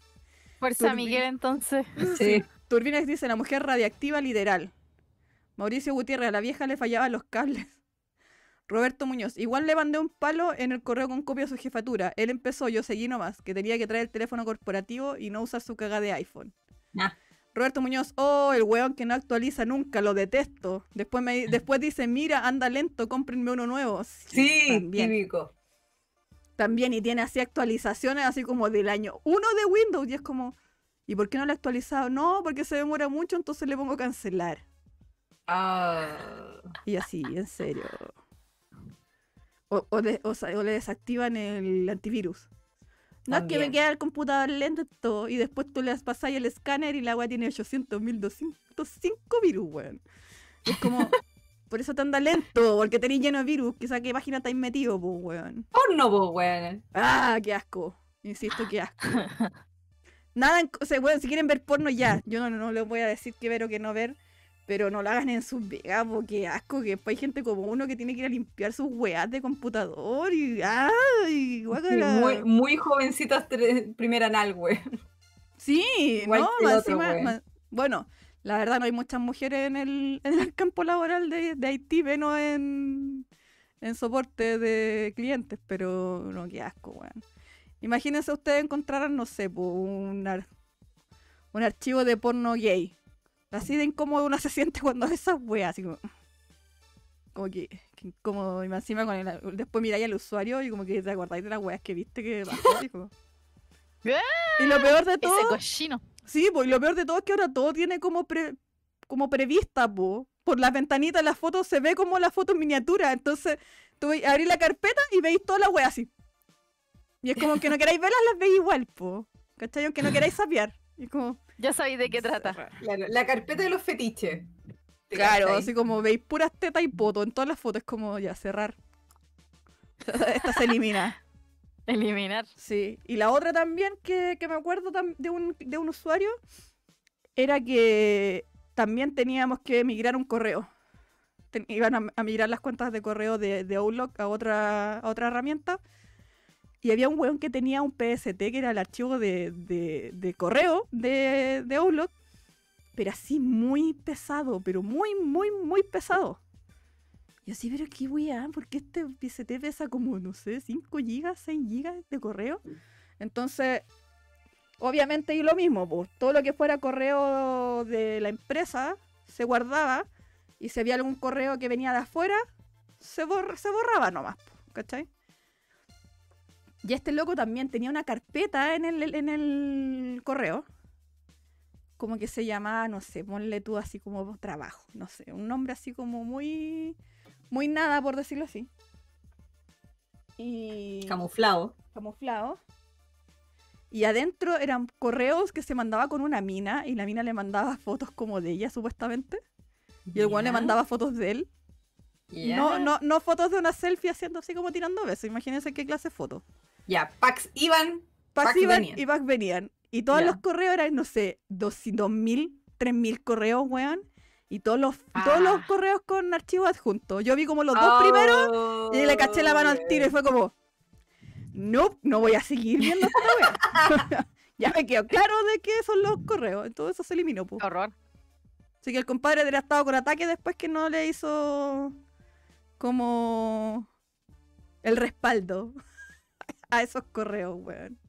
Fuerza Turbina. Miguel, entonces. Sí. Turbines dice, la mujer radiactiva literal. Mauricio Gutiérrez, a la vieja le fallaban los cables. Roberto Muñoz, igual le mandé un palo en el correo con copia de su jefatura. Él empezó, yo seguí nomás, que tenía que traer el teléfono corporativo y no usar su caga de iPhone. Ah. Roberto Muñoz, oh, el weón que no actualiza nunca, lo detesto. Después, me, después dice, mira, anda lento, cómprenme uno nuevo. Sí, también. típico. También, y tiene así actualizaciones así como del año uno de Windows. Y es como, ¿y por qué no lo ha actualizado? No, porque se demora mucho, entonces le pongo cancelar. Ah, Y así, en serio. O, o, de- o sa- o le desactivan el antivirus. No es que me queda el computador lento y después tú le pasas el escáner y la weá tiene 800, 1205 virus, weón. Es como, Por eso te anda lento, porque tenés lleno de virus. Quizá qué página estáis metido, pues, weón. Porno, po, weón. Ah, qué asco. Insisto, qué asco. Nada, en- o sea, bueno, si quieren ver porno ya. Yo no, no les voy a decir qué ver o qué no ver. Pero no lo hagan en sus vegas, porque asco. Que después hay gente como uno que tiene que ir a limpiar sus weas de computador. Y. ¡Ay! guácala. Muy, muy jovencitas tre- primer anal, weón. Sí, Igual no, más otro, encima- más- bueno, la verdad no hay muchas mujeres en el, en el campo laboral de, de Haití, menos en, en soporte de clientes, pero no, qué asco, weón. Imagínense ustedes encontraran, no sé, un, ar- un archivo de porno gay. Así de incómodo uno se siente cuando ve esas weas, así como... Como que, que incómodo, y más encima con el, después miráis al usuario y como que te acordáis de las weas que viste que pasó, y como- Y lo peor de todo... Ese cochino. Sí, pues y lo peor de todo es que ahora todo tiene como pre- como prevista, po. Por las ventanitas de las fotos se ve como la foto en miniatura. Entonces, tú abrís la carpeta y veis toda la wea así. Y es como que no queráis verlas, las veis igual, po. ¿Cachai? Aunque no queráis sapear. Y es como. Ya sabéis de qué trata. Claro, la carpeta de los fetiches. ¿Te Claro, así como veis puras tetas y poto en todas las fotos. Es como ya cerrar. Esta se elimina. Eliminar. Sí, y la otra también que, que me acuerdo de un, de un usuario era que también teníamos que migrar un correo. Ten- iban a, a migrar las cuentas de correo de, de Outlook a otra, a otra herramienta. Y había un weón que tenía un PST, que era el archivo de, de- de correo de, de Outlook, pero así muy pesado, pero muy, muy, muy pesado. Y así, pero qué weá, porque este PST pesa como, no sé, 5 gigas, 6 gigas de correo. Entonces, obviamente y lo mismo, pues, todo lo que fuera correo de la empresa se guardaba y si había algún correo que venía de afuera, se, borra- se borraba nomás, ¿cachai? Y este loco también tenía una carpeta en el, en el correo, como que se llamaba, no sé, ponle tú así como trabajo, no sé, un nombre así como muy, muy nada, por decirlo así. Y Camuflado. camuflado. Y adentro eran correos que se mandaba con una mina y la mina le mandaba fotos como de ella, supuestamente. Y el weón le mandaba fotos de él. No, no, no fotos de una selfie haciendo así como tirando besos. Imagínense qué clase de foto. Ya, Pax iban. Pax Pax iban venían. y Pax venían. Y todos Ya. los correos eran, no sé, dos dos mil, tres mil correos, weón. Y todos los, todos los Ah. correos con archivos adjuntos. Yo vi como los dos primeros Y le caché la mano al tiro y fue como, no, no voy a seguir viendo esta wea. ya me quedó claro de qué son los correos. Entonces eso se eliminó. Qué horror. Así que el compadre habría estado con ataque después que no le hizo como el respaldo a esos correos, weón.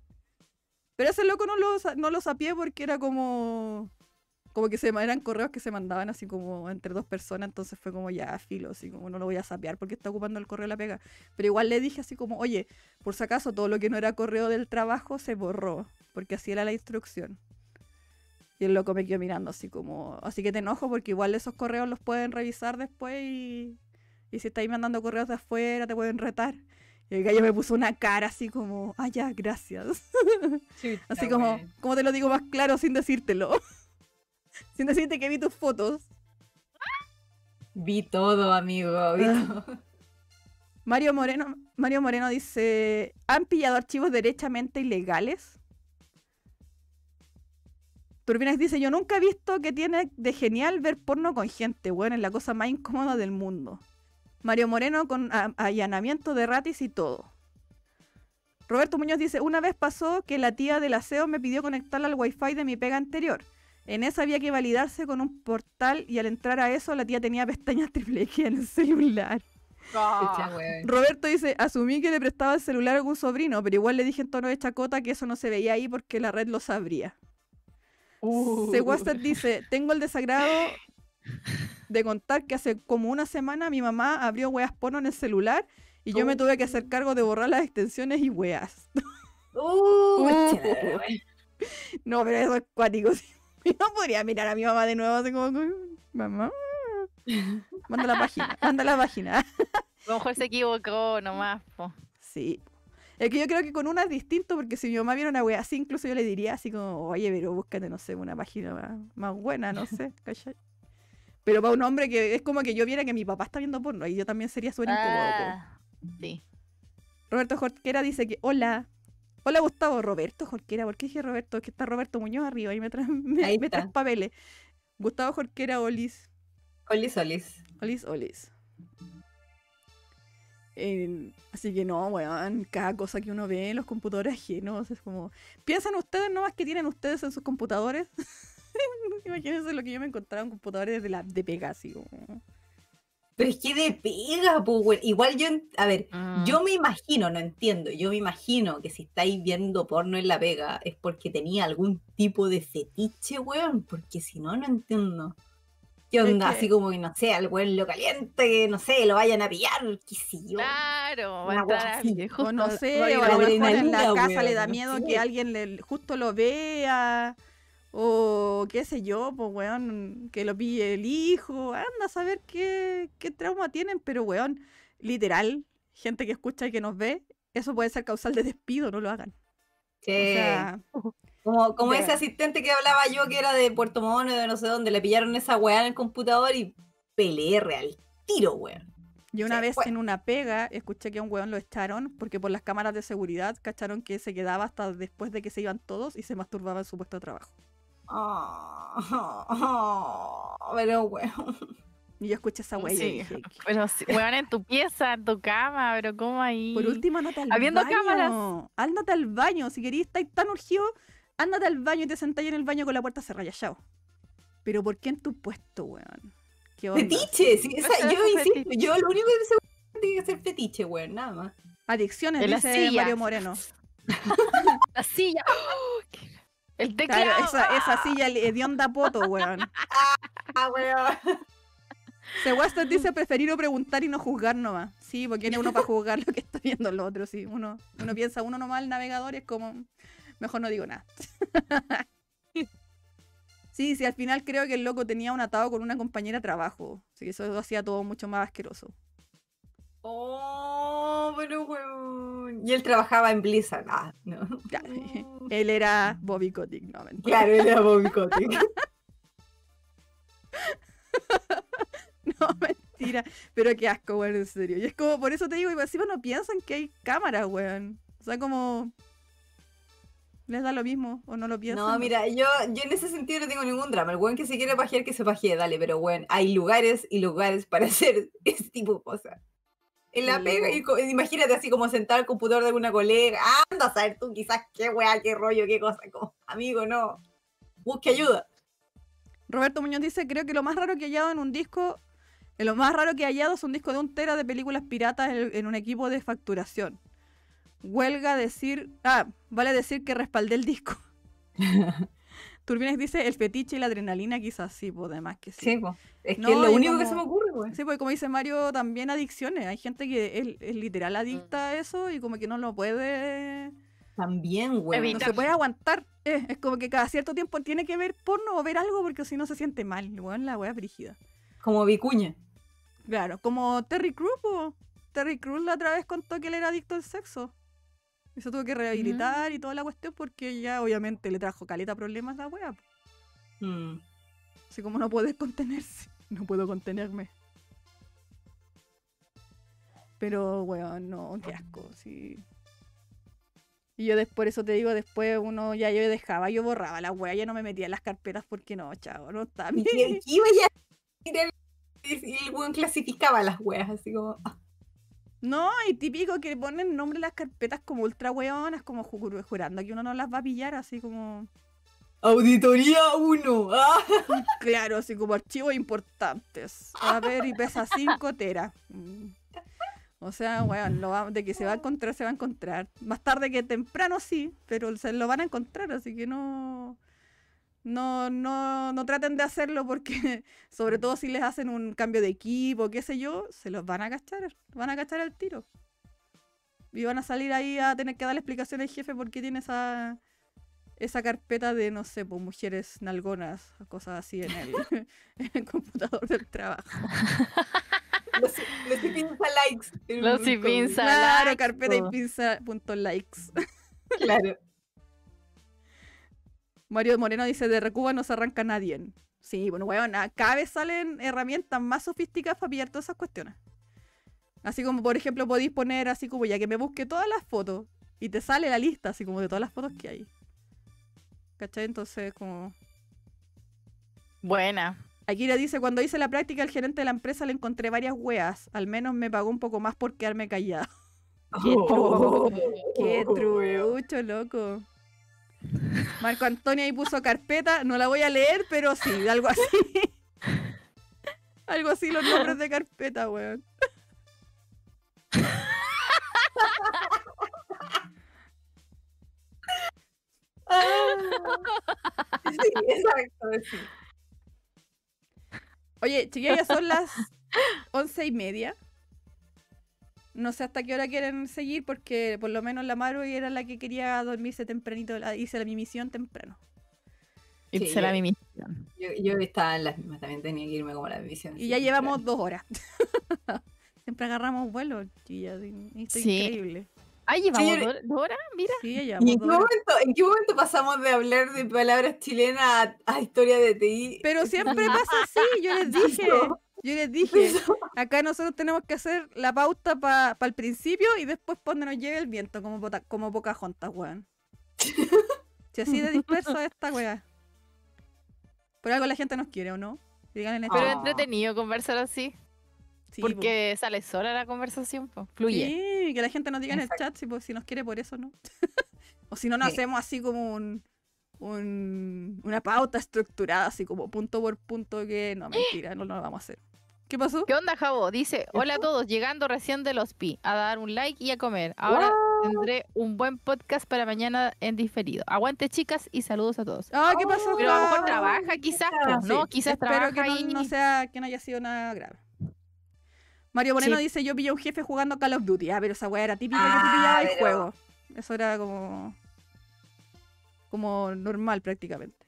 Pero ese loco no lo, no lo sapié porque era como... Como que se, eran correos que se mandaban así como entre dos personas, entonces fue como ya filo, así como no lo voy a sapear porque está ocupando el correo de la pega. Pero igual le dije así como, oye, por si acaso todo lo que no era correo del trabajo se borró, porque así era la instrucción. Y el loco me quedó mirando así como, así que te enojo porque igual esos correos los pueden revisar después y, y si estáis mandando correos de afuera te pueden retar. Y el gallo me puso una cara así como, ah, ya, gracias. Chuta, Así como, weón. ¿cómo te lo digo más claro sin decírtelo? sin decirte que vi tus fotos. Vi todo, amigo. Vi Ah. todo. Mario Moreno, Mario Moreno dice, ¿han pillado archivos derechamente ilegales? Turbinas dice, yo nunca he visto que tiene de genial ver porno con gente, bueno, es la cosa más incómoda del mundo. Mario Moreno con allanamiento de ratis y todo. Roberto Muñoz dice, una vez pasó que la tía del aseo me pidió conectarla al wifi de mi pega anterior. En esa había que validarse con un portal y al entrar a eso la tía tenía pestañas triple X en el celular. Weón. Roberto dice, asumí que le prestaba el celular a algún sobrino, pero igual le dije en tono de chacota que eso no se veía ahí porque la red lo sabría. Uh. Se WhatsApp dice, tengo el desagrado de contar que hace como una semana mi mamá abrió weas porno en el celular y yo me tuve que hacer cargo de borrar las extensiones y weas. Uh, Uh. No, pero eso es cuático. no podría mirar a mi mamá de nuevo así como, mamá, manda la página, manda la página. A lo mejor se equivocó nomás. po. Sí. Es que yo creo que con una es distinto, porque si mi mamá viera una wea así, incluso yo le diría así como, oye, pero búscate, no sé, una página más, más buena, no sé, ¿cachai? Pero para un hombre que es como que yo viera que mi papá está viendo porno y yo también sería súper incómodo. Ah, sí. Roberto Jorquera dice que hola. Hola Gustavo, Roberto Jorquera, ¿por qué dije Roberto? Es que está Roberto Muñoz arriba y me trae, me, Ahí me está. trae papeles. Gustavo Jorquera, Olis. Olis, olis. Olis, Olis. Eh, así que no, weón, cada cosa que uno ve en los computadores ajenos es como... ¿Piensan ustedes nomás que tienen ustedes en sus computadores? Imagínense lo que yo me encontraba en computadores de la de pega, así como... Pero es que de pega, pues, weón. Igual yo, en- a ver, Mm. yo me imagino, no entiendo, yo me imagino que si estáis viendo porno en la pega es porque tenía algún tipo de fetiche, weón, porque si no, no entiendo. ¿Qué Es onda? que- Así como que, no sé, al weón lo caliente, que no sé, lo vayan a pillar, qué sé yo. Claro, Una así. justo O no sé, o a lo a- mejor en la casa le weón, da no miedo sé. que alguien le, justo lo vea. O qué sé yo, pues weón, que lo pille el hijo. Anda a saber qué, qué trauma tienen, pero weón, literal, gente que escucha y que nos ve, eso puede ser causal de despido, no lo hagan. Sí. O sea, como como ese asistente que hablaba yo que era de Puerto Montt de no sé dónde, le pillaron esa weá en el computador y peleé real. Tiro, weón. yo una vez en una pega escuché que a un weón lo echaron porque por las cámaras de seguridad cacharon que se quedaba hasta después de que se iban todos y se masturbaba en su puesto de trabajo. Ah, pero weón. Y yo escuché esa weá Sí, Pero, sí, weón, en tu pieza, en tu cama, pero ¿cómo ahí? Por último, ándate al Habiendo baño. cámaras. Ándate al baño. Si querís estar tan urgido, ándate al baño y te sentáis en el baño con la puerta cerrada, chao. Pero ¿por qué en tu puesto, weón? ¿Qué onda? Fetiche, sí, esa- yo insisto, yo lo único que sé tiene que ser fetiche, weón, nada más. Adicciones, En la dice silla. Mario Moreno. La silla. ¡Oh! qué- El teclado. Claro, esa, ¡ah! esa silla hedionda poto, weón. Ah, weón. Se Weston dice preferir o preguntar y no juzgar nomás. Sí, porque tiene uno para juzgar lo que está viendo el otro. Sí, uno, uno piensa uno nomás el navegador y es como, mejor no digo nada. Sí, sí, al final creo que el loco tenía un atado con una compañera de trabajo. Sí, eso lo hacía todo mucho más asqueroso. Oh, pero weón. Y él trabajaba en Blizzard. Ah, no. Claro, Él era Bobby Kotick, no, mentira. Claro, él era Bobby Kotick. No, mentira. Pero qué asco, weón, en serio. Y es como, por eso te digo, y encima no piensan que hay cámaras, weón. O sea, como... Les da lo mismo, o no lo piensan. No, mira, yo, yo en ese sentido no tengo ningún drama. El weón que se quiere pajear, que se pajee, dale, pero weón, hay lugares y lugares para hacer ese tipo de cosas. En la pega, y imagínate así como sentar al computador de alguna colega. Anda a saber tú quizás qué weá, qué rollo, qué cosa. Como, amigo, no. Busque ayuda. Roberto Muñoz dice, creo que lo más raro que he hallado en un disco, eh, lo más raro que he hallado es un disco de un tera de películas piratas en, en un equipo de facturación. Huelga decir, ah, vale decir que respaldé el disco. Turbines dice, el fetiche y la adrenalina quizás sí, pues además que sí. Sí, po. Es que No, es lo único que como- se me ocurre, weón. Sí, porque como dice Mario, también adicciones. Hay gente que es, es literal adicta a eso y como que no lo puede... También, weón. No se puede aguantar. Eh, es como que cada cierto tiempo tiene que ver porno o ver algo porque si no se siente mal. Weón, la wea brígida. Como Vicuña. Claro, como Terry Crews, po. Terry Crews la otra vez contó que él era adicto al sexo. Y se tuvo que rehabilitar y toda la cuestión porque ya obviamente le trajo caleta problemas la wea. Mm. Así como no puedes contenerse. No puedo contenerme. Pero, weón, no, qué asco, sí. Y yo después, por eso te digo, después uno ya yo dejaba, yo borraba la wea, ya no me metía en las carpetas porque no, chavo, no está Y bien. a y el weón clasificaba las weas, así como. ah, No, y típico que ponen nombre en las carpetas como ultra weonas, como ju- jurando que uno no las va a pillar, así como. Auditoría 1. Ah. Claro, así como archivos importantes. A ver, y pesa 5 teras. Mm. O sea, weón, lo va- de que se va a encontrar, se va a encontrar. Más tarde que temprano sí, pero se lo van a encontrar, así que no. No, no, no traten de hacerlo porque, sobre todo si les hacen un cambio de equipo, qué sé yo, se los van a cachar, van a cachar al tiro. Y van a salir ahí a tener que darle explicación al jefe por qué tiene esa, esa carpeta de, no sé, pues mujeres nalgonas, cosas así en el, en el computador del trabajo. Los, los y pinza likes. Los y pinza. Claro, likes, carpeta y pinza punto likes. Claro. Mario Moreno dice, de Recuba no se arranca nadie. Sí, bueno, weón, cada vez salen herramientas más sofisticadas para pillar todas esas cuestiones. Así como, por ejemplo, podéis poner así como ya que me busque todas las fotos y te sale la lista así como de todas las fotos que hay. ¿Cachai? Entonces, como... Buena. Akira dice, cuando hice la práctica, el gerente de la empresa le encontré varias weas. Al menos me pagó un poco más por quedarme callada. Qué Oh, Qué weón. trucho, loco. Marco Antonio ahí puso carpeta, no la voy a leer, pero sí, algo así. algo así los nombres de carpeta, weón. Sí, exacto, sí. Oye, chiquillas, son las once y media. No sé hasta qué hora quieren seguir porque por lo menos la Maru era la que quería dormirse tempranito. Hice la, mi misión temprano. Sí, It's la yo- mi misión. Yo, yo estaba en las mismas, también tenía que irme como a la misión. Y ya llevamos dos horas. Siempre agarramos vuelo, Esto es Sí. increíble. Ay, llevamos yo- dos dos horas, mira. Sí, ya ¿Y llevamos en dos qué, horas. momento, en qué momento pasamos de hablar de palabras chilenas a, a historia de TI? Pero siempre pasa así, yo les dije. Yo les dije, acá nosotros tenemos que hacer la pauta para el principio y después para donde nos lleve el viento, como, bota- como Pocahontas, weón. Si así de disperso es esta weá. Por algo la gente nos quiere, ¿o no? Díganle en el Pero chat. Ah. entretenido conversar así. Sí, po. porque sale sola la conversación, pues. Fluye. Sí, que la gente nos diga en el chat si, pues, si nos quiere por eso, ¿no? o si no, nos Sí. hacemos así como un, un- una pauta estructurada, así como punto por punto, que no, mentira, no, no lo vamos a hacer. ¿Qué pasó? ¿Qué onda, Jabo? Dice, hola a todos, llegando recién del hospi, a dar un like y a comer. Ahora tendré un buen podcast para mañana en diferido. Aguante, chicas, y saludos a todos. Ah, ¿qué pasó? Pero a lo mejor trabaja quizás, pues, Sí, ¿no? Quizás espero trabaja que no, ahí. no sea que no haya sido nada grave. Mario Moreno Sí. dice, yo pillé a un jefe jugando Call of Duty. Ah, pero esa weá era típica que Ah, tú pillabas el pero- juego. Eso era como... Como normal prácticamente.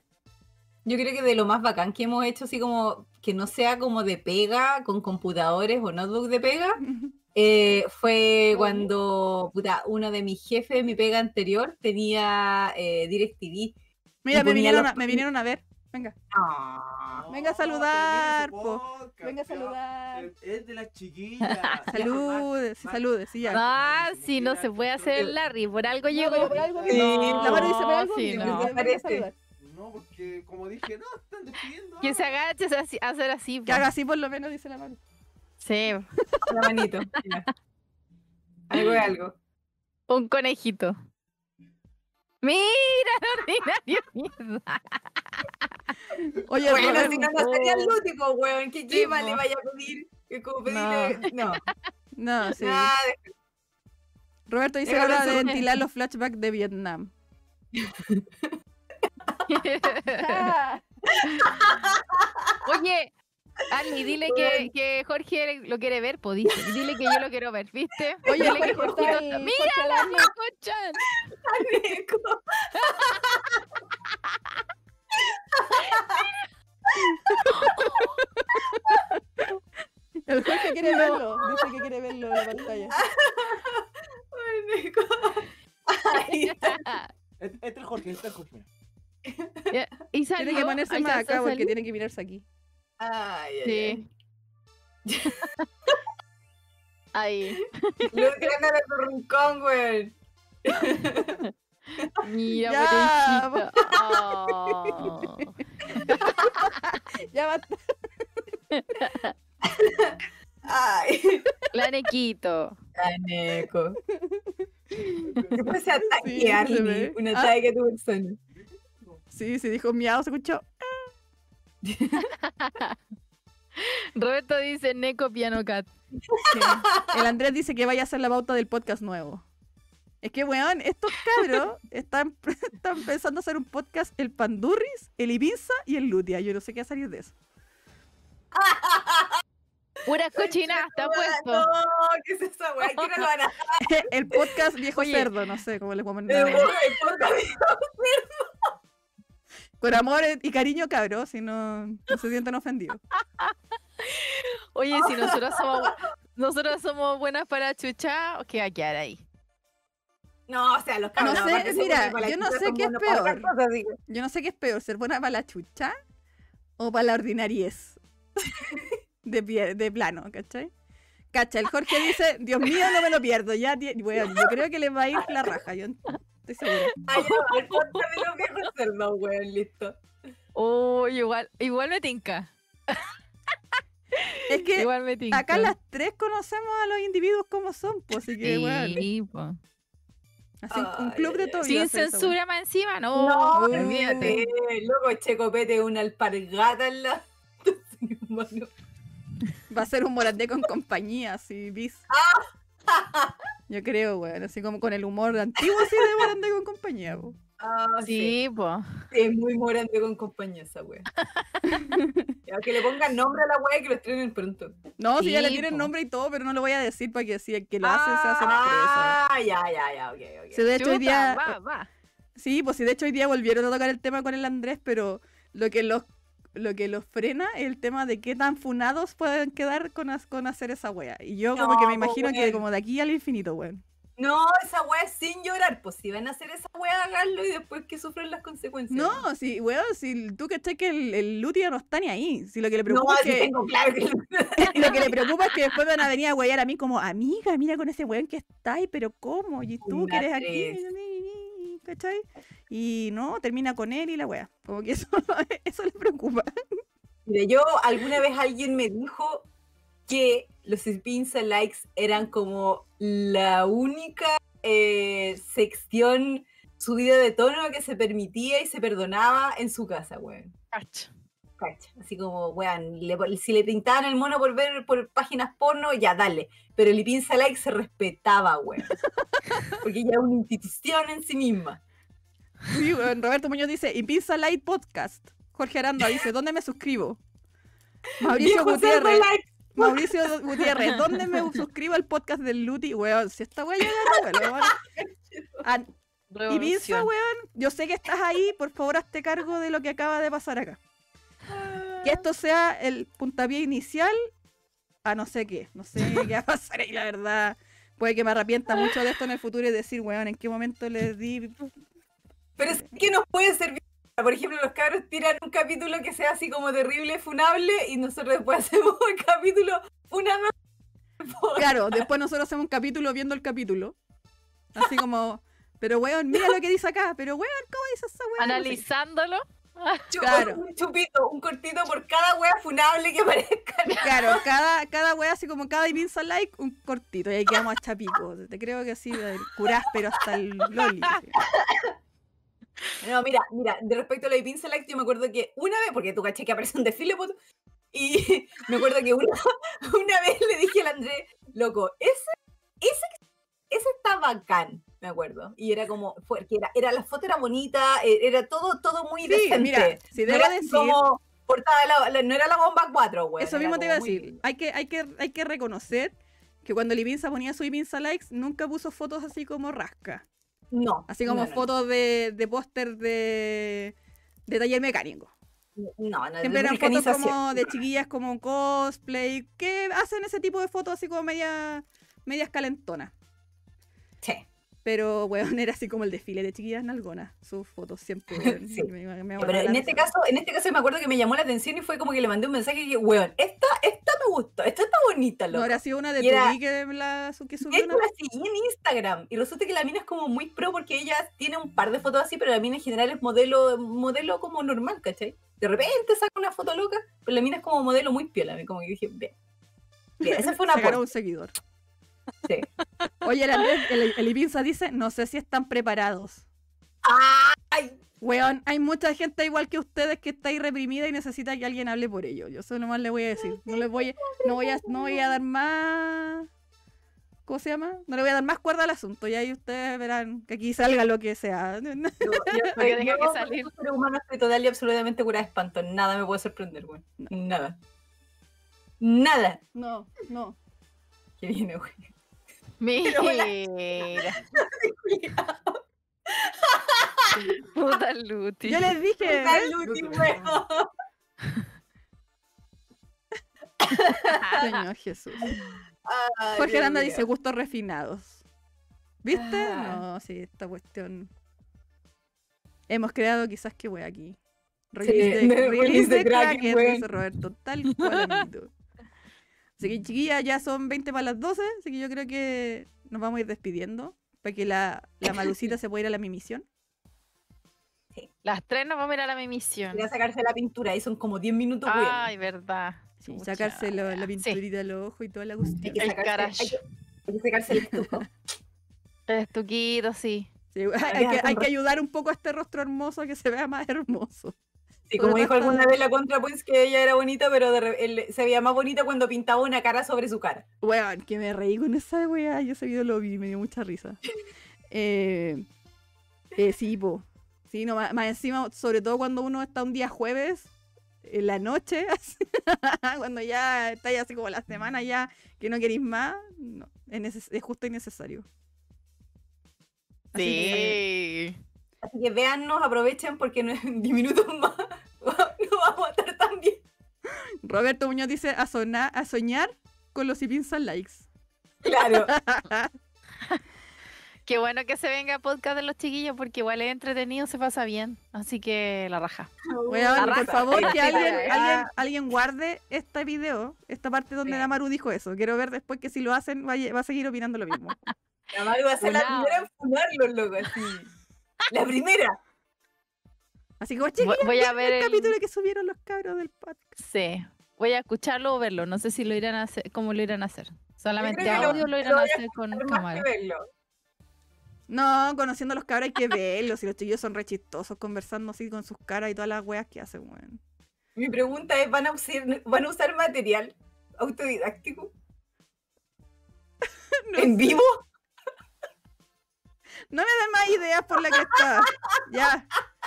Yo creo que de lo más bacán que hemos hecho, así como que no sea como de pega, con computadores o notebook de pega, eh, fue cuando puta, uno de mis jefes de mi pega anterior tenía eh, DirecTV. Mira, Y me vinieron, los- a, me vinieron a ver. Venga, Ah. Venga a No, saludar, podcast, venga a saludar. Es de las chiquillas. Saludes, sí, saludes, sí, ya. Ah, sí, no se puede hacer el Larry, por algo No, llegó. pero por algo Sí. La Maru dice, por algo sí, no. No, porque como dije, no, están despidiendo. Que se agache, hacer así. Que haga así por lo menos, dice la Maru. Sí, La manito. Algo es algo. un conejito. Mira, el ordinario mierda. Oye, Bueno, si no, no sería el último, weón. ¿Qué Sí, lleva le vaya a pedir? Que como pedirle. No, No, sí. nada Roberto dice ahora de ventilar los flashbacks de Vietnam. Oye, Ali, dile que, que Jorge lo quiere ver, pues dice. Dile que yo lo quiero ver, ¿viste? Oye, dile que Jorge, ¡Mira la. Chan! El Jorge quiere verlo. Dice que quiere verlo en la pantalla. Ay, Este este es el Jorge, este es el Jorge. Mira. Ya, y salió, Tiene que ponerse más a acá porque tiene que mirarse aquí. ay, ay, Sí. Ahí. tirando de tu rincón, weón. Mira, Ya. Oh. Ya basta. Ay, La Nequito. caneco. Después se ataque Sí, Arlie, ve. un Ah. ataque a tu persona. Sí, sí, dijo miau, se escuchó. Roberto dice Neko Piano Cat. Sí. El Andrés dice que vaya a hacer la pauta del podcast nuevo. Es que, weón, estos cabros están, están pensando hacer un podcast el Pandurris, el Ibiza y el Lutia. Yo no sé qué va a salir de eso. Pura cochina, está puesto. No, ¿qué es esa weá? ¿Quién lo van a el podcast viejo Oye. cerdo, no sé cómo le pongo hacer? nombre. Con amor y cariño, cabros, si no, no se sienten ofendidos. Oye, si nosotros somos, nosotros somos buenas para chuchar, ¿qué va a quedar ahí? No, o sea, los No cabros. sé, aparte, son mira, yo no la sé qué es peor. cosas. Yo no sé qué es peor, ser buena para la chucha o para la ordinariez. de, pie- de plano, ¿cachai? Cacha, el Jorge dice, Dios mío, no me lo pierdo. Ya, weón, yo creo que les va a ir la raja, yo estoy segura. Ay, ya, el podcast de los viejos cerdos, weón, listo. Oh, igual, igual me tinca. Es que Igual me tinca. acá las tres conocemos a los individuos como son, pues así que, weón, Sí, po. así, un Ay, club de ay, todo. Sin censura más encima, no. No, olvídate. eh, loco, Checopete, una alpargata en la. Va a ser un morandé con compañía, así, bis. Yo creo, weón, así como con el humor antiguo así de morandé con compañía, po. Ah, sí. Sí, po. Es muy morante con compañía esa wea. Que le pongan nombre a la wea y que lo estrenen pronto. No, si ya le Sí, tienen po. nombre y todo, pero no lo voy a decir para que si el que lo hace se hace una empresa. Ah, ya, ya, ya, ok, ok. Sí, de hecho, hoy Chuta, día. va, va. Sí, pues sí, de hecho hoy día volvieron a tocar el tema con el Andrés, pero lo que los lo que los frena es el tema de qué tan funados pueden quedar con, con hacer esa wea. Y yo como que me No, imagino que como de aquí al infinito, weón. No, esa wea es sin llorar. Pues si van a hacer esa wea, háganlo y después que sufran las consecuencias. No, sí, weón, si tú que que el, el Lutia no está ni ahí. Si lo que le no, preocupa sí es que tengo claro que lo que le preocupa es que después van a venir a huear a mí como, amiga, mira con ese weón que está ahí, pero ¿cómo? Y tú que eres aquí. ¿Cachai? Y no, termina con él y la wea. Como que eso, eso le preocupa. Mira, yo alguna vez alguien me dijo que los Spinza Likes eran como la única eh, sección subida de tono que se permitía y se perdonaba en su casa, weón. Cacha. Así como, weón, le- si le pintaban el mono por ver por páginas porno, ya dale. Pero el Pinza Like se respetaba, weón. Porque ya es una institución en sí misma. Sí, weón, Roberto Muñoz dice, y Pizza Light Podcast. Jorge Aranda dice, ¿dónde me suscribo? Mauricio Gutiérrez. like. Mauricio Gutiérrez, ¿dónde me suscribo al podcast del Luti? Weón, si esta wea llega, weón, Ah, Y Pizza, Revolución. weón, yo sé que estás ahí, por favor hazte cargo de lo que acaba de pasar acá. Que esto sea el puntapié inicial a no sé qué. No sé qué va a pasar ahí, la verdad. Puede que me arrepienta mucho de esto en el futuro y decir, weón, ¿en qué momento les di Pero es que nos puede servir. Por ejemplo, los cabros tiran un capítulo que sea así como terrible, funable, y nosotros después hacemos el capítulo funable. Claro, después nosotros hacemos un capítulo viendo el capítulo. Así como, pero weón, mira lo que dice acá. Pero weón, ¿cómo dice esa weón? No sé. Claro. Un chupito, un cortito por cada wea funable que aparezca. Claro, cada, cada wea así como cada Ibiza like, un cortito. Y ahí quedamos a chapico. Te creo que así, el curás, pero hasta el loli. No, mira, mira, de respecto a la Pin Select, yo me acuerdo que una vez, porque tú caché que aparece un desfile, poto, y me acuerdo que una, una vez le dije al Andrés, loco, ese, ese, ese está bacán, me acuerdo. Y era como, fue, era, era, la foto era bonita, eh, era todo, todo muy Sí, decente. mira, si debo era decir, como portada de la- la- no era la bomba 4, güey. eso mismo te iba a decir. Hay que, hay que, hay que reconocer que cuando Libinza ponía su Ibinza likes, nunca puso fotos así como rasca. No. Así como no, no, fotos de, de póster de, de taller mecánico. No, no, Siempre eran fotos como de chiquillas como cosplay, que hacen ese tipo de fotos así como media, medias calentonas. Sí. Pero, weón, era así como el desfile de chiquillas nalgonas. Sus fotos siempre, weón, Sí. me- me- me Pero en este caso, en este caso me acuerdo que me llamó la atención y fue como que le mandé un mensaje y dije, weón, esta, esta me gustó, esta está bonita, No, loco. habrá sido una de era- que, la, que subió es una... la seguí en Instagram y resulta que la mina es como muy pro porque ella tiene un par de fotos así, pero la mina en general es modelo, modelo como normal, ¿cachai? De repente saca una foto loca, pero la mina es como modelo muy piola, como que dije. Bien, esa fue una Se un seguidor. Sí. Oye, el, Andrés, el, el Ibinza dice, no sé si están preparados. ¡Ay! Weón, hay mucha gente igual que ustedes que está ahí reprimida y necesita que alguien hable por ello. Yo eso nomás le voy a decir. No les voy, no voy a, no voy a dar más. ¿Cómo se llama? No le voy a dar más cuerda al asunto. Y ahí ustedes verán que aquí salga lo que sea. Yo, yo yo, que salir. como ser humano, estoy total y absolutamente curada de espanto. Nada me puede sorprender, weón. Nada. Nada. No, no. Que viene, weón. Mira. Puta Luti. Yo les dije. Puta ¿ves? Luti, weón. Señor Jesús. Ay, Jorge Aranda dice gustos refinados. ¿Viste? Ah. No, sí, esta cuestión. Hemos creado quizás que voy aquí. Release Sí, de- Roberto. Tal cual. Así que, chiquillas, ya son 20 para las 12, así que yo creo que nos vamos a ir despidiendo. Para que la, la malucita se pueda ir a la mimisión. Las tres nos vamos a ir a la misión. Ir a sacarse la pintura y son como 10 minutos. Ay, verdad. Sí, sacarse la sí. pinturita de los ojos y toda la Hay cuestión. que sacarse, hay que, hay que sacarse el estuco. El estuquito, sí. Sí, hay, que, hay que ayudar un poco a este rostro hermoso a que se vea más hermoso. Sí, como dijo alguna vez la ContraPoints que ella era bonita, pero de re- él se veía más bonita cuando pintaba una cara sobre su cara. Weón, que me reí con esa weá. Yo ese video lo vi, me dio mucha risa. Eh, eh, sí, po. Sí, no, más, más encima, sobre todo cuando uno está un día jueves, en la noche, cuando ya está así como la semana ya que no queréis más, no, es, neces- es justo y necesario. Así que, Sí. Así que véannos, aprovechen porque no, en 10 minutos más no vamos a estar tan bien. Roberto Muñoz dice a, sonar, a soñar con los y pinzas likes. Claro. Qué bueno que se venga podcast de los chiquillos porque igual es entretenido, se pasa bien. Así que la raja. Weón, La por favor, que alguien, alguien, alguien guarde este video, esta parte donde Sí. la Maru dijo eso. Quiero ver después que si lo hacen va a, va a seguir opinando lo mismo. La Maru va a ser la primera en funarlos, loco, así. La primera. Así que, Voy, chiquillos, voy a el ver el... capítulo que subieron los cabros del podcast. Sí. Voy a escucharlo o verlo. No sé si lo irán a hacer, cómo lo irán a hacer. Solamente lo- audio lo irán lo a hacer con cámara. No, conociendo a los cabros hay que verlos. Y los chiquillos son re chistosos conversando así con sus caras y todas las weas que hacen, weón. Mi pregunta es, ¿van a usar, ¿van a usar material autodidáctico? No ¿En sé. vivo? No me den más ideas por la que está. Ya,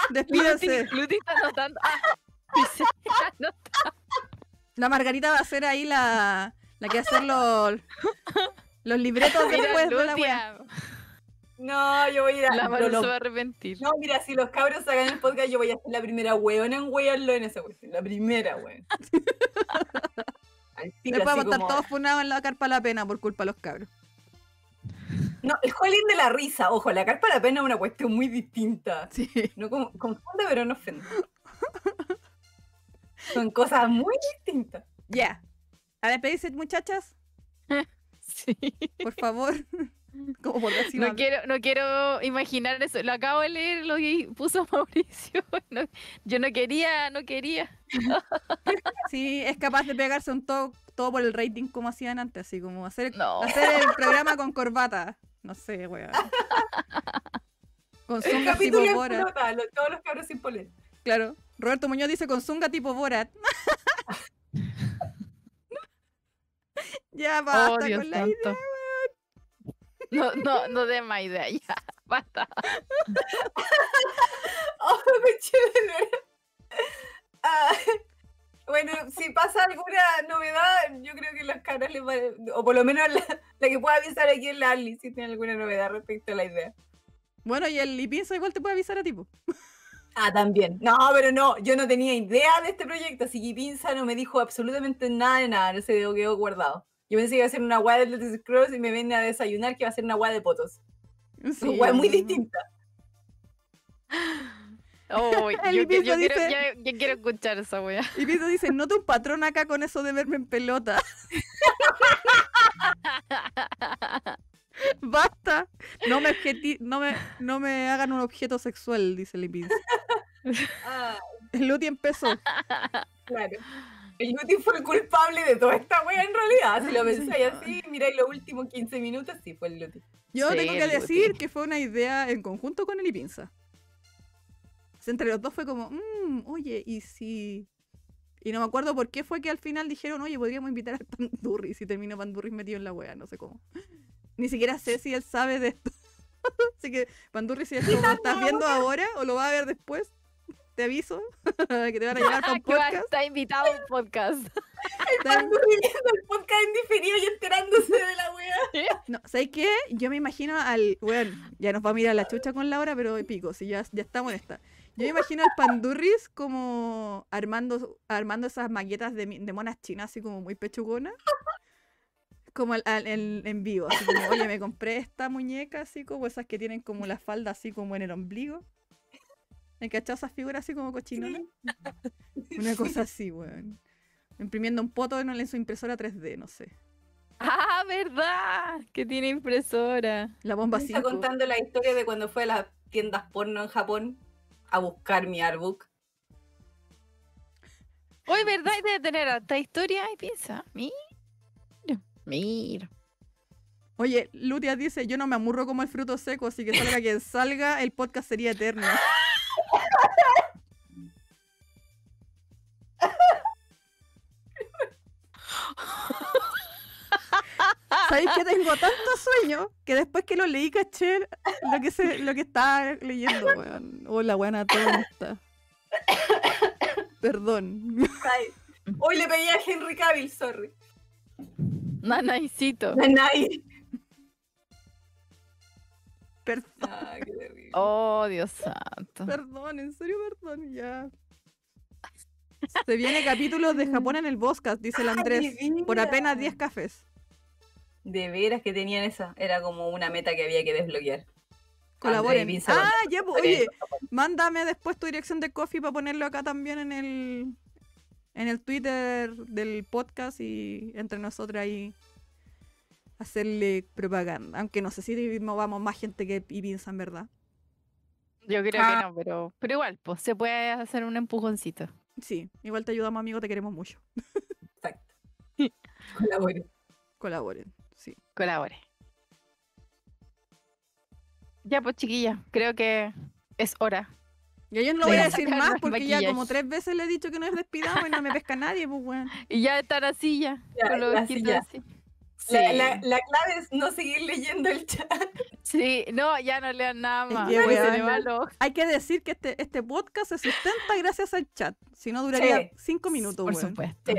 despídense. Luti, Luti está anotando. Ah, dice, anota. La Margarita va a hacer ahí la, la que va a hacer los, los libretos Mira, después de la Luti, wea. ah, No, yo voy a ir a... La Maru se va a arrepentir. No, mira, si los cabros hagan el podcast, yo voy a ser la primera weona en wearlo en esa cuestión. La primera, weón. Después vamos a estar todos funados en la carpa la pena por culpa de los cabros. No, el jolín de la risa. Ojo, la carpa de la pena es una cuestión muy distinta. Sí. No con- confunde, pero no ofende. Son cosas muy distintas. Ya. A despedirse, muchachas, Sí. por favor. Como por decir No quiero, no quiero imaginar eso. Lo acabo de leer lo que puso Mauricio. No- yo no quería, no quería. Sí, es capaz de pegarse un todo, todo por el rating como hacían antes, así como hacer, No. hacer el programa con corbata. No sé, weón. Con El zunga tipo Borat. lo- todos los cabros sin poler. Claro. Roberto Muñoz dice con zunga tipo Borat. ya basta oh, Dios con la idea. No, no, no de más idea, ya. Basta. Oh, qué chévere. Ah, bueno, si pasa alguna novedad, yo creo que las caras les va o por lo menos la, la que pueda avisar aquí en la Ali si tiene alguna novedad respecto a la idea. Bueno, y el Lipinza igual te puede avisar a tipo. Ah, también. No, pero no, yo no tenía idea de este proyecto, así que Pinza no me dijo absolutamente nada de nada, no se quedó guardado. Yo pensé que iba a ser una guay de Let's Scrolls y me ven a desayunar que va a ser una guay de potos. Sí, Una guay muy distinta. Oh, El yo, que- yo quiero, dice- ya- ya quiero escuchar esa wea. Y Pito dice, noto un patrón acá con eso de verme en pelota. Basta. No me, objeti- no me, no me hagan un objeto sexual, dice Lipinza. Ah, El Luti empezó. claro. El Luti fue el culpable de toda esta wea en realidad. Si lo pensáis así, miráis los últimos 15 minutos, sí fue el Luti. Yo Sí, tengo que decir Luti. que fue una idea en conjunto con el Ipinza. Entre los dos fue como, "Mm, oye, y si... Y no me acuerdo por qué fue que al final dijeron, oye, podríamos invitar al Pandurri si terminó Pandurri metido en la wea, no sé cómo. Ni siquiera sé si él sabe de esto. Así que, Pandurri, si esto lo estás viendo ahora o lo vas a ver después, te aviso que te van a llevar para un podcast. está invitado a un podcast. Están- viendo el podcast en diferido y enterándose de la wea. No, ¿sabes qué? Yo me imagino al. Bueno, ya nos va a mirar la chucha con Laura, pero pico, si ya, ya estamos en esta. Yo me imagino al Pandurris como armando, armando esas maquetas de, de monas chinas, así como muy pechugonas. Como al- al- en, en vivo, así como, oye, me compré esta muñeca, así como esas que tienen como la falda así como en el ombligo. ¿Hay cachado esas figuras así como cochinonas? Una cosa así, weón. Imprimiendo un poto en su impresora 3D, no sé. Ah, ¿verdad? Que tiene impresora. La bomba Me 5. Está contando la historia de cuando fue a las tiendas porno en Japón a buscar mi artbook. Hoy, ¿verdad? Y debe tener harta historia y piensa. Mira. Mira. Oye, Lutia dice, yo no me amurro como el fruto seco, así que salga quien salga, el podcast sería eterno. ¿Sabéis que tengo tanto sueño que después que lo leí caché lo que se, lo que estaba leyendo, weón? Oh, la buena tonta. Perdón. Ay, hoy le pedí a Henry Cavill, sorry. Nanaicito. Nanay. Perdón, Ah, qué terrible. Oh, Dios santo. perdón, en serio, perdón, ya. Se viene capítulos de Japón en el Boscast, dice el Andrés. Ay, Por apenas mira. 10 cafés. De veras que tenían esa. Era como una meta que había que desbloquear. Colaboren. Piensa Ah, ya, pues, oye, mándame después tu dirección de coffee para ponerlo acá también en el en el Twitter del podcast y entre nosotros ahí hacerle propaganda. Aunque no sé si movamos más gente que Ibiza, en verdad. Yo creo Ah. que no, pero, pero igual, pues se puede hacer un empujoncito. Sí, igual te ayudamos, amigo, te queremos mucho. Exacto. Colaboren. Colaboren. Colabore. Ya, pues chiquilla, creo que es hora. Y yo no lo voy a decir más porque ya como tres veces le he dicho que nos despidamos y no me pesca nadie, pues bueno. Y ya estar así ya, Ya, con los la ojitos silla. así. La, Sí. la- la clave es no seguir leyendo el chat. Sí, no, ya no lean nada Es más. lo- Hay que decir que este, este podcast se sustenta gracias al chat. Si no, duraría Sí. cinco minutos, Por supuesto.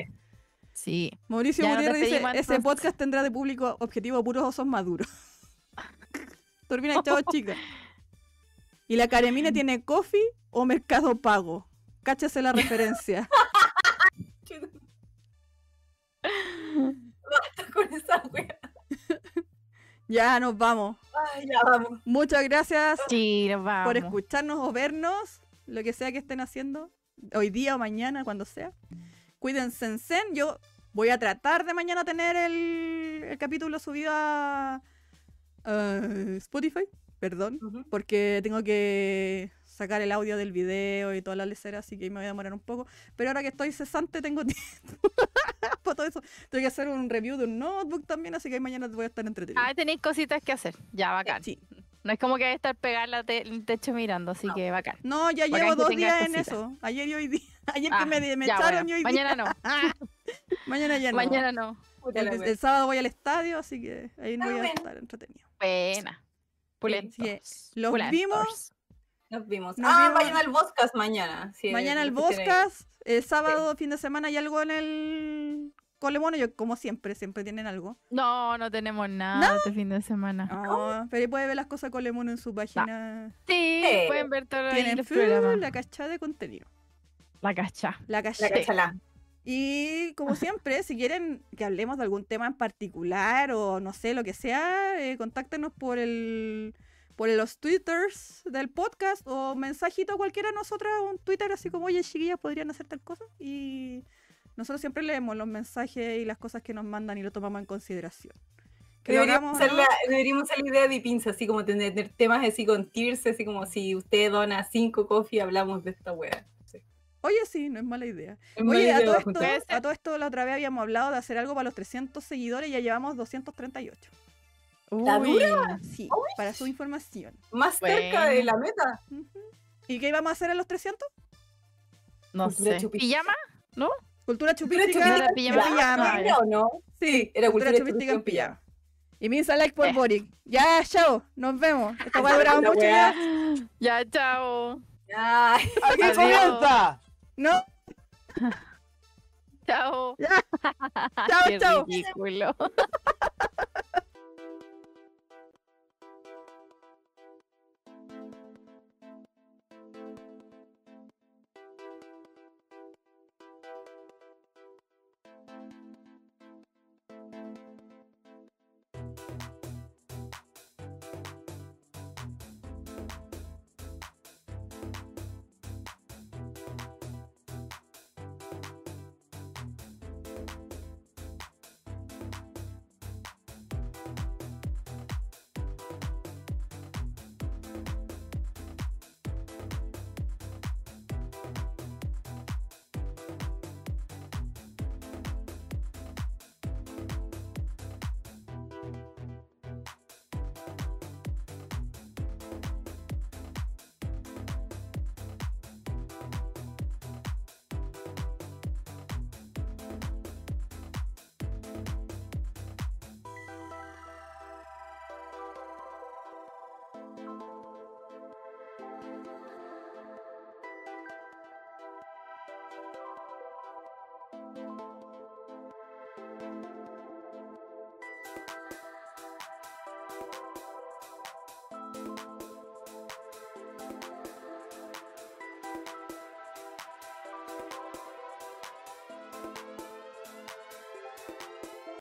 Sí. Mauricio Gutiérrez dice, ese entonces". podcast tendrá de público objetivo puros osos maduros. Turbina, chao, chica. Y la Caremine tiene coffee o mercado pago. Cáchese la referencia. Basta con esa wea. ya nos vamos. Ay, ya vamos. Muchas gracias Sí, nos vamos. por escucharnos o vernos, lo que sea que estén haciendo, hoy día o mañana, cuando sea. Cuídense en zen. Yo voy a tratar de mañana tener el, el capítulo subido a, a Spotify, perdón, porque tengo que sacar el audio del video y toda la lecera, así que me voy a demorar un poco. Pero ahora que estoy cesante tengo tiempo para todo eso. Tengo que hacer un review de un notebook también, así que mañana voy a estar entretenido. Ah, tenéis cositas que hacer. Ya, bacán. Sí. No es como que estar pegada al techo mirando, así No. que bacán. No, ya Bacán llevo que dos días en eso. Ayer y hoy día. Ayer Ah, que me, me ya, echaron bueno, y hoy Mañana día. no. Mañana ya no. Mañana no. El, el wea. sábado voy al estadio, así que ahí no Ah, voy a estar entretenido. Buena. Pulentos. los Pulentos. vimos. Nos vimos. Nos ah, vimos. vayan al podcast mañana. sí, Mañana el tienen- Boscas, el sábado, fin de semana, hay algo en el Colemono. Yo, como siempre, siempre tienen algo. No, no tenemos nada este fin de semana. Ah, pero puede ver las cosas de Colemono en su página. Sí, Sí. pueden ver todos Tienen la cachada de contenido. La cacha. La La cachada. cachalá. Y como siempre, si quieren que hablemos de algún tema en particular o no sé, lo que sea, eh, contáctenos por el por los twitters del podcast o mensajito a cualquiera de nosotras, un twitter así como, oye, chiquillas, podrían hacer tal cosa. Y nosotros siempre leemos los mensajes y las cosas que nos mandan y lo tomamos en consideración. Que Deberíamos hacer, la, deberíamos hacer la idea de pinza, así como tener, tener temas así con tiers, así como si usted dona cinco coffee, hablamos de esta wea. Oye, sí, no es mala idea. Es mala Oye, a idea, todo, esto, a todo esto la otra vez habíamos hablado de hacer algo para los 300 seguidores y ya llevamos 238. ¿La Uy, Sí, para su información. Más cerca de la meta. ¿Y qué íbamos a hacer a los 300? no Cultura sé. chupística. ¿Pijama? ¿No? Cultura chupística en pijama. pijama. Ah, ¿Era o no? Sí, era Cultura cultura, chupística en pijama. Y Minsa like por Eh. Boric. Ya, chao. Nos vemos. Esta va a durar mucho ya. Ya, chao. Ay, ¡Aquí comienza! No. Chao. Chao, Qué chao. ridículo.